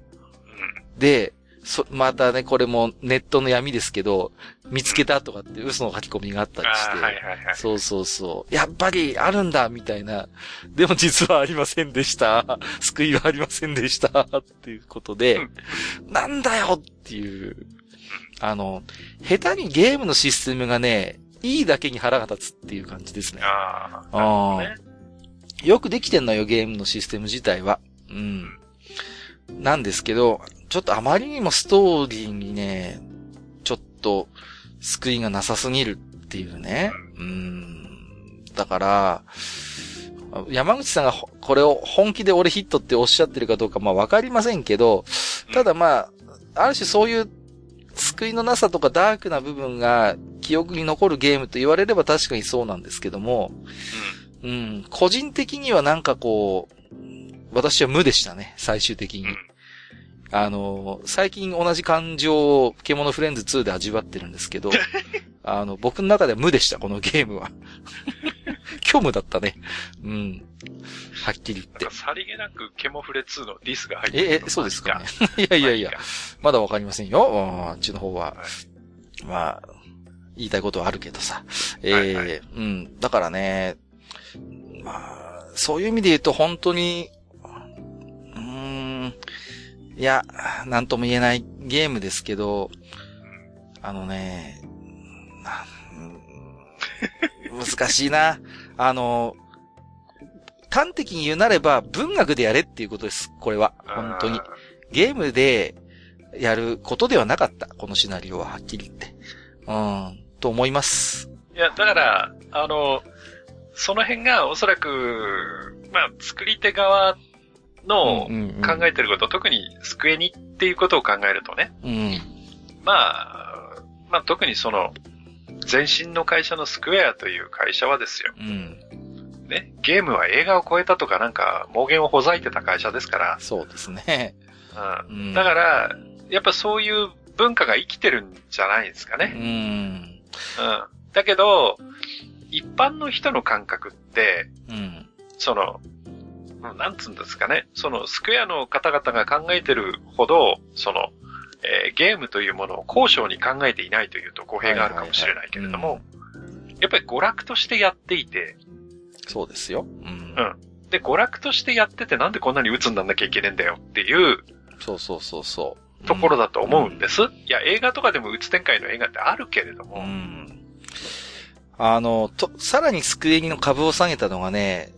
で、そ、またね、これもネットの闇ですけど、見つけたとかって嘘の書き込みがあったりして。はいはいはい。そうそうそう。やっぱりあるんだ、みたいな。でも実はありませんでした。救いはありませんでした。っていうことで、なんだよっていう。あの、下手にゲームのシステムがね、いいだけに腹が立つっていう感じですね。ああ。ね、よくできてんのよ、ゲームのシステム自体は。うん。なんですけど、ちょっとあまりにもストーリーにね、ちょっと救いがなさすぎるっていうね。うん。だから、山口さんがこれを本気で俺ヒットっておっしゃってるかどうかまあわかりませんけど、ただまあ、ある種そういう救いのなさとかダークな部分が記憶に残るゲームと言われれば確かにそうなんですけども、うん、うん、個人的にはなんかこう、私は無でしたね、最終的に。あの、最近同じ感情を獣フレンズ2で味わってるんですけど、あの、僕の中では無でした、このゲームは。虚無だったね。うん。はっきり言って。さりげなくケモフレ2のディスが入ってる。え、え、そうですかね。いやいやいや、まだわかりませんよ。あっちの方は。はい、まあ、言いたいことはあるけどさ。ええーはいはい、うん。だからね、まあ、そういう意味で言うと本当に、うん、いや、なんとも言えないゲームですけど、あのね、難しいな。あの、端的に言うなれば文学でやれっていうことです。これは。本当に。ゲームでやることではなかった。このシナリオははっきり言って。うん。と思います。いや、だから、あの、その辺がおそらく、まあ、作り手側の考えてること、特にスクエニっていうことを考えるとね。うん、まあ、まあ特にその、前身の会社のスクエアという会社はですよ。うん、ね、ゲームは映画を超えたとかなんか、妄言をほざいてた会社ですから。そうですね。うん。だから、やっぱそういう文化が生きてるんじゃないですかね。うん。うん。だけど、一般の人の感覚って、うん、その、なんつうんですかね、そのスクエアの方々が考えてるほど、その、えー、ゲームというものを高尚に考えていないというと語弊があるかもしれないけれども、やっぱり娯楽としてやっていて、そうですよ。うん。うん。で、娯楽としてやっててなんでこんなに鬱になんなきゃいけねえんだよっていう、そうそうそうそう。ところだと思うんです。うん、いや、映画とかでも鬱展開の映画ってあるけれども。うん。あの、と、さらにスクエニの株を下げたのがね、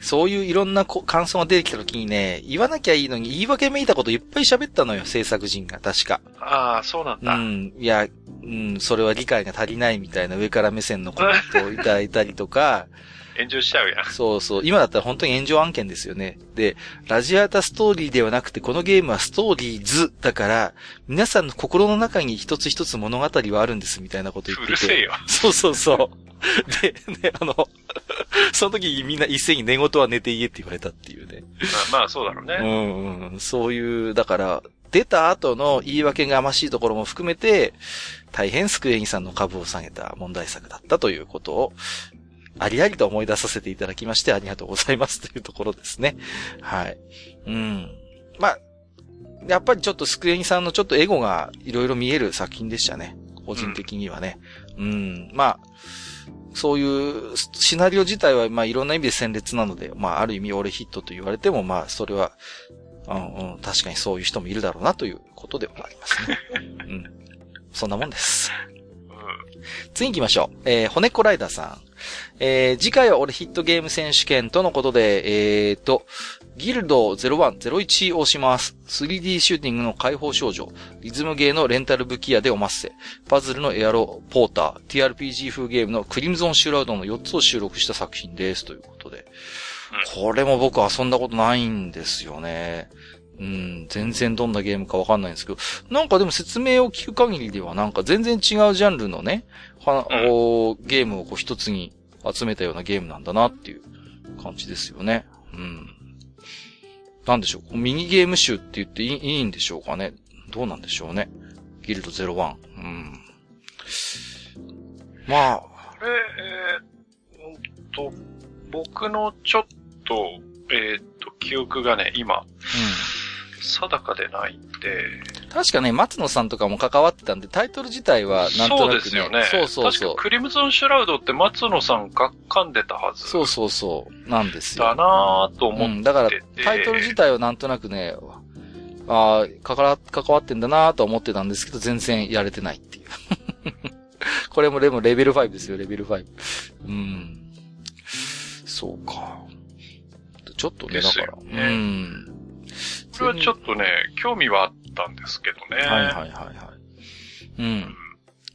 そういういろんな感想が出てきた時にね、言わなきゃいいのに言い訳めいたこといっぱい喋ったのよ、制作陣が、確か。ああ、そうなんだ。うん。いや、うん、それは理解が足りないみたいな上から目線のコメントをいただいたりとか、炎上しちゃうやん。そうそう。今だったら本当に炎上案件ですよね。で、ラジアータストーリーではなくて、このゲームはストーリーズだから、皆さんの心の中に一つ一つ物語はあるんですみたいなこと言ってて。うるせえよ。そうそうそう。で、ね、あの、その時みんな一斉に寝言は寝て言えって言われたっていうね。まあまあそうだろうね。うんうん。そういう、だから、出た後の言い訳がましいところも含めて、大変スクエニさんの株を下げた問題作だったということを、ありありと思い出させていただきましてありがとうございますというところですね。はい。うん。まあ、やっぱりちょっとスクエニさんのちょっとエゴがいろいろ見える作品でしたね。個人的にはね。うん、うん。まあ、そういうシナリオ自体はまあいろんな意味で鮮烈なので、まあある意味俺ヒットと言われてもまあそれは、うんうん、確かにそういう人もいるだろうなということではありますね。うん。そんなもんです。次行きましょう。えー、骨子ライダーさん。えー、次回は俺ヒットゲーム選手権とのことで、えーと、ギルド01、01をします。3D シューティングの解放少女、リズムゲーのレンタル武器屋でおまっせ、パズルのエアロポーター、TRPG 風ゲームのクリムゾンシュラウドの4つを収録した作品です。ということで。これも僕遊んだことないんですよね。うん、全然どんなゲームかわかんないんですけど、なんかでも説明を聞く限りではなんか全然違うジャンルのね、は、うん、ゲームをこう一つに集めたようなゲームなんだなっていう感じですよね。うん。なんでしょう、ミニゲーム集って言っていいいいんでしょうかね。どうなんでしょうね。ギルド01。うん。まあ。これ、えー、と、僕のちょっと、えっ、と、記憶がね、今、うん。定かでないんで。確かね、松野さんとかも関わってたんで、タイトル自体はなんとなく、ね、そうですよね。そうそうそう。確かクリムゾンシュラウドって松野さんが噛んでたはず。そうそうそう。なんですよ。だなぁと思って、うん。だから、タイトル自体はなんとなくね、ああ、関わ、関わってんだなぁと思ってたんですけど、全然やれてないっていう。これもでもレベル5ですよ、レベル5。うん。そうか。ちょっとね、だから。ね、うん。これはちょっとね、興味はあったんですけどね。はいはいはいはい。うん。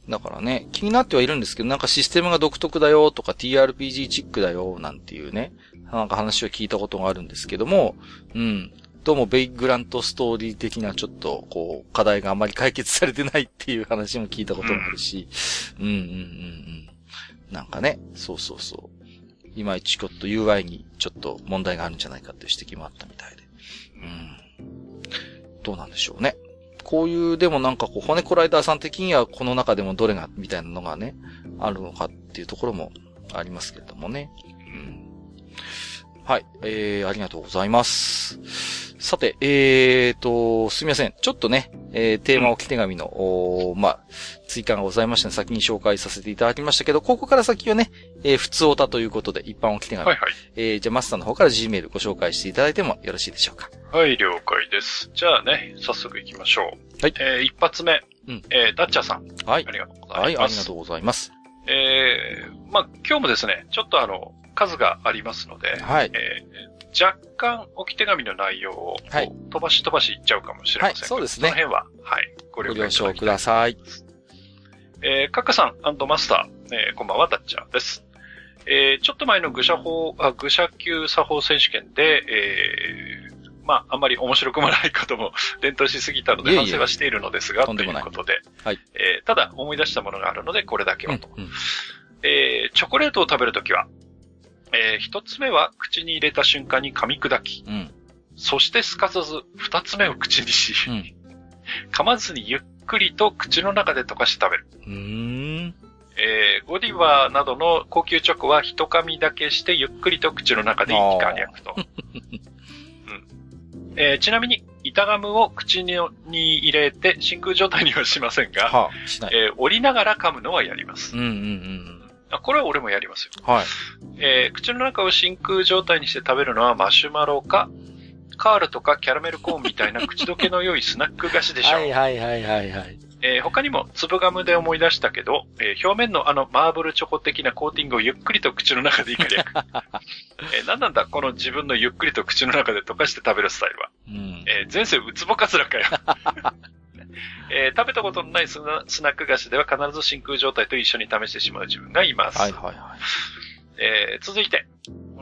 だからね、気になってはいるんですけど、なんかシステムが独特だよとか TRPG チックだよなんていうね、なんか話を聞いたことがあるんですけども、うん。どうもベイグラントストーリー的なちょっと、こう、課題があまり解決されてないっていう話も聞いたことがあるし、うん、うん、うんうんうんなんかね、そうそうそう。いまいちちょっと UI にちょっと問題があるんじゃないかっていう指摘もあったみたいで。うん。どうなんでしょうね。こういう、でもなんかこう、骨コライダーさん的にはこの中でもどれが、みたいなのがね、あるのかっていうところもありますけれどもね。うん。はい。えー、ありがとうございます。さて、えーと、すみません。ちょっとね、えー、テーマ置き手紙の、おまあ、追加がございましたので、先に紹介させていただきましたけど、ここから先はね、えー、普通オタということで、一般置き手紙。はいはい。えー、じゃあ、マスターの方から G メールご紹介していただいてもよろしいでしょうか。はい、了解です。じゃあね、早速行きましょう。はい。えー、一発目。うん。えー、ダッチャーさん。はい。ありがとうございます。はい、ありがとうございます。えー、まあ、今日もですね、ちょっとあの、数がありますので、はい。えー、若干置き手紙の内容を、はい。飛ばし飛ばしいっちゃうかもしれませんはい、そうですね。その辺は、はい。ご了承ください。えー、カッカさんマスター、えー、こんばんは、ダッチャーです。えー、ちょっと前の愚者法、あ、愚者級作法選手権で、えー、まあ、あんまり面白くもないことも 伝統しすぎたので反省はしているのですが、ということで、はいえー、ただ思い出したものがあるので、これだけはと。うんうん、えー、チョコレートを食べるときは、えー、一つ目は口に入れた瞬間に噛み砕き、うん、そしてすかさず二つ目を口にし、うん、噛まずにゆっくりと口の中で溶かして食べる。うん。えー、ゴディバなどの高級チョコは一噛みだけしてゆっくりと口の中で一気焼くと。うん。えー、ちなみに、板ガムを口に入れて真空状態にはしませんが、はあ、えー、折りながら噛むのはやります。うんうんうんこれは俺もやりますよ。はい。えー、口の中を真空状態にして食べるのはマシュマロか、カールとかキャラメルコーンみたいな 口どけの良いスナック菓子でしょう。はいはいはいはいはい。えー、他にも粒ガムで思い出したけど、えー、表面のあのマーブルチョコ的なコーティングをゆっくりと口の中でいかり焼く。えー、何なんだこの自分のゆっくりと口の中で溶かして食べるスタイルは。うん、えー、前世ウツボカズラかよ。えー、食べたことのないスナック菓子では必ず真空状態と一緒に試してしまう自分がいます。はいはいはい。えー、続いて、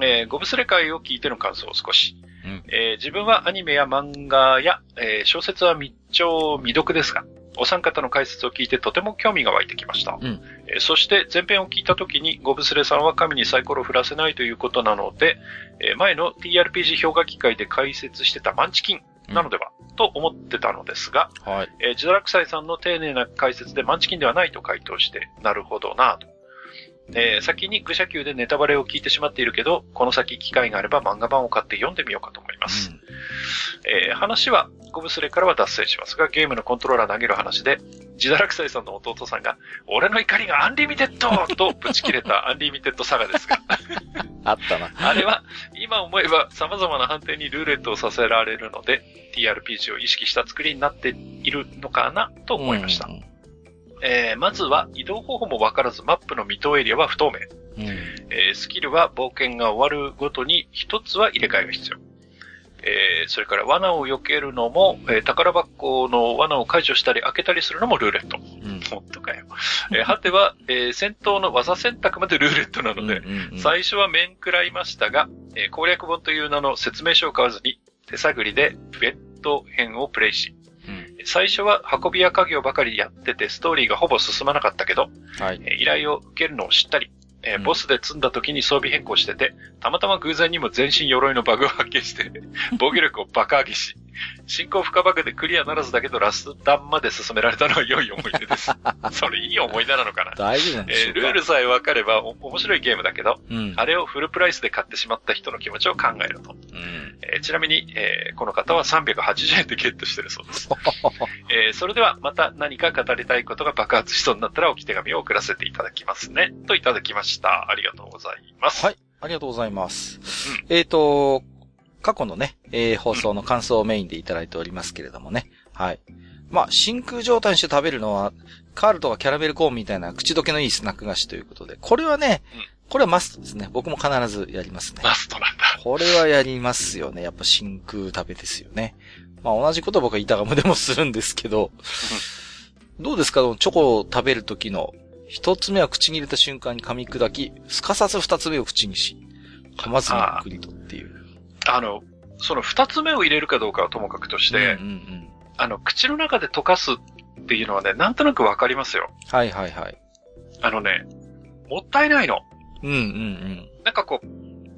えー、ゴブスレ会を聞いての感想を少し。うん、えー、自分はアニメや漫画や、えー、小説は密聴未読ですが、お三方の解説を聞いてとても興味が湧いてきました。うん、えー、そして前編を聞いた時にゴブスレさんは神にサイコロを振らせないということなので、えー、前の TRPG 評価機会で解説してたマンチキンなのでは、うん、と思ってたのですが、はい、えー、ジダラクサイさんの丁寧な解説でマンチキンではないと回答して、なるほどなと。えー、先に愚者級でネタバレを聞いてしまっているけど、この先機会があれば漫画版を買って読んでみようかと思います。うん、えー、話は、ゴブスレからは脱線しますが、ゲームのコントローラー投げる話で、ジダラクサイさんの弟さんが、俺の怒りがアンリミテッド とぶち切れたアンリミテッドサガですが。あったな。あれは、今思えば様々な判定にルーレットをさせられるので、TRPG を意識した作りになっているのかなと思いました。うんえー、まずは移動方法もわからずマップの未踏エリアは不透明。うん、えー、スキルは冒険が終わるごとに一つは入れ替えが必要。えー、それから罠を避けるのも、えー、宝箱の罠を解除したり開けたりするのもルーレット。うん、本当かよ。えー、果ては、えー、戦闘の技選択までルーレットなので、最初は面食らいましたが、えー、攻略本という名の説明書を買わずに、手探りでベッド編をプレイし、うん、最初は運び屋家業ばかりやっててストーリーがほぼ進まなかったけど、はい、えー、依頼を受けるのを知ったり、えー、ボスで積んだ時に装備変更してて、たまたま偶然にも全身鎧のバグを発見して、防御力を爆上げし、進行不可バグでクリアならずだけどラストダンまで進められたのは良い思い出です。それいい思い出なのかな？大事なんですえー、ルールさえ分かれば面白いゲームだけど、うん、あれをフルプライスで買ってしまった人の気持ちを考えると。うんえー、ちなみに、えー、この方は380円でゲットしてるそうです。えー、それではまた何か語りたいことが爆発しそうになったら置き手紙を送らせていただきますね。といただきました。ありがとうございます。はい。ありがとうございます。うん、えっ、ー、と、過去のね、えー、放送の感想をメインでいただいておりますけれどもね。はい。まあ、真空状態にして食べるのは、カールとかキャラメルコーンみたいな口どけのいいスナック菓子ということで、これはね、これはマストですね。僕も必ずやりますね。マストなんだ。これはやりますよね。やっぱ真空食べですよね。まあ同じこと僕は板ガムでもするんですけど、どうですか？チョコを食べるときの、一つ目は口に入れた瞬間に噛み砕き、すかさず二つ目を口にし、噛まずにくりとっていう。あの、その二つ目を入れるかどうかはともかくとして、うんうんうん、あの、口の中で溶かすっていうのはね、なんとなくわかりますよ。はいはいはい。あのね、もったいないの。うんうんうん。なんかこう、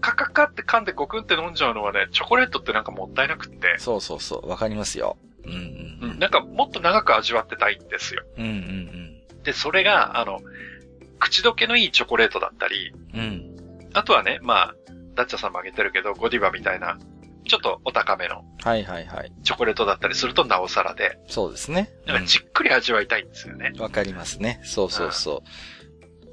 カカカって噛んでゴクンって飲んじゃうのはね、チョコレートってなんかもったいなくって。そうそうそう、わかりますよ。うんうん、うん。なんかもっと長く味わってたいんですよ。うんうんうん。で、それが、あの、口どけのいいチョコレートだったり、うん。あとはね、まあ、ダッチャさんもあげてるけど、ゴディバみたいな、ちょっとお高めの。はいはいはい。チョコレートだったりするとなおさらで。そうですね。だからじっくり味わいたいんですよね。わ、うん、かりますね。そうそうそう。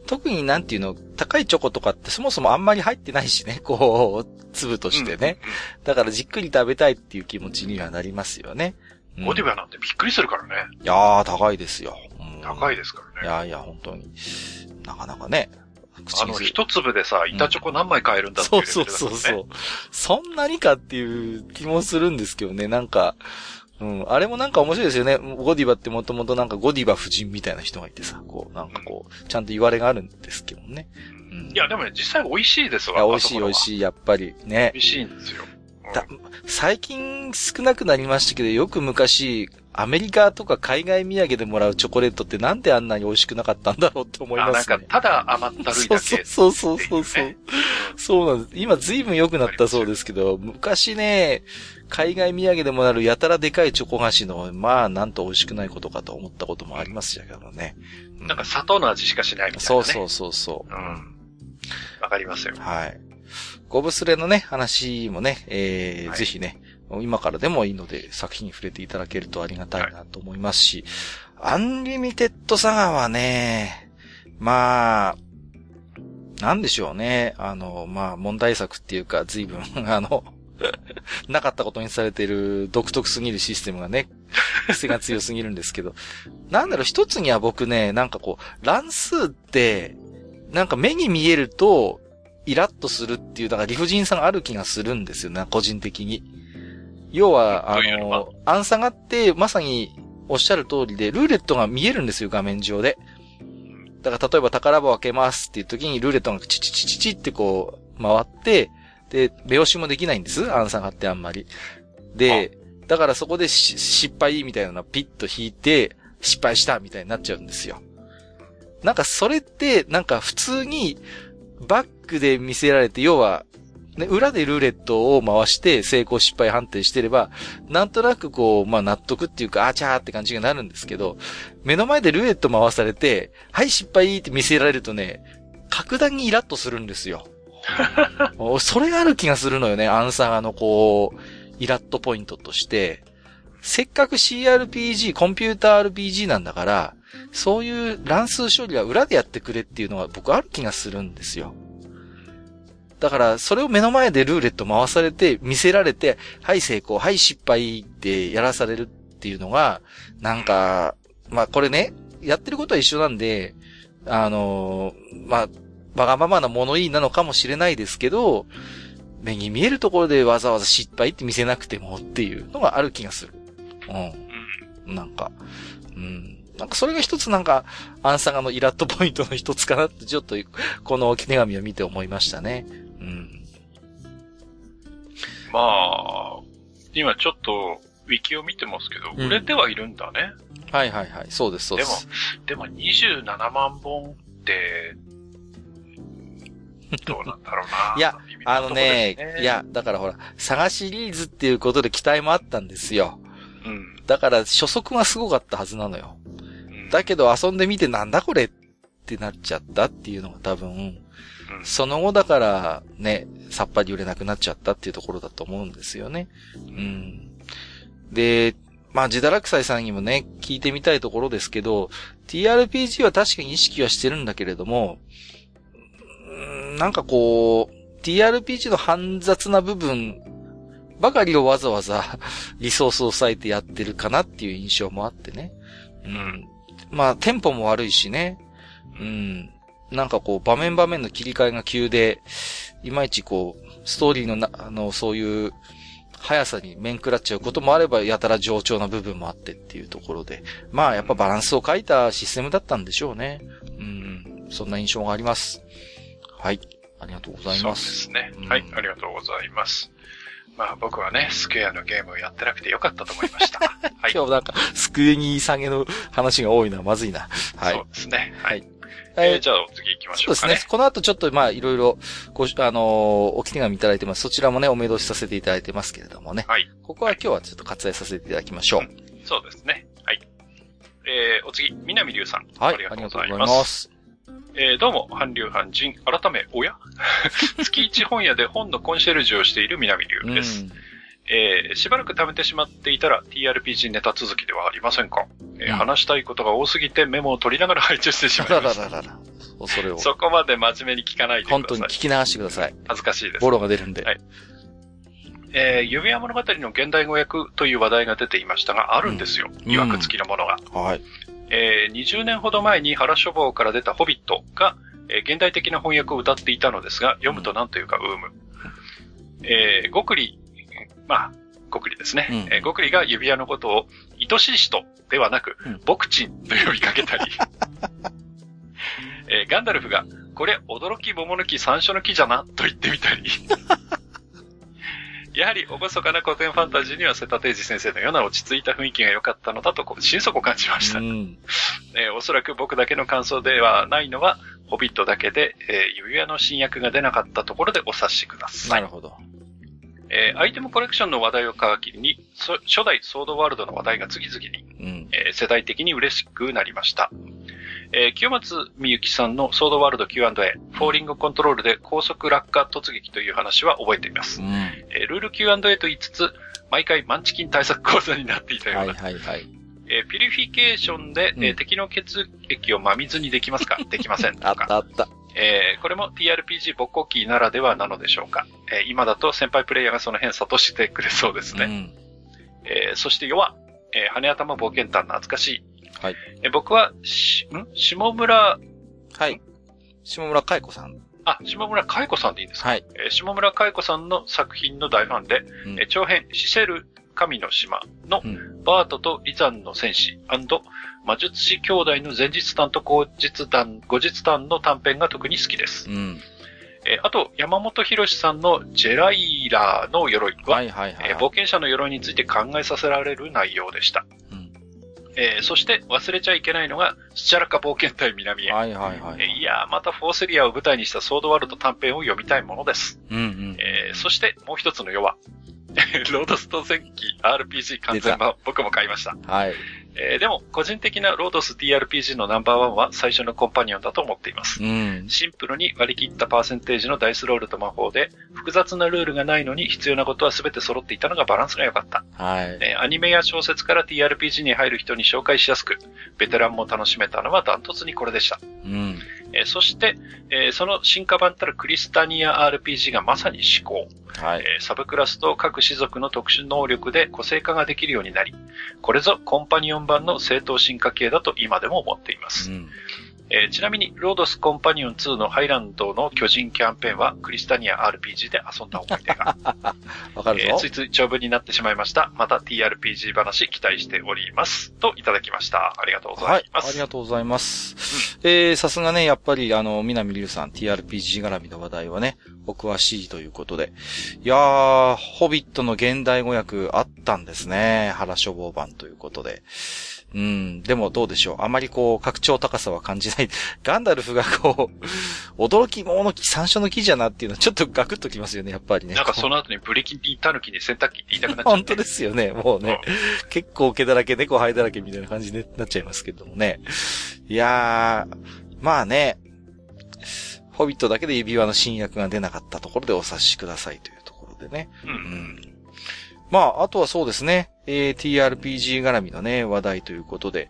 特になんていうの、高いチョコとかってそもそもあんまり入ってないしね、こう、粒としてね。うん、だからじっくり食べたいっていう気持ちにはなりますよね。うん、ゴディバなんてびっくりするからね。いやー、高いですよ。高いですからね。いやいや、本当に。なかなかね。あの、一粒でさ、板チョコ何枚買えるんだっていう、ね、そうそうそうそう。そんなにかっていう気もするんですけどね、なんか、うん。あれもなんか面白いですよね。ゴディバってもともとなんかゴディバ夫人みたいな人がいてさ、こう、なんかこう、ちゃんと言われがあるんですけどね。うん、いや、でもね、実際美味しいですわ。美味しい美味しい、やっぱりね。美味しいんですよ。最近少なくなりましたけど、よく昔、アメリカとか海外土産でもらうチョコレートってなんであんなに美味しくなかったんだろうって思いますね。なんか、ただ甘ったるいだけ、そうそうそうそう。そうなんです。今随分良くなったそうですけど、昔ね、海外土産でもなるやたらでかいチョコ菓子の、まあ、なんと美味しくないことかと思ったこともありましたけどね。うん、なんか砂糖の味しかしないみたいな、ね。そうそうそうそう。うん。わかりますよ。はい。ゴブスレのね、話もね、えー、はい、ぜひね、今からでもいいので作品に触れていただけるとありがたいなと思いますし、アンリミテッドサガはね、まあ、なんでしょうね。あの、まあ、問題作っていうか、随分、あの、なかったことにされている独特すぎるシステムがね、癖が強すぎるんですけど、なんだろう、一つには僕ね、なんかこう、乱数って、なんか目に見えると、イラッとするっていう、だから理不尽さがある気がするんですよね、個人的に。要は、あの、アンサがって、まさにおっしゃる通りで、ルーレットが見えるんですよ、画面上で。だから例えば宝箱開けますっていう時にルーレットがチチチチチってこう回って、で、目押しもできないんです。アンサがってあんまり。で、だからそこで失敗みたいなのをピッと引いて、失敗したみたいになっちゃうんですよ。なんかそれって、なんか普通にバックで見せられて、要は、ね、裏でルーレットを回して成功失敗判定してれば、なんとなくこう、まあ納得っていうか、あちゃーって感じがなるんですけど、目の前でルーレット回されて、はい失敗って見せられるとね、格段にイラッとするんですよ。それがある気がするのよね、アンサーのこう、イラッとポイントとして。せっかく CRPG、コンピューター RPG なんだから、そういう乱数処理は裏でやってくれっていうのは僕ある気がするんですよ。だから、それを目の前でルーレット回されて、見せられて、はい成功、はい失敗ってやらされるっていうのが、なんか、まあこれね、やってることは一緒なんで、あの、まあ、わがままな物言いなのかもしれないですけど、目に見えるところでわざわざ失敗って見せなくてもっていうのがある気がする。うん。なんか、うん。なんかそれが一つなんか、アンサガのイラットポイントの一つかなってちょっと、この手紙を見て思いましたね。うん。まあ、今ちょっと、ウィキを見てますけど、売れてはいるんだね。うん、はいはいはい。そうです、そうです。でも、でも27万本って、どうなんだろうな。いや、あのね、いや、だからほら、サガシリーズっていうことで期待もあったんですよ。うん。だから、初速がすごかったはずなのよ。うん、だけど遊んでみてなんだこれってなっちゃったっていうのが多分、うん、その後だからね、さっぱり売れなくなっちゃったっていうところだと思うんですよね。うん。で、まあ、自堕落斎さんにもね、聞いてみたいところですけど、TRPG は確かに意識はしてるんだけれども、なんかこう、TRPG の煩雑な部分ばかりをわざわざ リソースを割いてやってるかなっていう印象もあってね。うん。まあ、テンポも悪いしね。うん。なんかこう、場面場面の切り替えが急で、いまいちこう、ストーリーのな、あの、そういう速さに面食らっちゃうこともあれば、やたら上調な部分もあってっていうところで。まあ、やっぱバランスを書いたシステムだったんでしょうね。うん。そんな印象があります。はい。ありがとうございます。そうですね。うん、はい。ありがとうございます。まあ僕はね、スクエアのゲームをやってなくてよかったと思いました。はい。今日なんか、スクエニ下げの話が多いのはまずいな。はい。そうですね。はい。えー、じゃあ次行きましょうか、ね、そうですね。この後ちょっとまあいろいろご、あのー、おき手紙いただいてます。そちらもね、お目通しさせていただいてますけれどもね。はい。ここは今日はちょっと割愛させていただきましょう。うん、そうですね。はい。えー、お次、南龍さん。はい。ありがとうございます。えー、どうも、韓流韓人、改め、親 月一本屋で本のコンシェルジュをしている南流です。うん、えー、しばらく貯めてしまっていたら TRPG ネタ続きではありませんか、えー、話したいことが多すぎてメモを取りながら 配置してしまいました。らららら恐れを。そこまで真面目に聞かないでください。本当に聞き流してください。恥ずかしいです。ボロが出るんで。はい。えー、指輪物語の現代語訳という話題が出ていましたが、あるんですよ。うん、付きのものが。うん、はい。えー、20年ほど前に原書房から出たホビットが、えー、現代的な翻訳を歌っていたのですが、読むと何というか、ウーム。えー、ゴクリ、まあ、ゴクリですね。うん、えー、ゴクリが指輪のことを、愛しい人ではなく、うん、ボクチンと呼びかけたり、えー、ガンダルフが、これ、驚き桃の木山椒の木じゃな、と言ってみたり、やはり、おぼそかな古典ファンタジーには瀬田定治先生のような落ち着いた雰囲気が良かったのだと、心底感じました。うん、えー、おそらく僕だけの感想ではないのは、ホビットだけで、えー、指輪の新薬が出なかったところでお察しください。なるほど。えー、アイテムコレクションの話題を皮切りに、初代ソードワールドの話題が次々に、うん、えー、世代的に嬉しくなりました。えー、清松みゆきさんのソードワールド Q&A、フォーリングコントロールで高速落下突撃という話は覚えています。うん、えー、ルール Q&A と言いつつ、毎回マンチキン対策講座になっていたような。はいはいはい。えー、ピュリフィケーションで、うん、えー、敵の血液を真水にできますか？できませんあったあった。えー、これも TRPG 勃興期ならではなのでしょうか。えー、今だと先輩プレイヤーがその辺諭してくれそうですね。うん、えー、そして弱、えー、羽頭冒険団懐かしい。はい。えー、僕は、し、ん？下村、はい。下村海子さん。あ、下村海子さんでいいんですか？はい。えー、下村海子さんの作品の大ファンで、うん、えー、長編、シセル神の島の、バートとリザンの戦士魔術師兄弟の前日談と後日談、後日談の短編が特に好きです。うん、えー、あと、山本博さんのジェライラーの鎧は、はいはいはい、えー、冒険者の鎧について考えさせられる内容でした。うん、えー、そして忘れちゃいけないのが、スチャラカ冒険隊南へ。はいはいはい、はい、えー、いやまたフォーセリアを舞台にしたソードワールド短編を読みたいものです。うんうん、えー、そしてもう一つの世は、ロードス島戦記 RPG 完全版、僕も買いました。はい。えー、でも、個人的なロードス TRPG のナンバーワンは最初のコンパニオンだと思っています。うん、シンプルに割り切ったパーセンテージのダイスロールと魔法で、複雑なルールがないのに必要なことは全て揃っていたのがバランスが良かった。はい。えー、アニメや小説から TRPG に入る人に紹介しやすく、ベテランも楽しめたのはダントツにこれでした。うん。えー、そして、えー、その進化版たるクリスタニア RPG がまさに思考。はい、えー、サブクラスと各種族の特殊能力で個性化ができるようになり、これぞコンパニオン版の正当進化系だと今でも思っています。うんえー、ちなみに、ロードスコンパニオン2のハイランドの巨人キャンペーンは、クリスタニア RPG で遊んだ思い出が。わかるぞ、えー、ついつい長文になってしまいました。また TRPG 話期待しております。といただきました。ありがとうございます。はい、ありがとうございます。うん、えー、さすがね、やっぱり、あの、南龍さん TRPG 絡みの話題はね、お詳しいということで。いやー、ホビットの現代語訳あったんですね。原書房版ということで。うん、でもどうでしょう。あまりこう、拡張高さは感じない。ガンダルフがこう、驚き者の木、山椒の木じゃなっていうのはちょっとガクッときますよね、やっぱりね。なんかその後にブリキにタヌキに洗濯機って言いたくなっちゃう、ね、本当ですよね、もうね。うん、結構毛だらけ、猫灰だらけみたいな感じになっちゃいますけどもね。いやー、まあね、ホビットだけで指輪の新薬が出なかったところでお察しくださいというところでね。うん、うんまあ、あとはそうですね、えー、TRPG 絡みのね、話題ということで、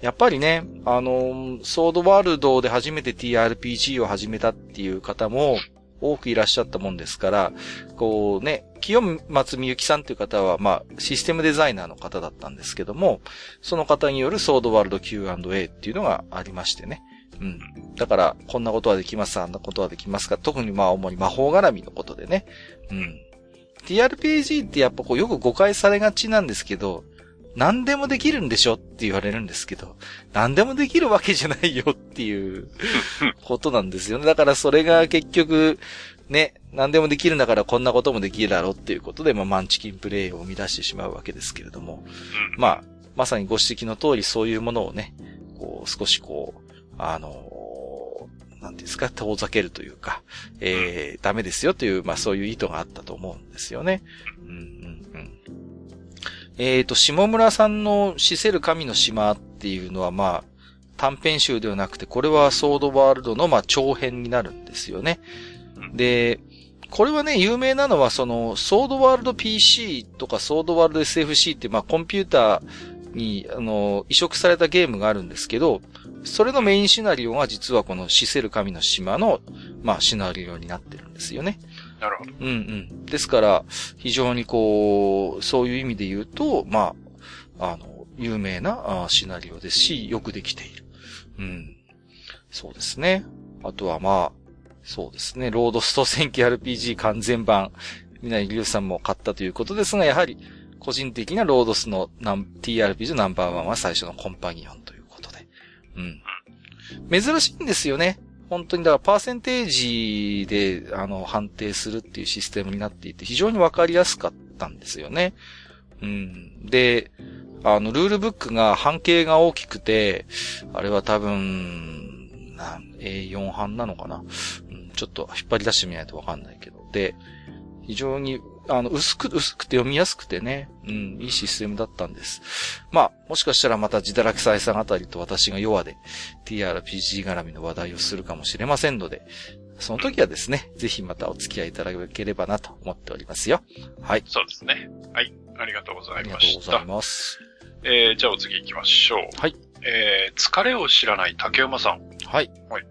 やっぱりね、あの、ソードワールドで初めて TRPG を始めたっていう方も多くいらっしゃったもんですから、こうね、清松みゆきさんっていう方は、まあ、システムデザイナーの方だったんですけども、その方によるソードワールド Q&A っていうのがありましてね。うん。だから、こんなことはできます、あんなことはできますか、特にまあ、主に魔法絡みのことでね。うん。TRPG ってやっぱこうよく誤解されがちなんですけど、何でもできるんでしょって言われるんですけど、何でもできるわけじゃないよっていう ことなんですよね。だからそれが結局、ね、何でもできるんだからこんなこともできるだろうっていうことで、まあ、マンチキンプレイを生み出してしまうわけですけれども、まあ、まさにご指摘の通りそういうものをね、こう、少しこう、あのなんですか、遠ざけるというか、えー、ダメですよという、まあそういう意図があったと思うんですよね。うんうんうん。えっ、ー、と、下村さんの死せる神の島っていうのは、まあ、短編集ではなくて、これはソードワールドの、まあ、長編になるんですよね。で、これはね、有名なのは、その、ソードワールド PC とかソードワールド SFC って、まあ、コンピューターに、あの、移植されたゲームがあるんですけど、それのメインシナリオが実はこの死せる神の島の、まあ、シナリオになってるんですよね。なるほど。うんうん。ですから、非常にこう、そういう意味で言うと、まあ、あの、有名なシナリオですし、よくできている。うん。そうですね。あとはまあ、そうですね。ロードスト戦記 RPG 完全版、みなりりゅうさんも買ったということですが、やはり、個人的なロードスの TRPG ナンバーワンは最初のコンパニオンという。ん。珍しいんですよね。本当に、だからパーセンテージで、あの、判定するっていうシステムになっていて、非常にわかりやすかったんですよね。うん。で、あの、ルールブックが半径が大きくて、あれは多分、な A4 版なのかな、うん、ちょっと引っ張り出してみないとわかんないけど。で、非常にあの、薄く、薄くて読みやすくてね、うん、いいシステムだったんです。まあ、もしかしたらまた自堕落採算あたりと私が弱で TRPG 絡みの話題をするかもしれませんので、その時はですね、ぜひまたお付き合いいただければなと思っておりますよ。はい。そうですね。はい。ありがとうございました。ありがとうございます。えー、じゃあお次行きましょう。はい。えー、疲れを知らない竹馬さん。はい。はい。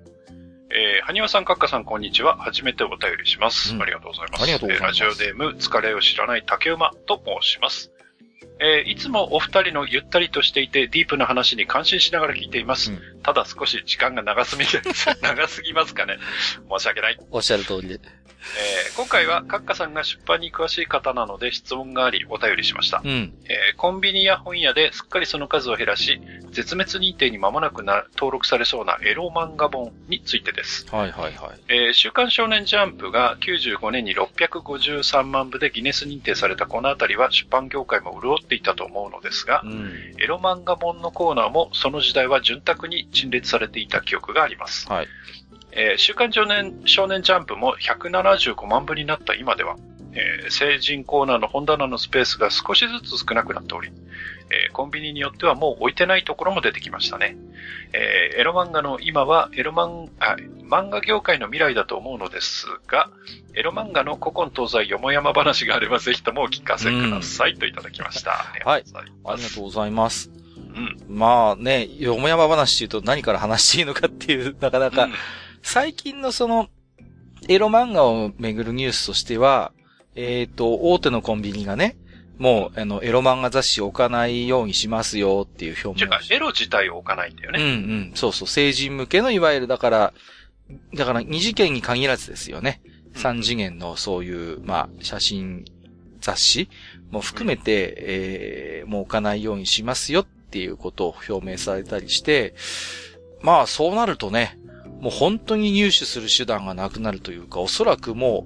えー、はにわさん、かっかさん、こんにちは。初めてお便りします、うん、ありがとうございます。ありがとうございます。えー、ラジオネーム、疲れを知らない竹馬と申します。えー、いつもお二人のゆったりとしていてディープな話に感心しながら聞いています。うん、ただ少し時間が長すぎ、長すぎますかね。申し訳ない。おっしゃる通りで。えー、今回は、カッカさんが出版に詳しい方なので質問があり、お便りしました。うん、えー、コンビニや本屋ですっかりその数を減らし、絶滅認定に間もなくな登録されそうなエロ漫画本についてです。はいはいはい。えー、週刊少年ジャンプが95年に653万部でギネス認定されたこのあたりは出版業界も潤っていたと思うのですが、うん、エロ漫画本のコーナーもその時代は潤沢に陳列されていた記憶があります。はい。えー、週刊少年少年ジャンプも175万部になった今では、えー、成人コーナーの本棚のスペースが少しずつ少なくなっており、えー、コンビニによってはもう置いてないところも出てきましたね。えー、エロ漫画の今はエロ漫あ、漫画業界の未来だと思うのですが、エロ漫画の古今東西よもやま話があればぜひともお聞かせください、といただきました。はい。ありがとうございます。うん。まあね、よもやま話っていうと何から話していいのかっていう、なかなか、うん最近のその、エロ漫画をめぐるニュースとしては、えっ、と、大手のコンビニがね、もう、あの、エロ漫画雑誌を置かないようにしますよっていう表てか明をし、エロ自体を置かないんだようんうね。ん、そうそう、成人向けのいわゆる、だから、だから二次元に限らずですよね。うん。三次元のそういう、まあ、写真雑誌も含めて、えー、もう置かないようにしますよっていうことを表明されたりして、まあ、そうなるとね、もう本当に入手する手段がなくなるというか、おそらくも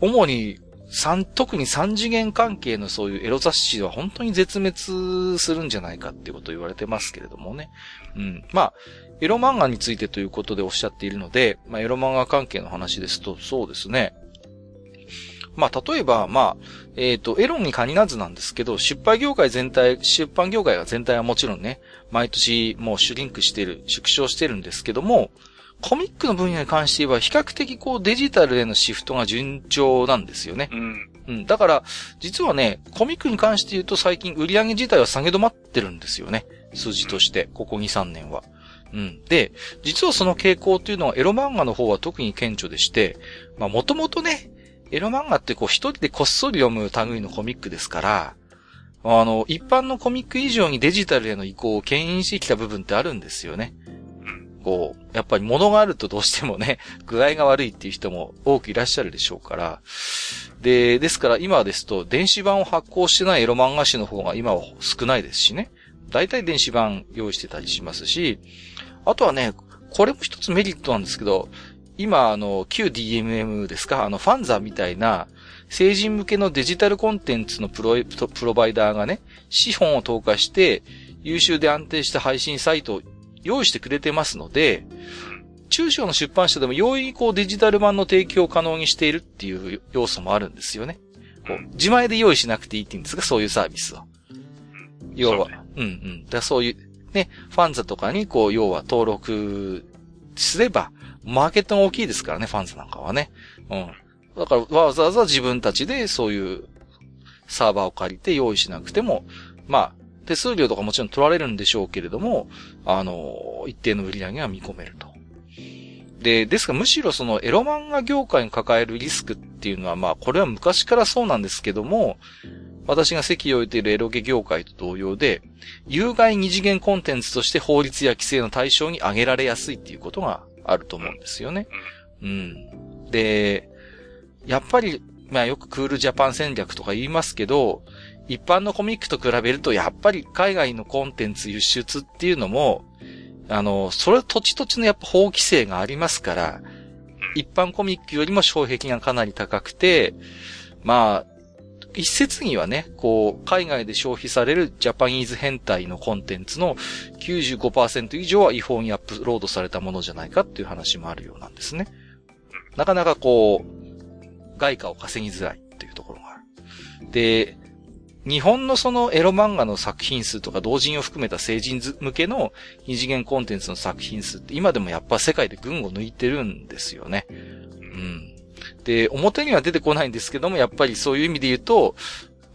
う、主に三、特に三次元関係のそういうエロ雑誌は本当に絶滅するんじゃないかっていうことを言われてますけれどもね。うん。まあ、エロ漫画についてということでおっしゃっているので、まあ、エロ漫画関係の話ですと、そうですね。まあ、例えば、まあ、えっ、と、エロに限らずなんですけど、出版業界全体、出版業界が全体はもちろんね、毎年もうシュリンクしてる、縮小してるんですけども、コミックの分野に関して言えば、比較的こうデジタルへのシフトが順調なんですよね。うん。うん。だから、実はね、コミックに関して言うと最近売り上げ自体は下げ止まってるんですよね。数字として、ここ2、3年は。うん。で、実はその傾向っていうのはエロ漫画の方は特に顕著でして、まあもともとね、エロ漫画ってこう一人でこっそり読む類のコミックですから、あの、一般のコミック以上にデジタルへの移行を牽引してきた部分ってあるんですよね。こう、やっぱり物があるとどうしてもね、具合が悪いっていう人も多くいらっしゃるでしょうから。で、ですから今ですと、電子版を発行してないエロ漫画誌の方が今は少ないですしね。大体電子版用意してたりしますし、あとはね、これも一つメリットなんですけど、今、あの、旧 DMM ですか？あの、ファンザみたいな、成人向けのデジタルコンテンツのプロプロバイダーがね、資本を投下して、優秀で安定した配信サイトを用意してくれてますので、中小の出版社でも容易にこうデジタル版の提供を可能にしているっていう要素もあるんですよね。こう自前で用意しなくていいって言うんですが、そういうサービスを。要は、そうんうん。だそういう、ね、ファンザとかにこう、要は登録すれば、マーケットが大きいですからね、ファンザなんかはね。うん。だからわざわざ自分たちでそういうサーバーを借りて用意しなくても、まあ、手数料とかもちろん取られるんでしょうけれども、あの、一定の売り上げが見込めると。で、ですがむしろそのエロ漫画業界に抱えるリスクっていうのは、まあ、これは昔からそうなんですけども、私が席を置いているエロゲ業界と同様で、有害二次元コンテンツとして法律や規制の対象に挙げられやすいっていうことがあると思うんですよね。うん。で、やっぱり、まあよくクールジャパン戦略とか言いますけど、一般のコミックと比べると、やっぱり海外のコンテンツ輸出っていうのも、あの、それ土地土地のやっぱ法規制がありますから、一般コミックよりも障壁がかなり高くて、まあ、一説にはね、こう、海外で消費されるジャパニーズ変態のコンテンツの95%以上は違法にアップロードされたものじゃないかっていう話もあるようなんですね。なかなかこう、外貨を稼ぎづらいっていうところがある。で、日本のそのエロ漫画の作品数とか同人を含めた成人向けの二次元コンテンツの作品数って今でもやっぱ世界で群を抜いてるんですよね。うん。で、表には出てこないんですけども、やっぱりそういう意味で言うと、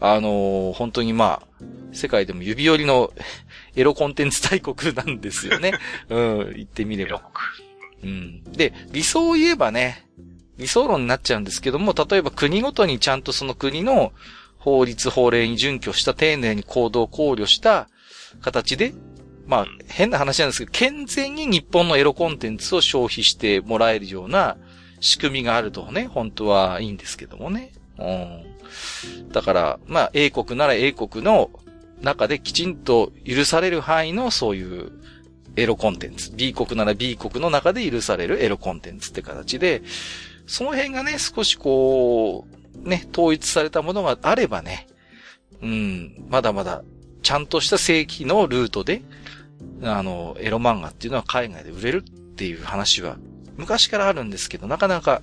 あのー本当にまあ、世界でも指折りの エロコンテンツ大国なんですよね。うん、言ってみれば。うん。で、理想を言えばね、理想論になっちゃうんですけども、例えば国ごとにちゃんとその国の法律法令に準拠した丁寧に行動を考慮した形で、まあ、変な話なんですけど、健全に日本のエロコンテンツを消費してもらえるような仕組みがあるとね、本当はいいんですけどもね。うん。だから、まあ、A 国なら A 国の中できちんと許される範囲のそういうエロコンテンツ。B 国なら B 国の中で許されるエロコンテンツって形で、その辺がね、少しこう、ね、統一されたものがあればね、うん、まだまだ、ちゃんとした正規のルートで、あの、エロ漫画っていうのは海外で売れるっていう話は、昔からあるんですけど、なかなか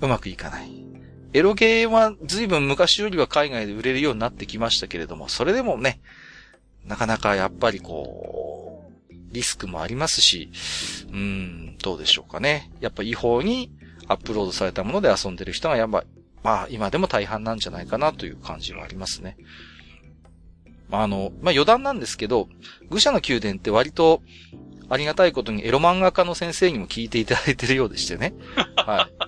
うまくいかない。エロゲーは随分昔よりは海外で売れるようになってきましたけれども、それでもね、なかなかやっぱりこう、リスクもありますし、うーん、どうでしょうかね。やっぱ違法にアップロードされたもので遊んでる人がやっぱ、まあ今でも大半なんじゃないかなという感じはありますね。あの、まあ、余談なんですけど、愚者の宮殿って割と、ありがたいことにエロ漫画家の先生にも聞いていただいてるようでしてね。はい。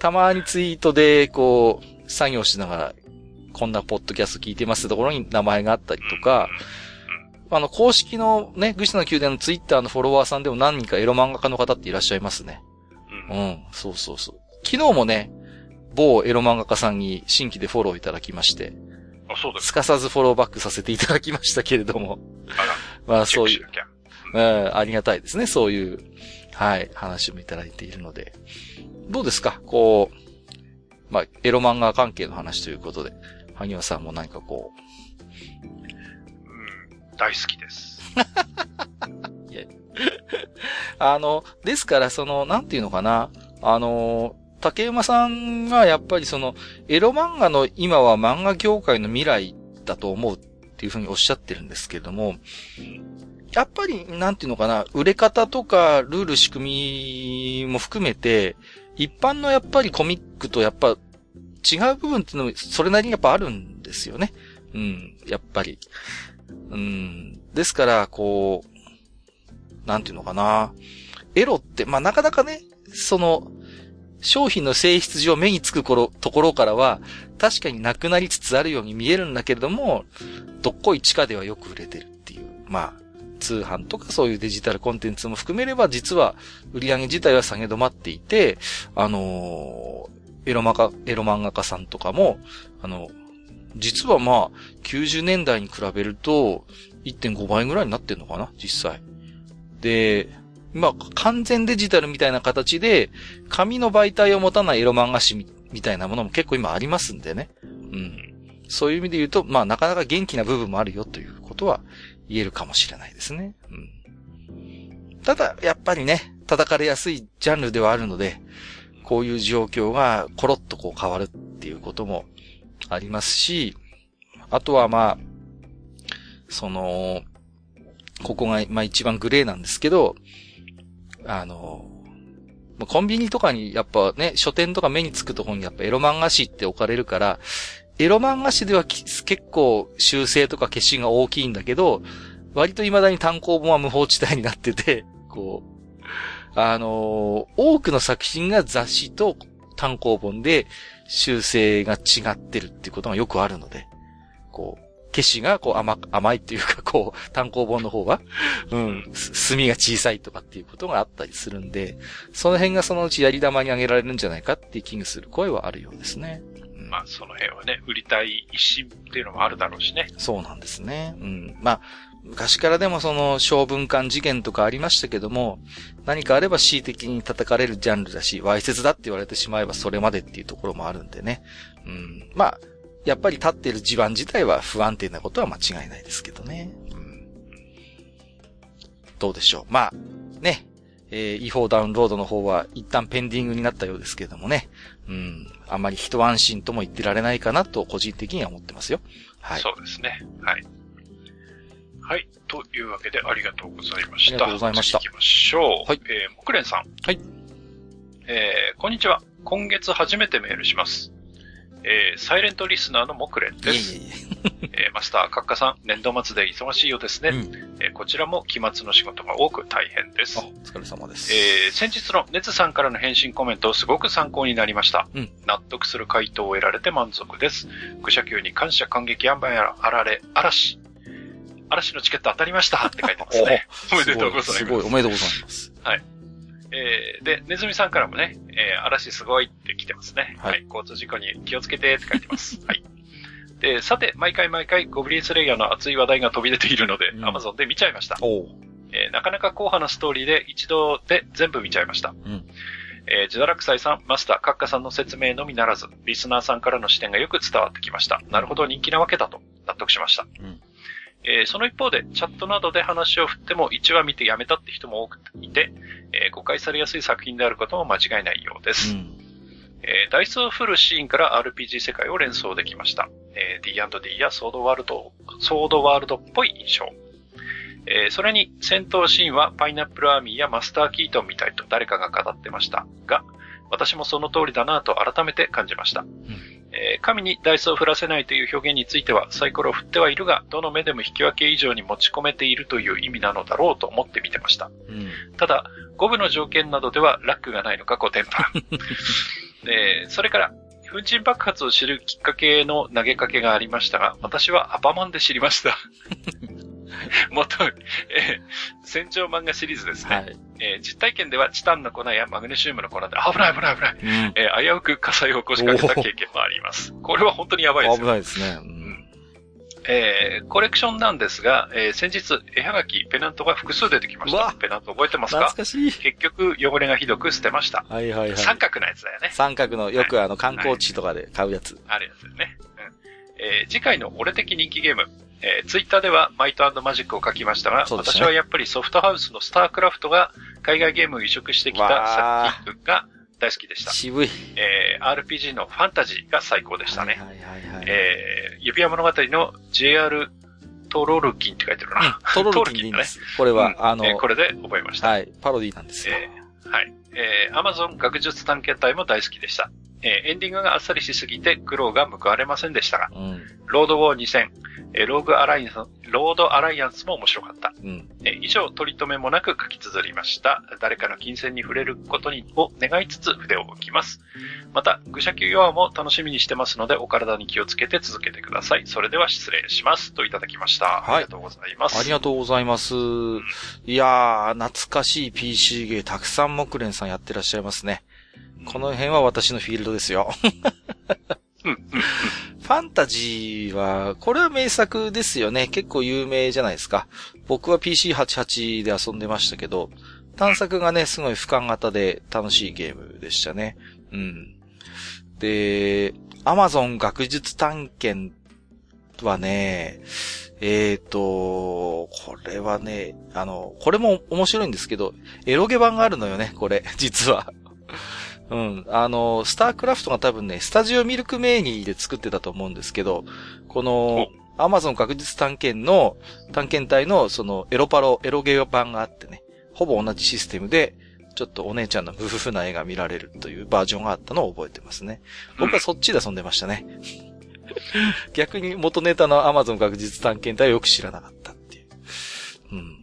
たまにツイートで、こう、作業しながら、こんなポッドキャスト聞いてますところに名前があったりとか、あの、公式のね、愚者の宮殿のツイッターのフォロワーさんでも何人かエロ漫画家の方っていらっしゃいますね。うん、そうそうそう。昨日もね、某エロ漫画家さんに新規でフォローいただきまして、あ、そうです。すかさずフォローバックさせていただきましたけれども。まあそういう、うん、ありがたいですね。そういう、はい、話もいただいているので。どうですか？こう、まあ、エロ漫画関係の話ということで、萩尾さんも何かこう。うん、大好きです。あの、ですから、その、なんていうのかな？あの、竹馬さんがやっぱりその、エロ漫画の今は漫画業界の未来だと思うっていうふうにおっしゃってるんですけれども、やっぱり、なんていうのかな、売れ方とか、ルール仕組みも含めて、一般のやっぱりコミックとやっぱ違う部分っていうのもそれなりにやっぱあるんですよね。うん、やっぱり。うん、ですから、こう、なんていうのかな。エロって、まあ、なかなかね、その、商品の性質上目につく頃、ところからは、確かになくなりつつあるように見えるんだけれども、どっこい地下ではよく売れてるっていう。まあ、通販とかそういうデジタルコンテンツも含めれば、実は売り上げ自体は下げ止まっていて、あのー、エロマカ、エロ漫画家さんとかも、あの、実はまあ、90年代に比べると、1.5倍ぐらいになってんのかな実際。で、まあ、完全デジタルみたいな形で、紙の媒体を持たないエロ漫画誌みたいなものも結構今ありますんでね。うん。そういう意味で言うと、まあ、なかなか元気な部分もあるよということは言えるかもしれないですね。うん。ただ、やっぱりね、叩かれやすいジャンルではあるので、こういう状況がコロッとこう変わるっていうこともありますし、あとはまあ、その、ここが、まあ一番グレーなんですけど、あの、コンビニとかにやっぱね、書店とか目につくところにやっぱエロ漫画誌って置かれるから、エロ漫画誌では結構修正とか消しが大きいんだけど、割と未だに単行本は無法地帯になってて、こう、あのー、多くの作品が雑誌と単行本で修正が違ってるっていうことがよくあるので、こう、消しがこう甘、甘いっていうか、こう、単行本の方は、うん、墨が小さいとかっていうことがあったりするんで、その辺がそのうちやり玉にあげられるんじゃないかって危惧する声はあるようですね。まあ、その辺はね、売りたい一心っていうのもあるだろうしね。そうなんですね。うん。まあ、昔からでもその、小文館事件とかありましたけども、何かあれば恣意的に叩かれるジャンルだし、わいせつだって言われてしまえばそれまでっていうところもあるんでね。うん。まあ、やっぱり立っている地盤自体は不安定なことは間違いないですけどね。うん、どうでしょう。まあ、ね。えー、違法ダウンロードの方は一旦ペンディングになったようですけれどもね。うん。あまり一安心とも言ってられないかなと個人的には思ってますよ。はい。そうですね。はい。はい。というわけでありがとうございました。ありがとうございました。行きましょう。はい。えー、木蓮さん。はい。えー、こんにちは。今月初めてメールします。えー、サイレントリスナーの木蓮です。いえいえ えー、マスター、カッカさん、年度末で忙しいようですね、うん、えー、こちらも期末の仕事が多く大変です。お疲れ様です。えー、先日の熱さんからの返信コメント、すごく参考になりました。うん、納得する回答を得られて満足です。愚者級に感謝感激あんばんやら、あられ、嵐。嵐のチケット当たりましたって書いてますね。お めでとうございます。すごい、おめでとうございます。はい。えー、で、ネズミさんからもね、えー、嵐すごいって来てますね。はい、はい。交通事故に気をつけてって書いてます。はい。で、さて、毎回毎回ゴブリンスレイヤーの熱い話題が飛び出ているので、うん、Amazon で見ちゃいました。おえー、なかなか硬派なストーリーで一度で全部見ちゃいました。うん。えー、ジダラクサイさん、マスター、カッカさんの説明のみならず、リスナーさんからの視点がよく伝わってきました。なるほど、人気なわけだと納得しました。うん。えー、その一方で、チャットなどで話を振っても1話見てやめたって人も多くいて、えー、誤解されやすい作品であることも間違いないようです。うん、えー、ダイスを振るシーンから RPG 世界を連想できました。えー、D&D やソードワールド、ソードワールドっぽい印象。えー、それに戦闘シーンはパイナップルアーミーやマスターキートンみたいと誰かが語ってましたが、私もその通りだなと改めて感じました。うんえー、神にダイスを振らせないという表現についてはサイコロを振ってはいるが、どの目でも引き分け以上に持ち込めているという意味なのだろうと思って見てました。うん、ただ、五分の条件などではラックがないのか5点パえー、それから、粉塵爆発を知るきっかけの投げかけがありましたが、私はアパマンで知りました。元、えー、戦場漫画シリーズですね。はい、えー、実体験ではチタンの粉やマグネシウムの粉で、危ない危ない危ない、うん、えー、危うく火災を起こしかけた経験もあります。これは本当にやばいですよ。危ないですね。うんえー、コレクションなんですが、えー、先日、絵はがき、ペナントが複数出てきました。ペナント覚えてますか？懐かしい。結局、汚れがひどく捨てました。はいはいはい。三角のやつだよね。三角の、よくあの、観光地とかで買うやつ。はい、あるやつよね。うん。えー、次回の俺的人気ゲーム、えー、ツイッターではマイトマジックを書きましたが、ね、私はやっぱりソフトハウスのスタークラフトが海外ゲームを移植してきた作品が大好きでした。渋い。えー、RPG のファンタジーが最高でしたね。はいはいはい、はい、えー、指輪物語の JR トロルキンって書いてるな。トロルキンでいいんです。これは、うん、あの、えー、これで覚えました。はい。パロディなんですよ。えー、はい。えー、アマゾン学術探検隊も大好きでした。えー、エンディングがあっさりしすぎて苦労が報われませんでしたが、うん、ロードウォー2000、えー、ローグアライアンス、ロードアライアンスも面白かった。うん、えー、以上、取り留めもなく書き綴りました。誰かの金銭に触れることにを願いつつ筆を置きます。また、愚者級ヨアも楽しみにしてますので、お体に気をつけて続けてください。それでは失礼します。といただきました。はい。ありがとうございます。ありがとうございます。いやー、懐かしい PC ゲーたくさん木蓮さんやってらっしゃいますね。この辺は私のフィールドですよ。ファンタジーは、これは名作ですよね。結構有名じゃないですか。僕は PC88 で遊んでましたけど、探索がね、すごい俯瞰型で楽しいゲームでしたね。うん。で、Amazon 学術探検はね、えっ、ー、と、これはね、あの、これも面白いんですけど、エロゲ版があるのよね、これ、実は。うん。あの、スタークラフトが多分ね、スタジオミルクメーニーで作ってたと思うんですけど、この、アマゾン確実探検の、探検隊のそのエロパロ、エロゲー版があってね、ほぼ同じシステムで、ちょっとお姉ちゃんの夫婦な絵が見られるというバージョンがあったのを覚えてますね。僕はそっちで遊んでましたね。逆に元ネタのアマゾン確実探検隊をよく知らなかったっていう。うん。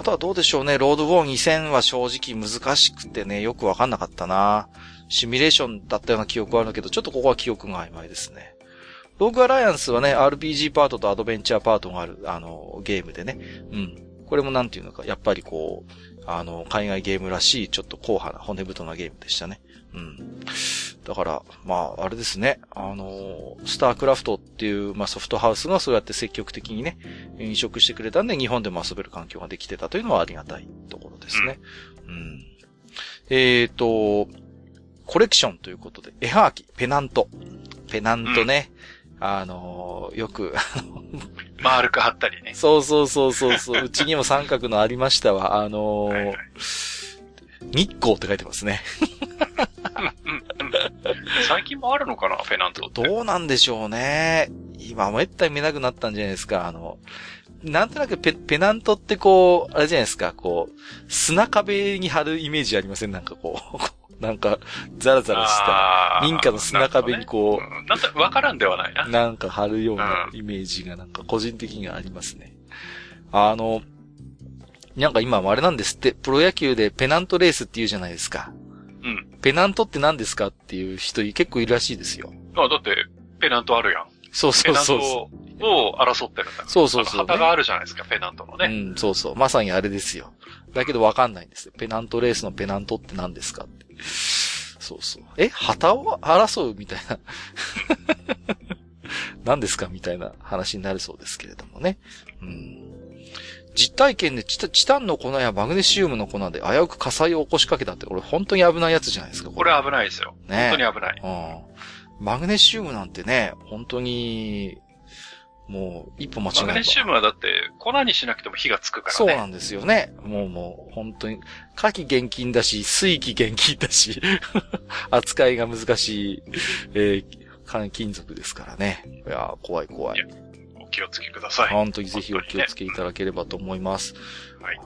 あとはどうでしょうね。ロードウォー2000は正直難しくてね、よくわかんなかったな。シミュレーションだったような記憶はあるけど、ちょっとここは記憶が曖昧ですね。ローグアライアンスはね、RPG パートとアドベンチャーパートがある、あの、ゲームでね。うん。これもなんていうのか、やっぱりこう、あの、海外ゲームらしい、ちょっと硬派な骨太なゲームでしたね。うん。だから、まあ、あれですね。あの、スタークラフトっていう、まあ、ソフトハウスがそうやって積極的にね、飲食してくれたんで、日本でも遊べる環境ができてたというのはありがたいところですね。うん。えっ、ー、と、コレクションということで、絵はがき、ペナント。ペナントね。うん、あの、よく 丸く貼ったりね。そうそうそうそうそう。うちにも三角のありましたわ。あのはいはい、日光って書いてますね。最近もあるのかな、フェナントって。どうなんでしょうね。今、めったに見なくなったんじゃないですか。あの、なんとなくペペナントってこう、あれじゃないですか、こう、砂壁に貼るイメージありません？なんかこう。なんか、ザラザラした、民家の砂壁にこう、ね、なんとわからんではないな。なんか貼るようなイメージがなんか個人的にはありますね。あの、なんか今あれなんですって、プロ野球でペナントレースって言うじゃないですか。うん。ペナントって何ですかっていう人結構いるらしいですよ。あ、だって、ペナントあるやん。そうそうそうそう。を争ってるんだそうそうそう、ね。旗があるじゃないですか、ペナントのね。うん、そうそう。まさにあれですよ。だけどわかんないんですよ。ペナントレースのペナントって何ですかって。そうそう。え旗を争うみたいな。何ですかみたいな話になるそうですけれどもね。うん。実体験でチタチタンの粉やマグネシウムの粉で危うく火災を起こしかけたって、これ本当に危ないやつじゃないですか。これ危ないですよ。ね。本当に危ない。うん。マグネシウムなんてね、本当に、もう、一歩間違えマグネシウムはだって、粉にしなくても火がつくからね。そうなんですよね。もうもう、本当に、火気厳禁だし、水気厳禁だし、扱いが難しい、えー、金属ですからね。いや怖い怖い。い気をつけください。本当にぜひお気をつけいただければと思います。ね、はい。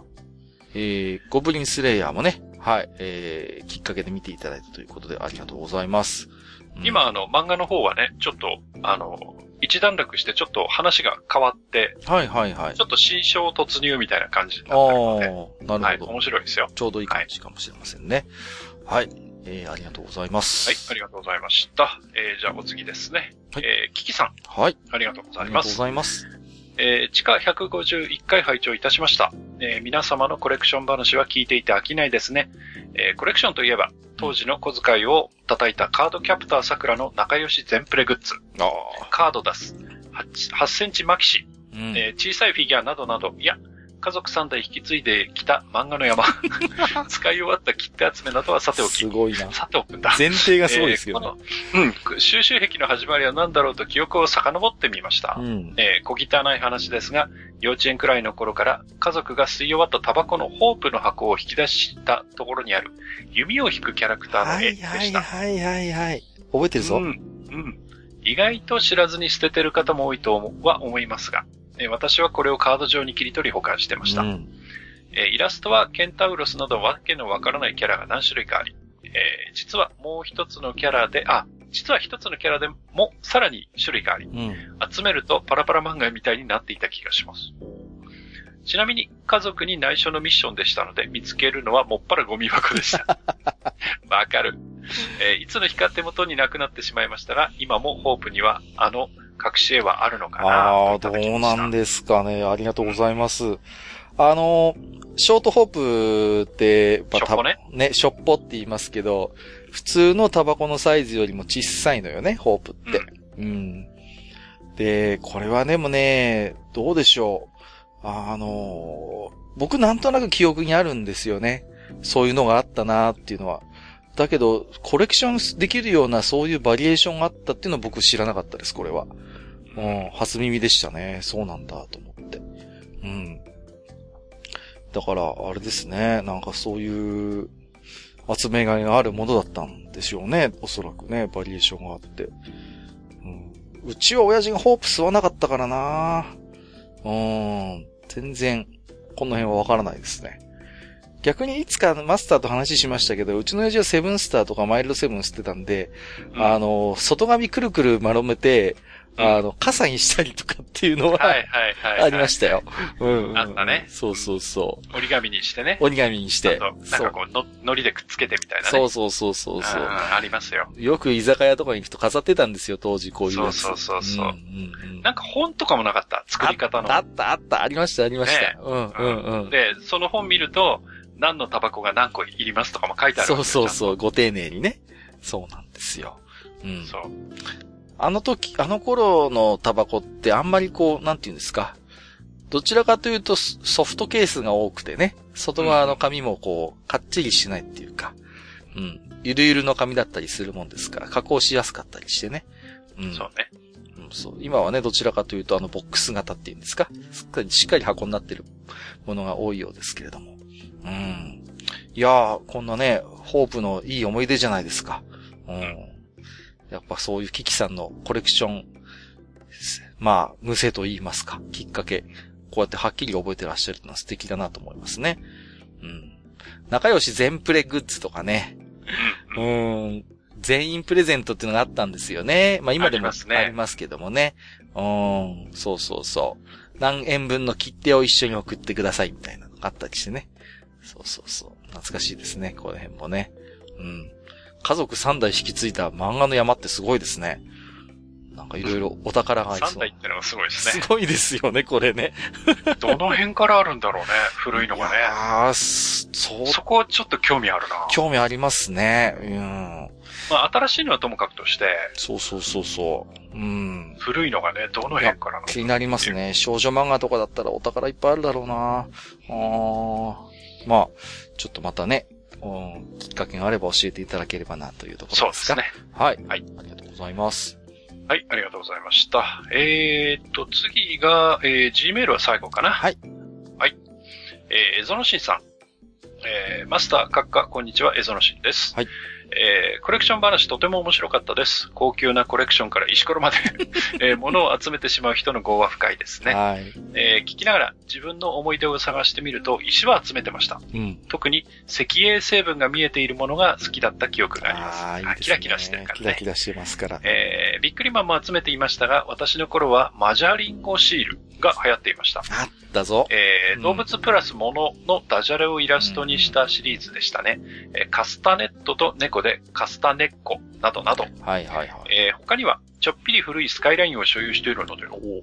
えー、ゴブリンスレイヤーもね、はい、えー、きっかけで見ていただいたということでありがとうございます。うん、今、あの、漫画の方はね、ちょっと、あの、一段落してちょっと話が変わって、はいはいはい。ちょっと新章突入みたいな感じになってるので、なるほど、はい。面白いですよ。ちょうどいい感じかもしれませんね。はい、はい、えー、ありがとうございます。はい、ありがとうございました。えー、じゃあお次ですね。はい、えー、キキさん。はい。ありがとうございます。ありがとうございます。えー、地下151回拝聴いたしました。えー、皆様のコレクション話は聞いていて飽きないですね。えー、コレクションといえば、当時の小遣いを叩いたカードキャプター桜の仲良し全プレグッズ。カード出す。8, 8センチマキシ。うん、えー、小さいフィギュアなどなど、いや、家族3代引き継いできた漫画の山。使い終わった切手集めなどはさておき。すごいな。さておくんだ。前提がすごいですけどね、えー、うん。収集癖の始まりは何だろうと記憶を遡ってみました。うん、えー、小汚い話ですが、幼稚園くらいの頃から家族が吸い終わったタバコのホープの箱を引き出したところにある弓を引くキャラクターの絵でした。はいはいはいはい。覚えてるぞ。うん。うん。意外と知らずに捨ててる方も多いとは思いますが、え私はこれをカード上に切り取り保管してました。うん、えイラストはケンタウロスなどわけのわからないキャラが何種類かあり、えー、実はもう一つのキャラで、あ、実は一つのキャラでもさらに種類があり、うん、集めるとパラパラ漫画みたいになっていた気がします。ちなみに家族に内緒のミッションでしたので見つけるのはもっぱらゴミ箱でした。わかる。えー、いつの日か手元になくなってしまいましたが、今もホープにはあの隠し絵はあるのかなああ、どうなんですかね。ありがとうございます。あの、ショートホープって、まあ、ショッポね。ね、ショッポって言いますけど、普通のタバコのサイズよりも小さいのよね、ホープって。うん、うん。で、これはでもね、どうでしょう。あの、僕なんとなく記憶にあるんですよね。そういうのがあったなっていうのは。だけど、コレクションできるようなそういうバリエーションがあったっていうのは僕知らなかったです、これは。うん、初耳でしたね。そうなんだ、と思って。うん。だから、あれですね。なんかそういう、集めがいがあるものだったんでしょうね。おそらくね、バリエーションがあって。うん、うちは親父がホープ吸わなかったからなうん。全然、この辺はわからないですね。逆にいつかマスターと話しましたけど、うちの親父はセブンスターとかマイルドセブン吸ってたんで、うん、あの、外髪くるくる丸めて、あの、傘にしたりとかっていうのは、はいはいはい、ありましたよ。うん、うん、あったね。そうそうそう。折り紙にしてね。折り紙にして。なんかこうの、のりでくっつけてみたいなね。そうそうそうそうそう。ありますよ。よく居酒屋とかに行くと飾ってたんですよ、当時こういうやつ。そうそうそうそう、うんうんうん。なんか本とかもなかった、作り方の。あったあった、ありましたありました。ね、うんうんうん。で、その本見ると、何のタバコが何個いりますとかも書いてあるそうそうそう、ご丁寧にね。そうなんですよ。うん。そう。あの時、あの頃のタバコってあんまりこう、なんて言うんですか。どちらかというとソフトケースが多くてね、外側の紙もこう、かっちりしないっていうか、うん。ゆるゆるの紙だったりするもんですから、加工しやすかったりしてね。うん。そうね。うん、そう。今はね、どちらかというとあのボックス型っていうんですか。しっかり箱になってるものが多いようですけれども。うん。いやー、こんなね、ホープのいい思い出じゃないですか。うん。やっぱそういうキキさんのコレクション、まあ、無性と言いますか、きっかけ、こうやってはっきり覚えてらっしゃるのは素敵だなと思いますね。うん。仲良し全プレグッズとかね。うん。全員プレゼントっていうのがあったんですよね。まあ今でもありますけどもね。うん。そうそうそう。何円分の切手を一緒に送ってくださいみたいなのがあったりしてね。そうそうそう。懐かしいですね、この辺もね。うん。家族3代引き継いだ漫画の山ってすごいですね。なんかいろいろお宝がありそう。3代ってのがすごいですね。すごいですよね、これね。どの辺からあるんだろうね、古いのがね。ああ、そう。そこはちょっと興味あるな。興味ありますね。うん。まあ、新しいのはともかくとして。そうそうそうそう。うん。古いのがね、どの辺から気になりますね。少女漫画とかだったらお宝いっぱいあるだろうな。ああ。まあ、ちょっとまたね、うん、きっかけがあれば教えていただければなというところですか。そうですね。はい。はい。ありがとうございます。はい、ありがとうございました。えー、っと、次が、えー、Gmail は最後かな？はい。はい。えー、エゾノシンさん。えー、マスター、閣下、こんにちは、エゾノシンです。はい。えー、コレクション話とても面白かったです。高級なコレクションから石ころまで えー、物を集めてしまう人の業は深いですね。はい。えー、聞きながら自分の思い出を探してみると石は集めてました。うん。特に石英成分が見えているものが好きだった記憶があります。ああ、いいね。キラキラしてるからね。キラキラしてますから、えー、ビックリマンも集めていましたが、私の頃はマジャリンゴシールが流行っていました。あったぞ。えー、動物プラス物のダジャレをイラストにしたシリーズでしたね。えー、カスタネットと猫でカスタネッコなどなど。はいはいはい。えー、他には、ちょっぴり古いスカイラインを所有しているので、うん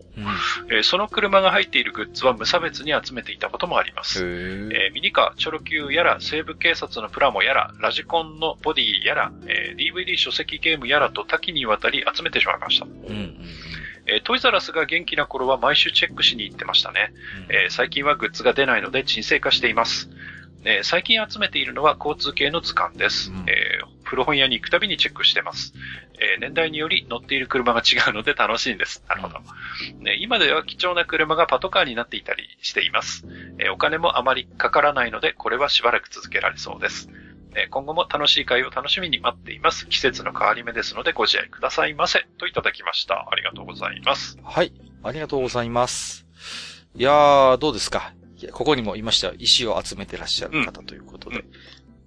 えー、その車が入っているグッズは無差別に集めていたこともあります。えー、ミニカー、チョロ Q やら、西部警察のプラモやら、ラジコンのボディやら、えー、DVD 書籍ゲームやらと多岐にわたり集めてしまいました。うんうんえー、トイザラスが元気な頃は毎週チェックしに行ってましたね。うん、えー、最近はグッズが出ないので沈静化しています。えー、最近集めているのは交通系の図鑑です。うん、えー、古本屋に行くたびにチェックしてます。えー、年代により乗っている車が違うので楽しいんです。なるほど。ね、今では貴重な車がパトカーになっていたりしています。えー、お金もあまりかからないので、これはしばらく続けられそうです。えー、今後も楽しい会を楽しみに待っています。季節の変わり目ですのでご自愛くださいませ。といただきました。ありがとうございます。はい。ありがとうございます。いやー、どうですか？ここにもいました。石を集めてらっしゃる方ということで。うん、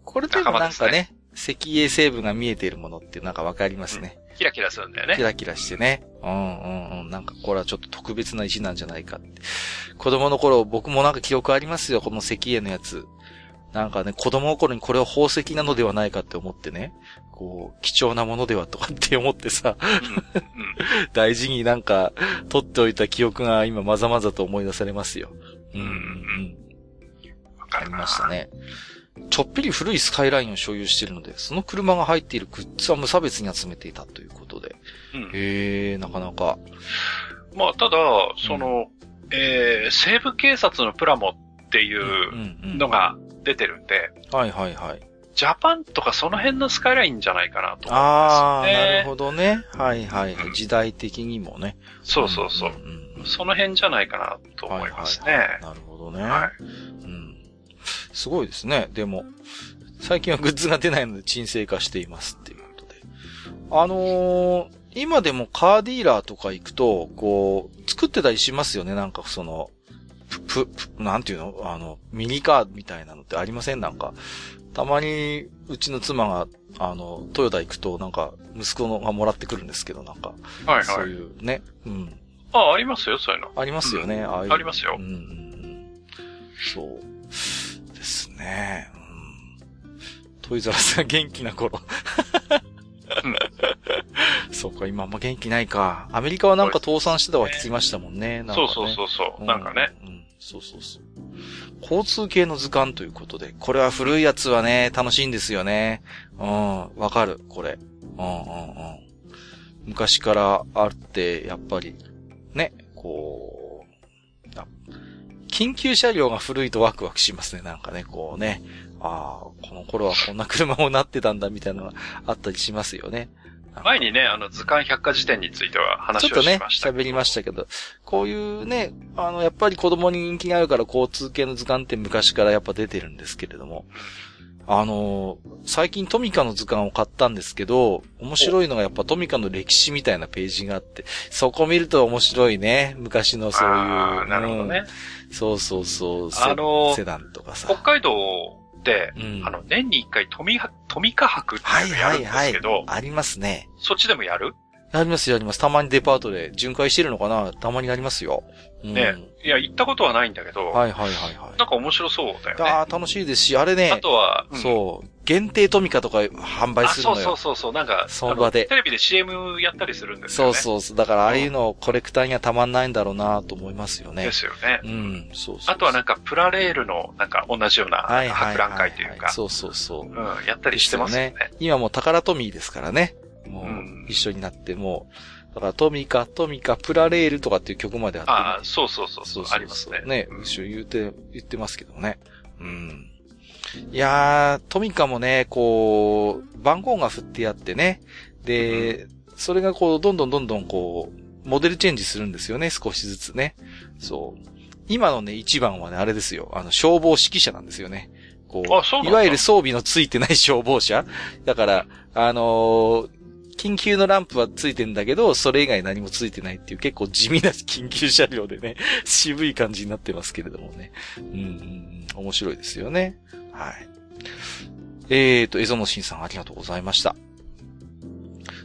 これでもなんかね、ね石英成分が見えているものってなんかわかりますね、うん、キラキラするんだよね。キラキラしてね。うんうんうん。なんかこれはちょっと特別な石なんじゃないかって。子供の頃僕もなんか記憶ありますよ、この石英のやつ。なんかね、子供の頃にこれは宝石なのではないかって思ってね、こう、貴重なものではとかって思ってさ、大事になんか取っておいた記憶が今まざまざと思い出されますよ。うん、うん。ありましたね。ちょっぴり古いスカイラインを所有しているので、その車が入っているグッズは無差別に集めていたということで。うん、へえ、なかなか。まあ、ただ、その、うん、えー、西部警察のプラモっていうのが出てるんで、はいはいはい。ジャパンとかその辺のスカイラインじゃないかなと思うんですよね。ああ、なるほどね。はいはい、うん、時代的にもね。そうそうそう。うんうんうん、その辺じゃないかなと思いますね。はいはいはい、なるほどね。はい。うん。すごいですね。でも、最近はグッズが出ないので沈静化していますっていうことで。あのー、今でもカーディーラーとか行くと、こう、作ってたりしますよね。なんかその、プ、プ、なんていうの？あの、ミニカーみたいなのってありません？なんか。たまに、うちの妻が、あの、トヨタ行くと、なんか、息子のがもらってくるんですけど、なんか。はいはい。そういうね。うん。あ、ありますよ、そういうの。ありますよね、うん、ああありますよ。うん、うん。そうですね。うん。トイザラスが元気な頃。うん、そうか、今あんま元気ないか。アメリカはなんか倒産してたわ聞きましたもんね。ねそうそうそうそう、なんかね。うん、そうそうそう。交通系の図鑑ということで、これは古いやつはね、楽しいんですよね。うん、わかる、これ。うんうんうん。昔からあって、やっぱり、ね、こう、緊急車両が古いとワクワクしますね、なんかね、こうね。ああ、この頃はこんな車もなってたんだみたいなのがあったりしますよね。前にね、あの、図鑑百科事典については話をしましたちょっとね、喋りましたけど、こういうね、あの、やっぱり子供に人気があるから交通系の図鑑って昔からやっぱ出てるんですけれども、あの、最近トミカの図鑑を買ったんですけど、面白いのがやっぱトミカの歴史みたいなページがあって、そこ見ると面白いね。昔のそういう。なるほどね、うん。そうそうそう。あのセダンとかさ。北海道、うん、あの、年に一回トミ、トミカ博っていうのやるんですけど、はいはいはい、ありますね。そっちでもやる？やります、やります。たまにデパートで巡回してるのかな？たまになりますよ。うん、ねいや、行ったことはないんだけど。はいはいはいはい。なんか面白そうだよね。ああ、楽しいですし、あれね。あとは、うん、そう。限定トミカとか販売するのよ。そうそうそう、なんか、その場で。テレビで CM やったりするんですよね。そうそうだからああいうのコレクターにはたまんないんだろうなと思いますよね。ですよね。うん、そうそうあとはなんか、プラレールの、なんか同じような、博覧会というか。そうそうそう。うん、やったりしてますよね。今も宝トミーですからね。もう、一緒になってもう、だからトミカ、トミカ、プラレールとかっていう曲まであって、ね、ああ、そうそうそうそうありますね。ね、一緒言って、言ってますけどね。うん。いやー、トミカもね、こう、番号が振ってあってね。で、うん、それがこう、どんどんどんどんこう、モデルチェンジするんですよね、少しずつね。そう。今のね、一番はね、あれですよ。あの、消防指揮者なんですよね。こう、いわゆる装備のついてない消防車だから、あのー、緊急のランプはついてんだけど、それ以外何もついてないっていう結構地味な緊急車両でね、渋い感じになってますけれどもね。うん、うん、面白いですよね。はい。えーと、エゾノシンさんありがとうございました。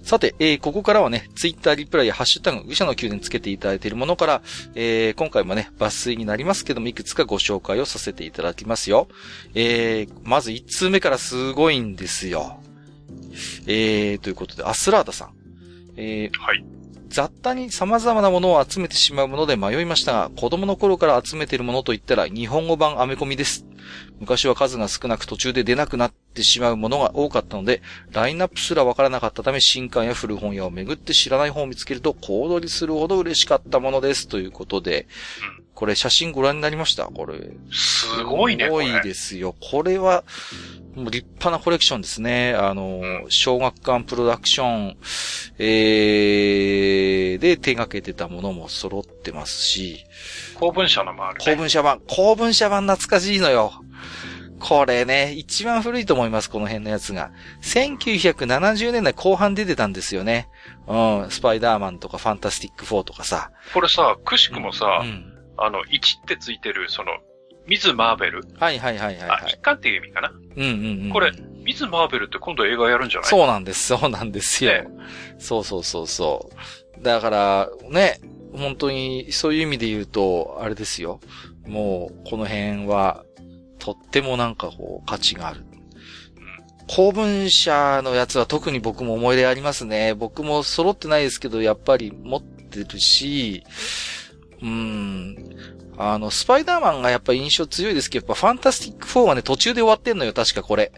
さて、えー、ここからはね、ツイッターリプライやハッシュタグ、愚者の宮殿つけていただいているものから、えー、今回もね、抜粋になりますけども、いくつかご紹介をさせていただきますよ。えー、まず1通目からすごいんですよ。えー、ということで、アスラーダさん。えー、はい。雑多に様々なものを集めてしまうもので迷いましたが、子供の頃から集めているものといったら日本語版アメコミです。昔は数が少なく途中で出なくなってしまうものが多かったので、ラインナップすらわからなかったため、新刊や古本屋を巡って知らない本を見つけると、小躍りするほど嬉しかったものです。ということで、これ写真ご覧になりました？これ。すごいね。すごいですよ。これは、もう立派なコレクションですね。あの、小学館プロダクション、えー、で手掛けてたものも揃ってますし。公文社のもある、ね、公文社版。公文社版懐かしいのよ。これね、一番古いと思います、この辺のやつが。1970年代後半出てたんですよね。うん、スパイダーマンとかファンタスティック4とかさ。これさ、くしくもさ、うん、あの、1ってついてる、その、ミズ・マーベルはいはいはいはい、はい。あ、一貫っていう意味かな？うんうんうん。これ、ミズ・マーベルって今度映画やるんじゃない？そうなんです、そうなんですよ。ね、そうそうそうそう。だから、ね、本当に、そういう意味で言うと、あれですよ。もう、この辺は、とってもなんかこう、価値がある。公文社のやつは特に僕も思い出ありますね。僕も揃ってないですけど、やっぱり持ってるし、うん。あの、スパイダーマンがやっぱ印象強いですけど、やっぱファンタスティック4はね、途中で終わってんのよ、確かこれ。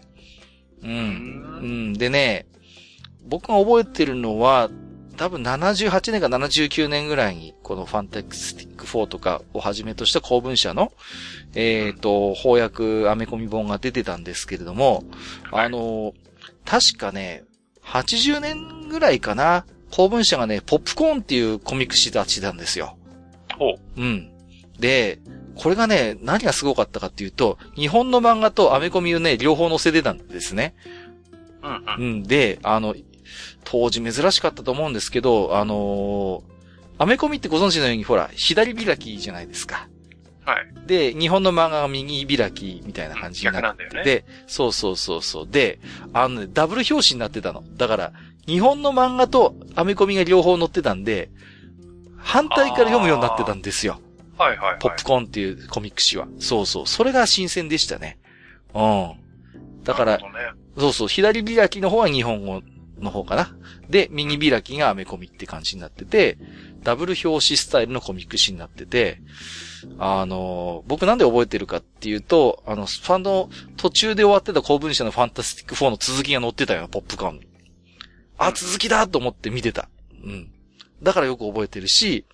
うん。うん。でね、僕が覚えてるのは、多分78年か79年ぐらいに、このファンタスティック4とかをはじめとした公文社の、えっ、ー、と、翻訳、アメコミ本が出てたんですけれども、あの、確かね、80年ぐらいかな、公文社がね、ポップコーンっていうコミック誌出してたんですよ。ほう。うん。で、これがね、何がすごかったかっていうと、日本の漫画とアメコミをね、両方載せてたんですね。うん、うん。で、あの、当時珍しかったと思うんですけど、あのー、アメコミってご存知のように、ほら、左開きじゃないですか。はい。で、日本の漫画が右開きみたいな感じになって、逆なんだよね。で、そうそうそうそう。で、あのね、ダブル表紙になってたの。だから、日本の漫画とアメコミが両方載ってたんで、反対から読むようになってたんですよ。はいはい、はい、ポップコーンっていうコミック誌は。そうそう。それが新鮮でしたね。うん。だから、ね、そうそう。左開きの方は日本語の方かな。で、右開きがアメコミって感じになってて、ダブル表紙スタイルのコミック誌になってて、あの、僕なんで覚えてるかっていうと、あの、ファンの途中で終わってた公文社のファンタスティック4の続きが載ってたよ、ポップコーン。あ、続きだと思って見てた。うん。だからよく覚えてるし、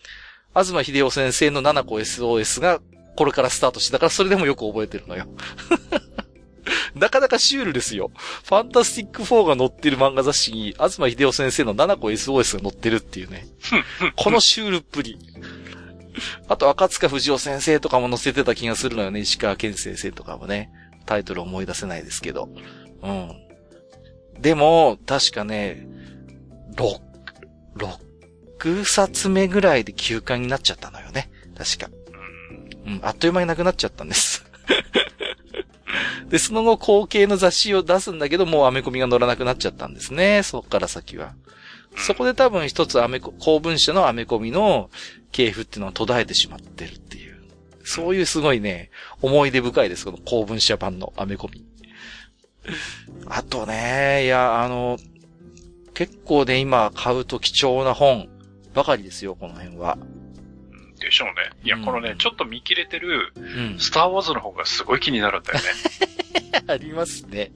東秀夫先生の7個 SOS がこれからスタートして、だからそれでもよく覚えてるのよ。なかなかシュールですよ。ファンタスティック4が載ってる漫画雑誌に、東秀夫先生の7個 SOS が載ってるっていうね。このシュールっぷり。あと、赤塚藤夫先生とかも載せてた気がするのよね。石川健先生とかもね。タイトル思い出せないですけど。うん。でも、確かね、6、6 6冊目ぐらいで休刊になっちゃったのよね。確か。うん、あっという間になくなっちゃったんです で、その後後継の雑誌を出すんだけど、もうアメコミが載らなくなっちゃったんですね。そっから先は。そこで多分一つアメコ、公文社のアメコミの系譜っていうのは途絶えてしまってるっていう。そういうすごいね、思い出深いです。この公文社版のアメコミ。あとね、いや、あの、結構ね、今買うと貴重な本、ばかりですよ、この辺は。でしょうね。いや、うん、このね、ちょっと見切れてる、スターウォーズの方がすごい気になるんだよね。ありますね。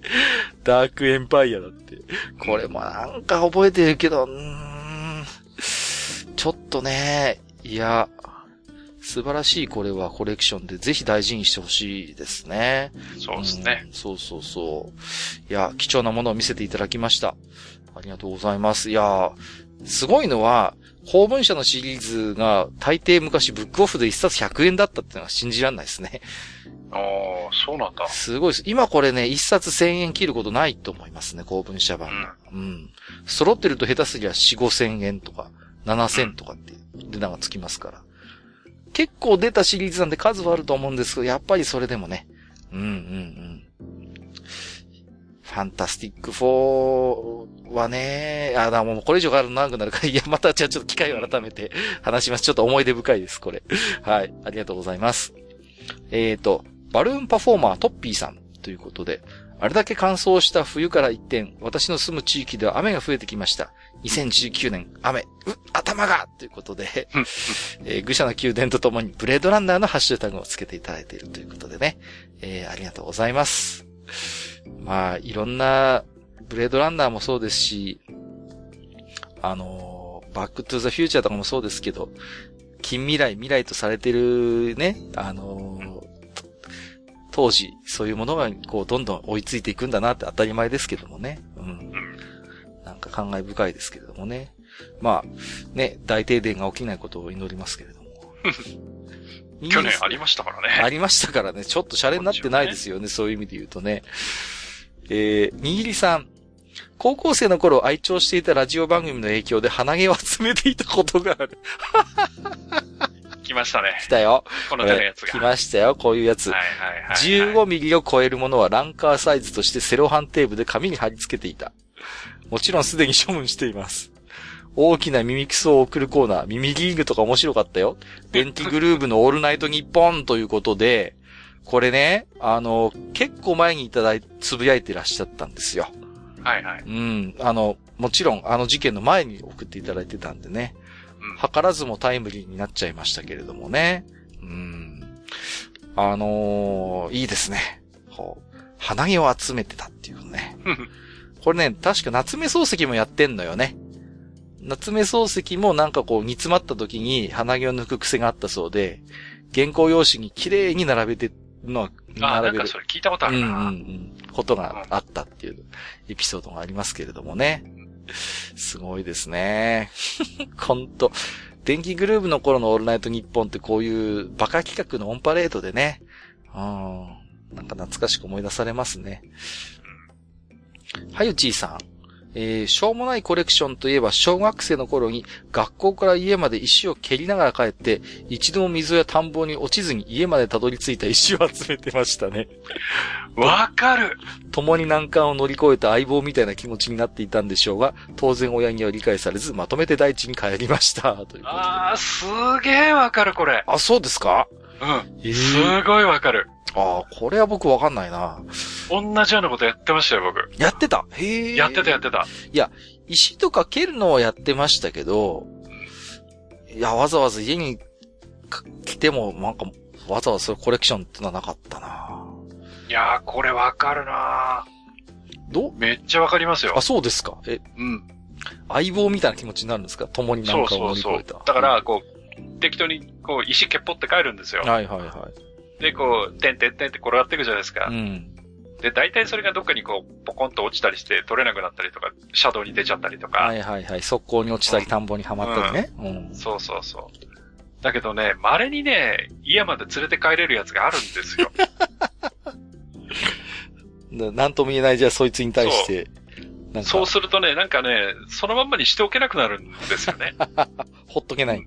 ダークエンパイアだって。これもなんか覚えてるけど、うん、ちょっとね、いや、素晴らしいこれはコレクションでぜひ大事にしてほしいですね。そうですね、うん、そうそうそう。いや、貴重なものを見せていただきました。ありがとうございます。いや、すごいのは、公文社のシリーズが大抵昔ブックオフで一冊100円だったっていうのは信じられないですね。ああ、そうなんだ。すごいです。今これね、一冊千円切ることないと思いますね、公文社版が。うん。うん。揃ってると下手すりゃ四五千円とか、七千とかって値段がつきますから。結構出たシリーズなんで数はあると思うんですけど、やっぱりそれでもね。うんうんうん。ファンタスティック4はね、あ、だもうこれ以上がある長くなるから、いや、またじゃあちょっと機会を改めて話します。ちょっと思い出深いです、これ。はい。ありがとうございます。えっ、ー、と、バルーンパフォーマートッピーさんということで、あれだけ乾燥した冬から一転、私の住む地域では雨が増えてきました。2019年、雨、う、頭がということで、えー、愚者の宮殿とともにブレードランナーのハッシュタグをつけていただいているということでね、えー、ありがとうございます。まあ、いろんな、ブレードランナーもそうですし、あのバックトゥーザフューチャーとかもそうですけど、近未来、未来とされてるね、あの当時、そういうものが、こう、どんどん追いついていくんだなって当たり前ですけどもね。うん。なんか感慨深いですけれどもね。まあ、ね、大停電が起きないことを祈りますけれども。去年ありましたからね。ありましたからね。ちょっとシャレになってないですよね。そういう意味で言うとね。えー、にぎりさん。高校生の頃愛聴していたラジオ番組の影響で鼻毛を集めていたことがある。来ましたね。来たよ。この手のやつが。来ましたよ、こういうやつ。はいはいはい、15ミリを超えるものはランカーサイズとしてセロハンテープで紙に貼り付けていた。もちろんすでに処分しています。大きな耳クソを送るコーナー、耳リーグとか面白かったよ。電気グルーブのオールナイトニッポンということで、これね、あの、結構前にいただい、つぶやいてらっしゃったんですよ。はいはい。うん。あの、もちろん、あの事件の前に送っていただいてたんでね。図らずもタイムリーになっちゃいましたけれどもね。うん。あのー、いいですね。こう、花毛を集めてたっていうね。これね、確か夏目漱石もやってんのよね。夏目漱石もなんかこう煮詰まった時に鼻毛を抜く癖があったそうで、原稿用紙に綺麗に並べての、並べる。なんかそれ聞いたことあるな。うんうんうん。ことがあったっていうエピソードがありますけれどもね。すごいですね。ほんと。電気グルーブの頃のオールナイトニッポンってこういうバカ企画のオンパレードでね。うん。なんか懐かしく思い出されますね。はゆちーさん。えー、しょうもないコレクションといえば、小学生の頃に学校から家まで石を蹴りながら帰って、一度も水や田んぼに落ちずに家までたどり着いた石を集めてましたね。わかる共に難関を乗り越えた相棒みたいな気持ちになっていたんでしょうが、当然親には理解されず、まとめて大地に帰りました。というあー、すげーわかる、これ。あ、そうですか？うん。えー、すごいわかる。ああ、これは僕わかんないな。同じようなことやってましたよ、僕。やってた？へえ。やってた、やってた。いや、石とか蹴るのはやってましたけど、いや、わざわざ家に来ても、なんか、わざわざそういうコレクションってのはなかったな。いやー、これわかるなどめっちゃわかりますよ。あ、そうですか。え、うん。相棒みたいな気持ちになるんですか？共になんかを乗り越えた。そうそうそう。だから、こう、適当に、こう、石蹴っぽって帰るんですよ。はいはいはい。で、こう、てんてんてんって転がっていくじゃないですか。うん。で、大体それがどっかにこう、ポコンと落ちたりして取れなくなったりとか、シャドウに出ちゃったりとか。はいはいはい。速攻に落ちたり、田んぼにはまったりね。うん。うん、そうそうそう。だけどね、稀にね、家まで連れて帰れるやつがあるんですよ。なんとも言えないじゃあそいつに対して。そうするとね、なんかね、そのまんまにしておけなくなるんですよね。ほっとけない。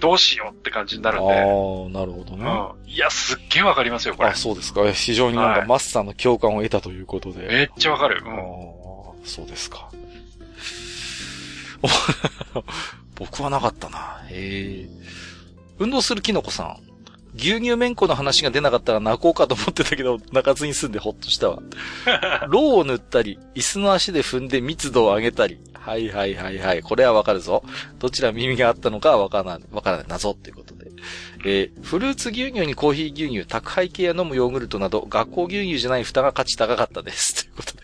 どうしようって感じになるんで。ああ、なるほどね、うん。いや、すっげえわかりますよ、これ。あ、そうですか。非常になんかマスターの共感を得たということで。めっちゃわかる。うん。あそうですか。僕はなかったな。へえ。運動するキノコさん。牛乳めんこの話が出なかったら泣こうかと思ってたけど、泣かずに済んでほっとしたわ。ローを塗ったり、椅子の足で踏んで密度を上げたり。はいはいはいはい。これはわかるぞ。どちら耳があったのかはわからない、わからない。謎っていうことで。えー、フルーツ牛乳にコーヒー牛乳、宅配系や飲むヨーグルトなど、学校牛乳じゃない蓋が価値高かったです。ということで。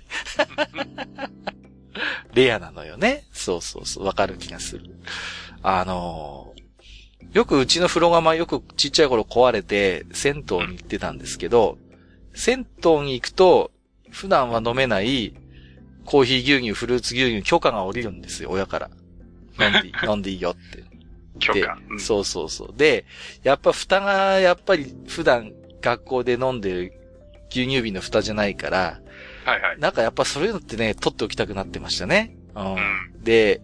レアなのよね。そうそうそう。わかる気がする。あのよくうちの風呂釜よくちっちゃい頃壊れて、銭湯に行ってたんですけど、銭湯に行くと、普段は飲めない、コーヒー牛乳、フルーツ牛乳、許可が下りるんですよ、親から。飲んでいい、飲んでいいよって。許可、うん、そうそうそう。で、やっぱ蓋が、やっぱり普段学校で飲んでる牛乳瓶の蓋じゃないから、はいはい。なんかやっぱそういうのってね、取っておきたくなってましたね。うん。うん、で、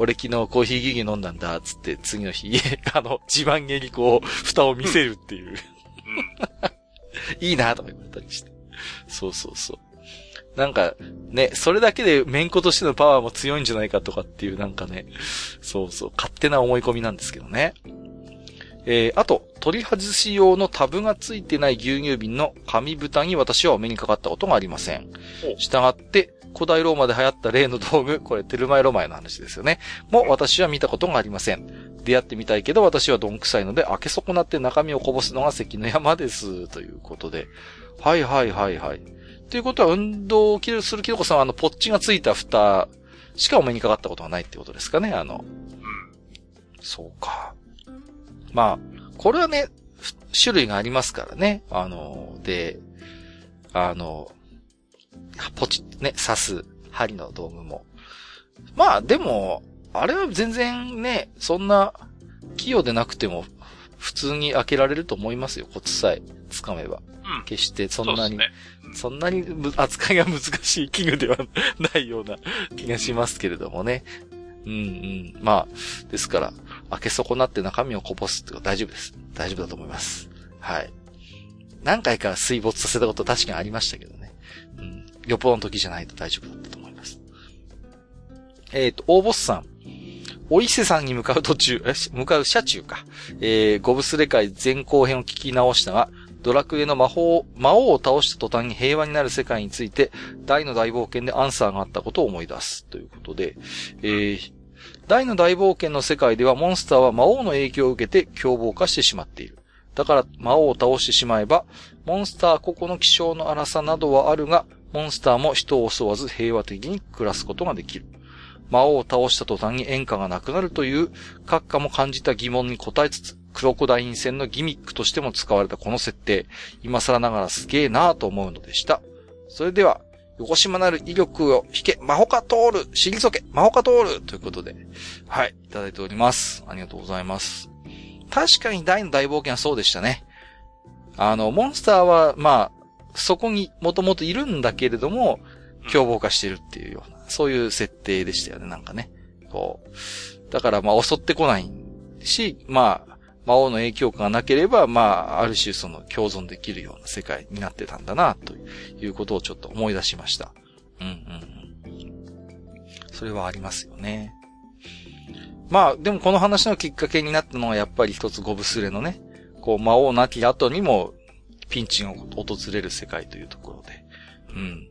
俺昨日コーヒーギギ飲んだんだ、つって次の日、あの、自慢げにこう、蓋を見せるっていう。いいなとか言ったりして。そうそうそう。なんか、ね、それだけでメンコとしてのパワーも強いんじゃないかとかっていうなんかね、そうそう、勝手な思い込みなんですけどね。えー、あと、取り外し用のタブがついてない牛乳瓶の紙蓋に私はお目にかかったことがありません。したがって、古代ローマで流行った例の道具、これテルマエロマエの話ですよね。も私は見たことがありません。出会ってみたいけど私はどんくさいので開け損なって中身をこぼすのが関の山です。ということで。はいはいはいはい。ということは運動をするキノコさんはあのポッチがついた蓋しかお目にかかったことがないってことですかね、あの。そうか。まあ、これはね、種類がありますからね。あの、で、あの、ポチってね、刺す針の道具も。まあ、でも、あれは全然ね、そんな、器用でなくても、普通に開けられると思いますよ、コツさえ掴めば。うん。決してそんなに、ね、そんなに扱いが難しい器具ではないような 気がしますけれどもね。うんうん。まあ、ですから、開け損なって中身をこぼすってこと大丈夫です。大丈夫だと思います。はい。何回か水没させたこと確かにありましたけどね。うん。旅行の時じゃないと大丈夫だったと思います。えっ、ー、と、大ボスさん。お伊勢さんに向かう途中、え、向かう車中か。えー、ゴブスレ界前後編を聞き直したが、ドラクエの魔法、魔王を倒した途端に平和になる世界について、大の大冒険でアンサーがあったことを思い出す。ということで、えー、大の大冒険の世界ではモンスターは魔王の影響を受けて凶暴化してしまっている。だから魔王を倒してしまえば、モンスター個々の気象の荒さなどはあるが、モンスターも人を襲わず平和的に暮らすことができる。魔王を倒した途端に演歌がなくなるという、閣下も感じた疑問に答えつつ、クロコダイン戦のギミックとしても使われたこの設定、今更ながらすげえなぁと思うのでした。それでは、横島なる威力を引け、マホカ通る、退け、マホカ通るということで、はい、いただいております。ありがとうございます。確かに大の大冒険はそうでしたね。あの、モンスターは、まあ、そこにもともといるんだけれども、凶暴化してるっていうような、そういう設定でしたよね、なんかね。こう。だからまあ襲ってこないし、まあ、魔王の影響がなければ、まあ、ある種その共存できるような世界になってたんだな、ということをちょっと思い出しました。うんうん。それはありますよね。まあ、でもこの話のきっかけになったのはやっぱり一つゴブスレのね、こう魔王なき後にもピンチが訪れる世界というところで。うん。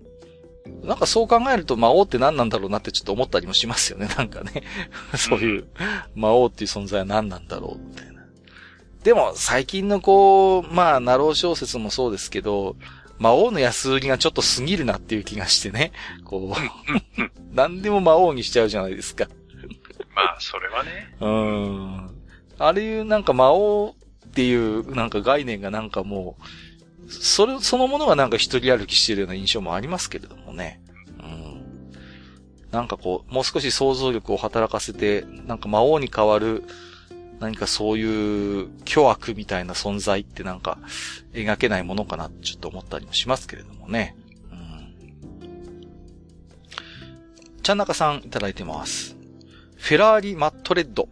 なんかそう考えると魔王って何なんだろうなってちょっと思ったりもしますよね、なんかね。そういう魔王っていう存在は何なんだろうみたいな。でも最近のこう、まあ、ナロー小説もそうですけど、魔王の安売りがちょっと過ぎるなっていう気がしてね。こう、何でも魔王にしちゃうじゃないですか。まあ、それはね。うん。あれいうなんか魔王っていうなんか概念がなんかもう、それ、そのものがなんか一人歩きしてるような印象もありますけれどもね。うん。なんかこう、もう少し想像力を働かせて、なんか魔王に変わる、何かそういう巨悪みたいな存在ってなんか描けないものかなってちょっと思ったりもしますけれどもね。うん。ちゃんなかさんいただいてます。フェラーリマットレッド。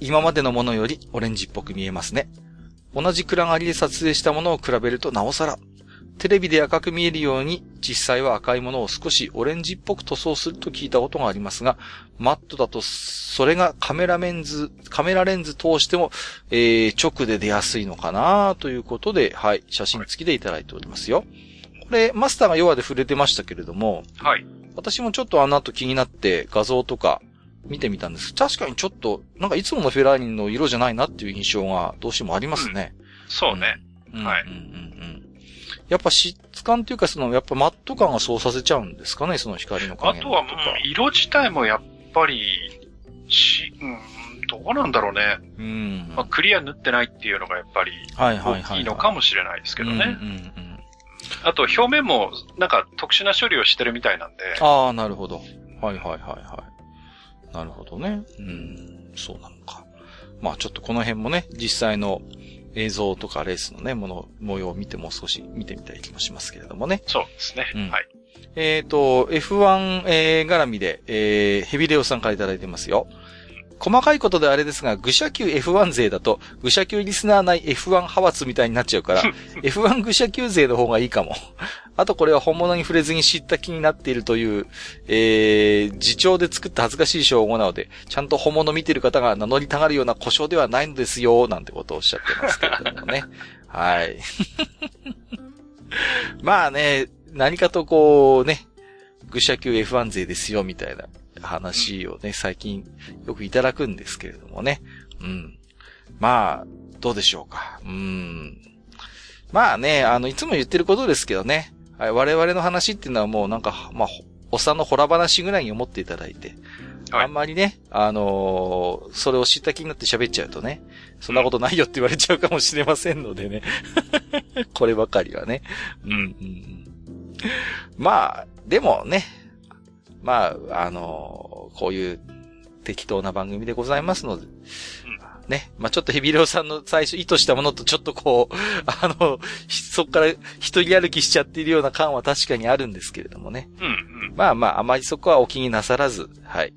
今までのものよりオレンジっぽく見えますね。同じ暗がりで撮影したものを比べるとなおさら。テレビで赤く見えるように、実際は赤いものを少しオレンジっぽく塗装すると聞いたことがありますが、マットだと、それがカメラレンズ、カメラレンズ通しても、えー、直で出やすいのかなということで、はい、写真付きでいただいておりますよ。これ、マスターが弱で触れてましたけれども、はい。私もちょっとあの後気になって画像とか見てみたんです。確かにちょっと、なんかいつものフェラーリの色じゃないなっていう印象がどうしてもありますね。うん、そうね。うん、はい。うんうんうんやっぱ質感っていうか、その、やっぱマット感がそうさせちゃうんですかね、その光の加減あとは、うん、色自体もやっぱり、し、うん、どうなんだろうね。うん。まあ、クリア塗ってないっていうのがやっぱり、はいはいはい。いいのかもしれないですけどね。うんうんうん。あと、表面も、なんか特殊な処理をしてるみたいなんで。ああ、なるほど。はいはいはいはい。なるほどね。うん、そうなのか。まあちょっとこの辺もね、実際の映像とかレースのね、もの、模様を見ても少し見てみたい気もしますけれどもね。そうですね。うん、はい。えっ、ー、と、F1、えー、絡みで、えー、ヘビレオさんからいただいてますよ。細かいことであれですが、愚者級 F1 勢だと、愚者級リスナー内 F1 派閥みたいになっちゃうから、F1 愚者級勢の方がいいかも。あとこれは本物に触れずに知った気になっているという、えー、自重で作った恥ずかしい称号なので、ちゃんと本物見てる方が名乗りたがるような故障ではないのですよ、なんてことをおっしゃってますけれどもね。はい。まあね、何かとこうね、愚者級 F1 勢ですよ、みたいな話をね、最近よくいただくんですけれどもね。うん。まあ、どうでしょうか。うん。まあね、あの、いつも言ってることですけどね。はい、我々の話っていうのはもうなんか、まあ、おっさんのほら話ぐらいに思っていただいて。はい、あんまりね、あのー、それを知った気になって喋っちゃうとね、そんなことないよって言われちゃうかもしれませんのでね。こればかりはね。うん、うん。まあ、でもね、まあ、あのー、こういう適当な番組でございますので、ね。まあ、ちょっとヘビレオさんの最初意図したものとちょっとこう、あの、そっから一人歩きしちゃっているような感は確かにあるんですけれどもね。うん、うん、まあまあ、あまりそこはお気になさらず、はい。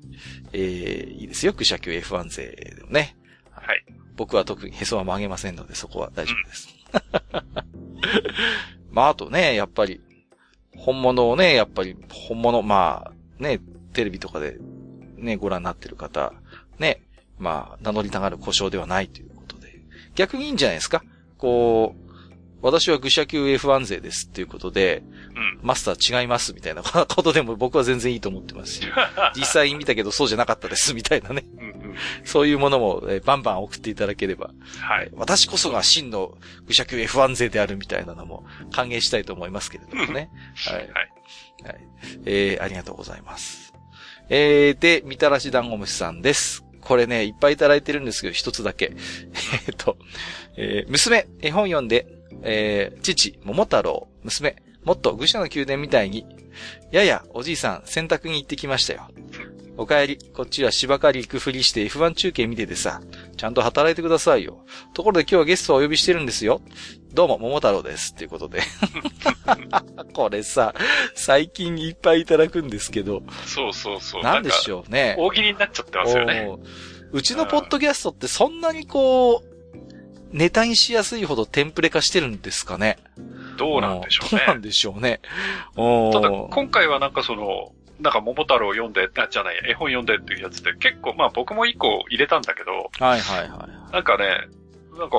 えー、いいですよ、クシャ級 F1 勢でもね。はい。僕は特にへそは曲げませんので、そこは大丈夫です。うん、まあ、あとね、やっぱり、本物をね、やっぱり、本物、まあ、ね、テレビとかで、ね、ご覧になってる方、ね、まあ、名乗りたがる故障ではないということで。逆にいいんじゃないですか？こう、私は愚者級 F1 勢ですっていうことで、うん、マスター違いますみたいなことでも僕は全然いいと思ってますし、実際見たけどそうじゃなかったですみたいなね。うんうん、そういうものも、えバンバン送っていただければ、はい、私こそが真の愚者級 F1 勢であるみたいなのも歓迎したいと思いますけれどもね。はい。はい。はい、えー、ありがとうございます。えー、で、みたらし団子虫さんです。これね、いっぱいいただいてるんですけど、一つだけ。えっと、えー、娘、絵本読んで、えー、父、桃太郎、娘、もっと愚者の宮殿みたいに、やや、おじいさん、洗濯に行ってきましたよ。お帰り、こっちは芝刈り行くふりして F1 中継見ててさ、ちゃんと働いてくださいよ。ところで今日はゲストをお呼びしてるんですよ。どうも、桃太郎です。っていうことで。これさ、最近いっぱいいただくんですけど。そうそうそう。なんでしょうね。大喜利になっちゃってますよね。うちのポッドキャストってそんなにこう、ネタにしやすいほどテンプレ化してるんですかね。どうなんでしょうね。どうなんでしょうね。ただ、今回はなんかその、なんか桃太郎読んで、あ、じゃない、絵本読んでっていうやつで結構、まあ僕も一個入れたんだけど。はいはいはい。なんかね、なんか、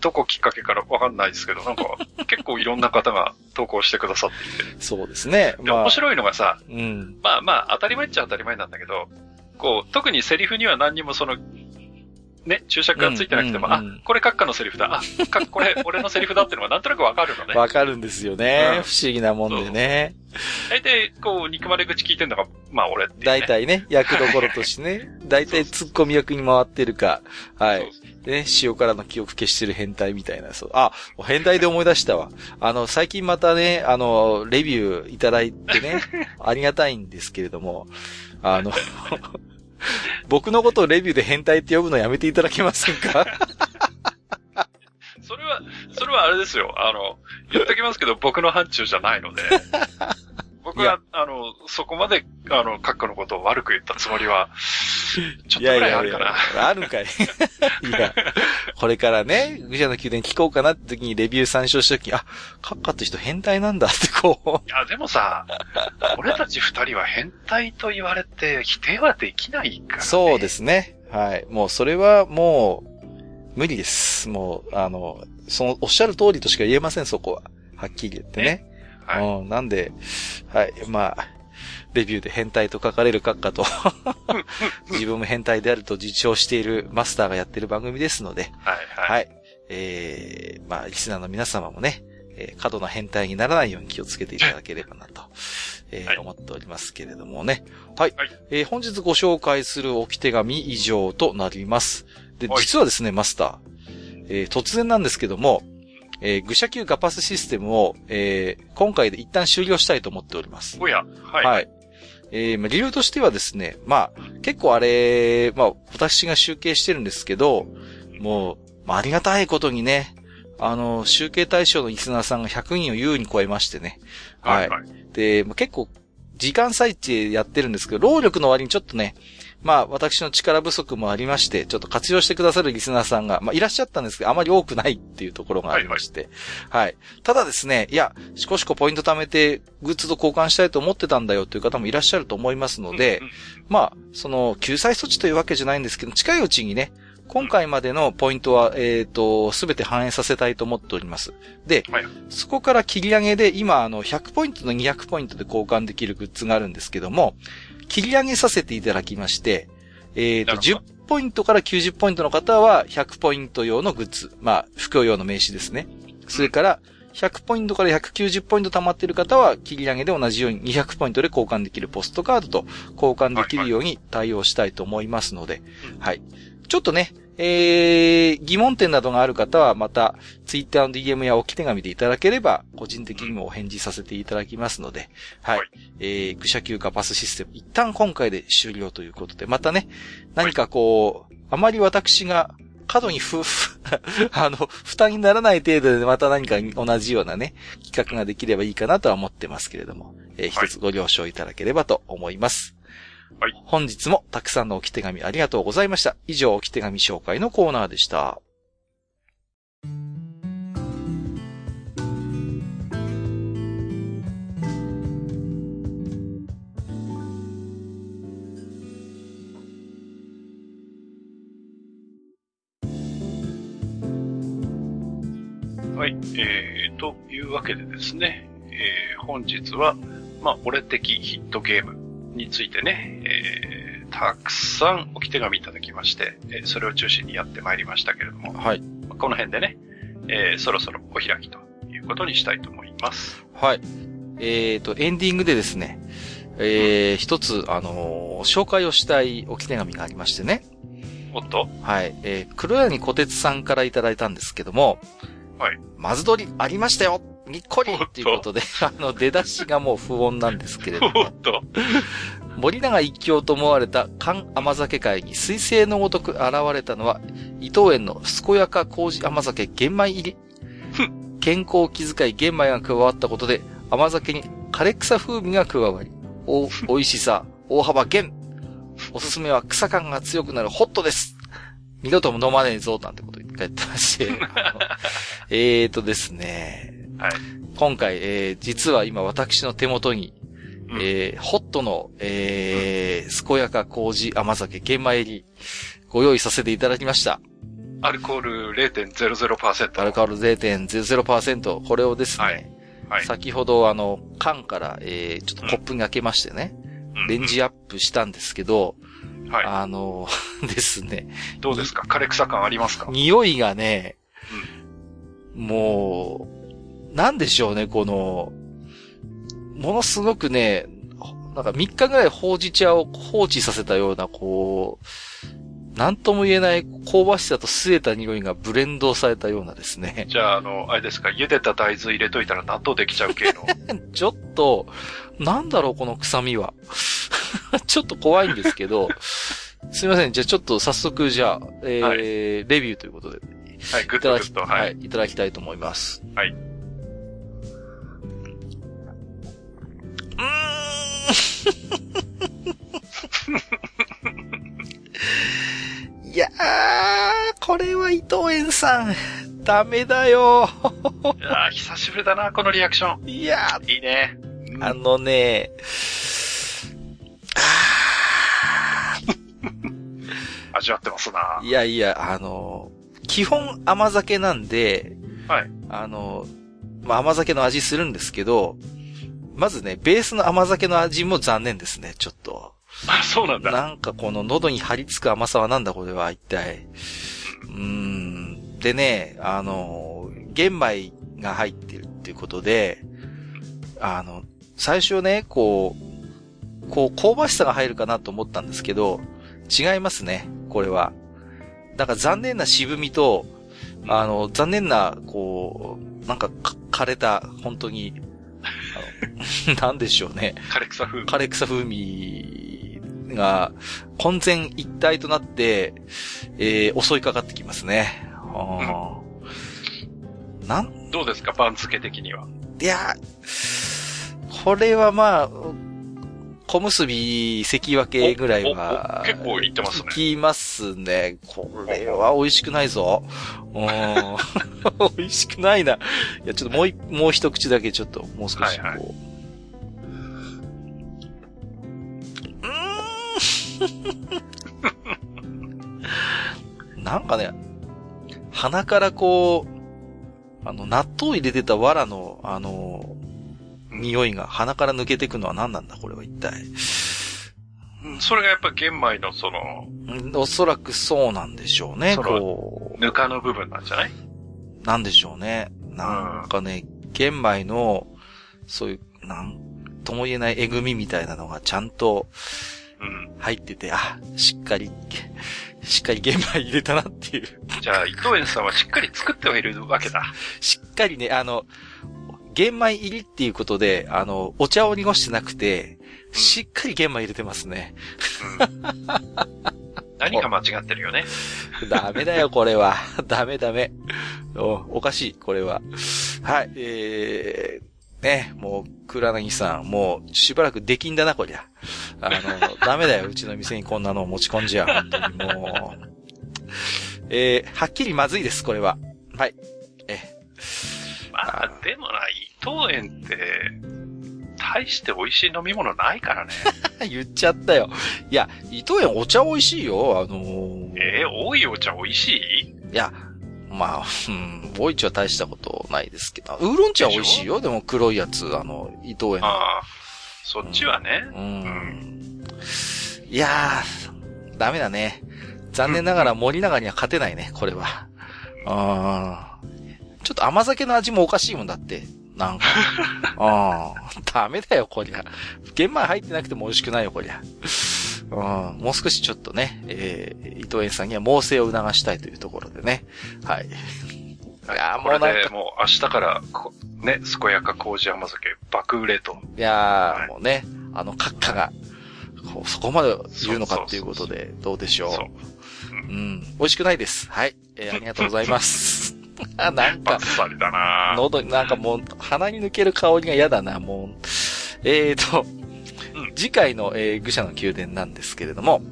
どこきっかけからわかんないですけど、なんか、結構いろんな方が投稿してくださっていて。そうですね。まあ、面白いのがさ、うん、まあまあ、当たり前っちゃ当たり前なんだけど、こう、特にセリフには何にもその、ね、注釈がついてなくても、うんうんうん、あ、これ閣下のセリフだ。あ、か、これ俺のセリフだってのがなんとなくわかるのね。わかるんですよね、うん、不思議なもんでね。大体、こう、憎まれ口聞いてんのが、まあ俺って、ね。大体ね、役どころとしてね。大体突っ込み役に回ってるか。はい。でね、塩からの記憶消してる変態みたいな、そう。あ、変態で思い出したわ。あの、最近またね、あの、レビューいただいてね、ありがたいんですけれども、あの 僕のことをレビューで変態って呼ぶのやめていただけませんか？それは、それはあれですよ。あの、言っときますけど、僕の範疇じゃないので。僕は、あの、そこまで、あの、閣下のことを悪く言ったつもりは、ちょっとぐらいあるかな。いやいやいやあるかい。いや、これからね、愚者の宮殿聞こうかなって時にレビュー参照した時に、あ、閣下って人変態なんだってこう。いや、でもさ、俺たち二人は変態と言われて否定はできないから、ね、そうですね。はい。もうそれはもう、無理です。もう、あの、その、おっしゃる通りとしか言えません、そこは。はっきり言ってね。ねはい、うん、なんで、はい、まあ、レビューで変態と書かれる閣下と 自分も変態であると自重しているマスターがやってる番組ですので、はい、はい、はい。えー、まあ、リスナーの皆様もね、えー、過度な変態にならないように気をつけていただければなと、えーはい、思っておりますけれどもね。はい。はい、えー、本日ご紹介する置き手紙以上となります。で、実はですね、マスター、えー、突然なんですけども、えー、愚者級ガパスシステムを、えー、今回で一旦終了したいと思っております。おや、はい。はい。えー、まあ、理由としてはですね、まあ、結構あれ、まあ、私が集計してるんですけど、もう、まあ、ありがたいことにね、あの、集計対象のリスナーさんが100人を優に超えましてね。はい。はい、で、結構、時間最中やってるんですけど、労力の割にちょっとね、まあ、私の力不足もありまして、ちょっと活用してくださるリスナーさんが、まあ、いらっしゃったんですけど、あまり多くないっていうところがありまして。はい、はい、ただですね、いや、しこしこポイント貯めて、グッズと交換したいと思ってたんだよという方もいらっしゃると思いますので、まあ、その、救済措置というわけじゃないんですけど、近いうちにね、今回までのポイントは、えっ、ー、と、すべて反映させたいと思っております。で、はい、そこから切り上げで、今、あの、100ポイントの200ポイントで交換できるグッズがあるんですけども、切り上げさせていただきまして、えっ、ー、と、10ポイントから90ポイントの方は100ポイント用のグッズ。まあ、副用用の名刺ですね。それから、100ポイントから190ポイント貯まっている方は、切り上げで同じように200ポイントで交換できるポストカードと交換できるように対応したいと思いますので、はい。ちょっとね、えー、疑問点などがある方は、また、ツイッターの DM や置き手紙でいただければ、個人的にもお返事させていただきますので、はい。はい、えー、愚者級化パスシステム、一旦今回で終了ということで、またね、何かこう、あまり私が、過度にふ、あの、負担にならない程度でまた何か同じようなね、企画ができればいいかなとは思ってますけれども、えー、一つご了承いただければと思います。はい。本日もたくさんの置き手紙ありがとうございました。以上、置き手紙紹介のコーナーでした。はい、えー、というわけでですね、えー、本日は、まあ、俺的ヒットゲームについてね、えー、たくさん置き手紙いただきまして、えー、それを中心にやってまいりましたけれども、はい。この辺でね、えー、そろそろお開きということにしたいと思います。はい。えっ、ー、と、エンディングでですね、えー、一つ、あのー、紹介をしたい置き手紙がありましてね。おっとはい。えー、黒柳小鉄さんからいただいたんですけども、はい。まず取りありましたよにっこりっていうことで、あの、出だしがもう不穏なんですけれども。森永一強と思われた缶甘酒会に水星のごとく現れたのは、伊藤園の健やか麹甘酒玄米入り。健康を気遣い玄米が加わったことで、甘酒に枯れ草風味が加わり、お、美味しさ、大幅減。おすすめは草感が強くなるホットです。二度とも飲まねえぞ、なんてこと言ってまして。えーとですね。はい。今回、えー、実は今私の手元に、うん、えー、ホットの、えー、健やか麹甘酒玄米入り、ご用意させていただきました。アルコール0.00%。アルコール0.00%。これをですね、はい。はい、先ほどあの、缶から、えー、ちょっとコップに開けましてね、うん、レンジアップしたんですけど、はい。あの、ですね。どうですか？枯れ草感ありますか？匂いがね、うん、もう、なんでしょうね、この、ものすごくね、なんか3日ぐらいほうじ茶を放置させたような、こう、なんとも言えない香ばしさと据えた匂いがブレンドされたようなですね。じゃあ、あの、あれですか、茹でた大豆入れといたら納豆できちゃう系の？ちょっと、なんだろう、この臭みは。ちょっと怖いんですけど、すいません。じゃあちょっと早速、じゃあ、えー、はい、レビューということで。はい、グッとグッと、はい。いただきたいと思います。はい。いやー、これは伊藤園さん、ダメだよ。いやー、久しぶりだな、このリアクション。いやー、いいね。あのね、味わってますな。いやいや、あの、基本甘酒なんで、はい。あの、まあ、甘酒の味するんですけど、まずね、ベースの甘酒の味も残念ですね、ちょっと。あ、そうなんだ。なんかこの喉に張り付く甘さはなんだこれは、一体。うーん。でね、あの、玄米が入ってるっていうことで、あの、最初ね、こう、こう、香ばしさが入るかなと思ったんですけど、違いますね、これは。なんか残念な渋みと、あの、残念な、こう、なんか、枯れた、本当に、なんでしょうね。枯れ草風味。枯れ草風味が混然一体となって、えー、襲いかかってきますね。ああ。なん、どうですか、番付的には。いや、これはまあ、小結び関脇ぐらいは。結構いってますね。いきますね。これは美味しくないぞ。うん。美味しくないな。いや、ちょっともうもう一口だけちょっと、もう少しこう。はいはい、うーん。なんかね、鼻からこう、あの、納豆入れてた藁の、あの、匂いが鼻から抜けていくのは何なんだ、これは一体。それがやっぱ玄米のその、おそらくそうなんでしょうね、こう。ぬかの部分なんじゃない？なんでしょうね。なんかね、玄米の、そういう、なんとも言えないえぐみみたいなのがちゃんと、入ってて、あ、しっかり、しっかり玄米入れたなっていう。じゃあ、伊藤園さんはしっかり作ってはいるわけだ。しっかりね、あの、玄米入りっていうことで、あの、お茶を濁してなくて、しっかり玄米入れてますね。うん、何か間違ってるよね。ダメだよ、これは。ダメダメ。お、おかしい、これは。はい、えー、ね、もう、倉柳さん、もう、しばらくできんだな、こりゃ。あの、ダメだよ、うちの店にこんなのを持ち込んじゃ、本当にもう。えー、はっきりまずいです、これは。はい。えまあ、でもな、伊藤園って、大して美味しい飲み物ないからね。言っちゃったよ。いや、伊藤園お茶美味しいよ、あのー、えー、多いお茶美味しい？いや、まあ、うん、多い茶は大したことないですけど、ウーロン茶美味しいよ、でも黒いやつ、あの、伊藤園の。ああ、そっちはね。うん。うん、いやー、ダメだね。残念ながら森永には勝てないね、これは。ああ。ちょっと甘酒の味もおかしいもんだって。なんか。あ あ、ダメだよ、こりゃ。玄米入ってなくても美味しくないよ、こりゃ。うん、もう少しちょっとね、えー、伊藤園さんには猛省を促したいというところでね。はい。いやもうなんか。もう明日から、ね、健やか麹甘酒爆売れと。いやー、はい、もうね、あの、閣下が、こうそこまで言うのかっていうことで、どうでしょう。そう。うん、美味しくないです。はい。えー、ありがとうございます。あ、なんか。さりだな喉、なんかもう、鼻に抜ける香りが嫌だな、もう。えーと、うん、次回の、えー、愚者の宮殿なんですけれども、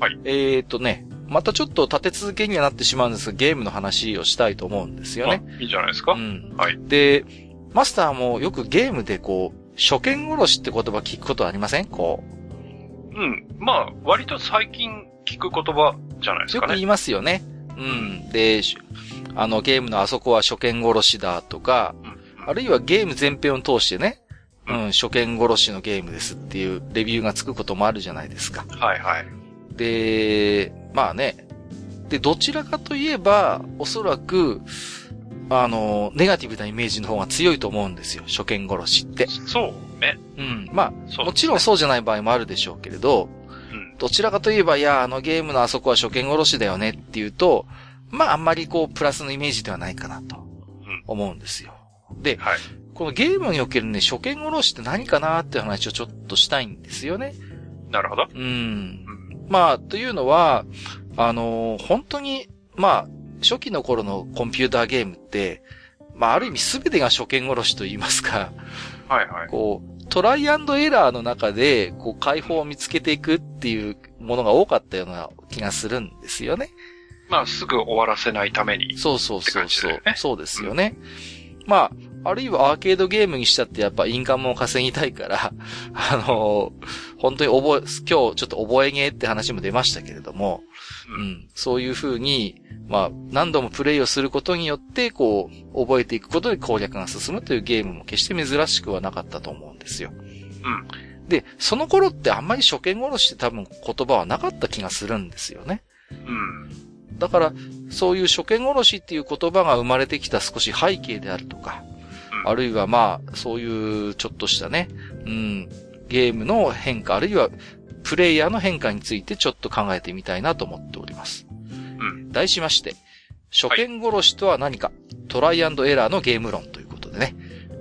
はい。えーとね、またちょっと立て続けにはなってしまうんですが、ゲームの話をしたいと思うんですよね。いいんじゃないですか。うん。はい。で、マスターもよくゲームでこう、初見殺しって言葉聞くことありません？こう。うん。まあ、割と最近聞く言葉じゃないですかね。よく言いますよね。うん。で、あのゲームのあそこは初見殺しだとか、あるいはゲーム全編を通してね、うん、初見殺しのゲームですっていうレビューがつくこともあるじゃないですか。はいはい。で、まあね。で、どちらかといえば、おそらく、あの、ネガティブなイメージの方が強いと思うんですよ。初見殺しって。そうね。うん。まあ、ね、もちろんそうじゃない場合もあるでしょうけれど、うん、どちらかといえば、いや、あのゲームのあそこは初見殺しだよねっていうと、まああんまりこう、プラスのイメージではないかなと、思うんですよ。で、はい、このゲームにおけるね、初見殺しって何かなっていう話をちょっとしたいんですよね。なるほど。うん。まあ、というのは、あのー、本当に、まあ、初期の頃のコンピューターゲームって、まあ、ある意味すべてが初見殺しと言いますか、はいはい。こう、トライアンドエラーの中で、こう、解放を見つけていくっていうものが多かったような気がするんですよね。まあ、すぐ終わらせないために、そうそうそうそう。そうですよね。うん、まあ、あるいはアーケードゲームにしたってやっぱインカムを稼ぎたいから、あのー、本当に覚え、今日ちょっと覚えゲーって話も出ましたけれども、うん、うん、そういう風に、まあ、何度もプレイをすることによって、こう、覚えていくことで攻略が進むというゲームも決して珍しくはなかったと思うんですよ。うん。で、その頃ってあんまり初見殺しって多分言葉はなかった気がするんですよね。うん。だから、そういう初見殺しっていう言葉が生まれてきた少し背景であるとか、あるいはまあ、そういうちょっとしたね、うん、ゲームの変化、あるいはプレイヤーの変化についてちょっと考えてみたいなと思っております。うん。題しまして、初見殺しとは何か、はい、トライアンドエラーのゲーム論ということでね。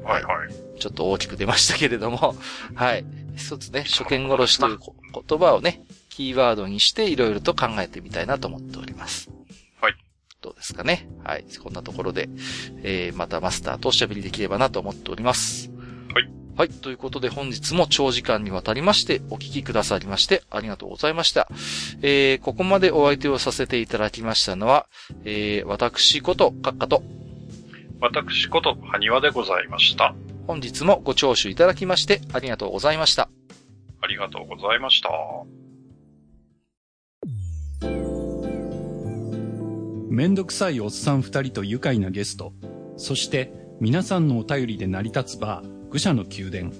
はいはい。ちょっと大きく出ましたけれども、はい。一つね、初見殺しという言葉をね、キーワードにしていろいろと考えてみたいなと思っております。はい。どうですかね？はい。こんなところで、えー、またマスターとおしゃべりできればなと思っております。はい。はい。ということで本日も長時間にわたりましてお聞きくださりましてありがとうございました。えー、ここまでお相手をさせていただきましたのは、えー、私こと、カッカと、私こと、ハニワでございました。本日もご聴取いただきましてありがとうございました。ありがとうございました。めんどくさいおっさん二人と愉快なゲスト、そして皆さんのお便りで成り立つバー、愚者の宮殿。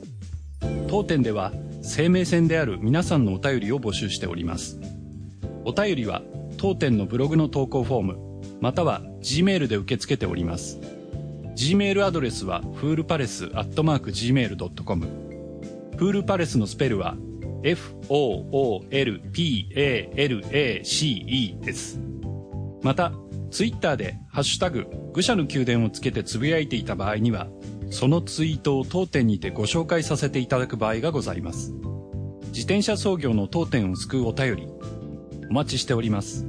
当店では生命線である皆さんのお便りを募集しております。お便りは当店のブログの投稿フォームまたは G メールで受け付けております。G メールアドレスはフールパレスアットマーク Gmail.com フールパレスのスペルは FOOLPALACE です。またツイッターで「ハッシュタグ愚者の宮殿」をつけてつぶやいていた場合にはそのツイートを当店にてご紹介させていただく場合がございます。自転車操業の当店を救うお便り、お待ちしております。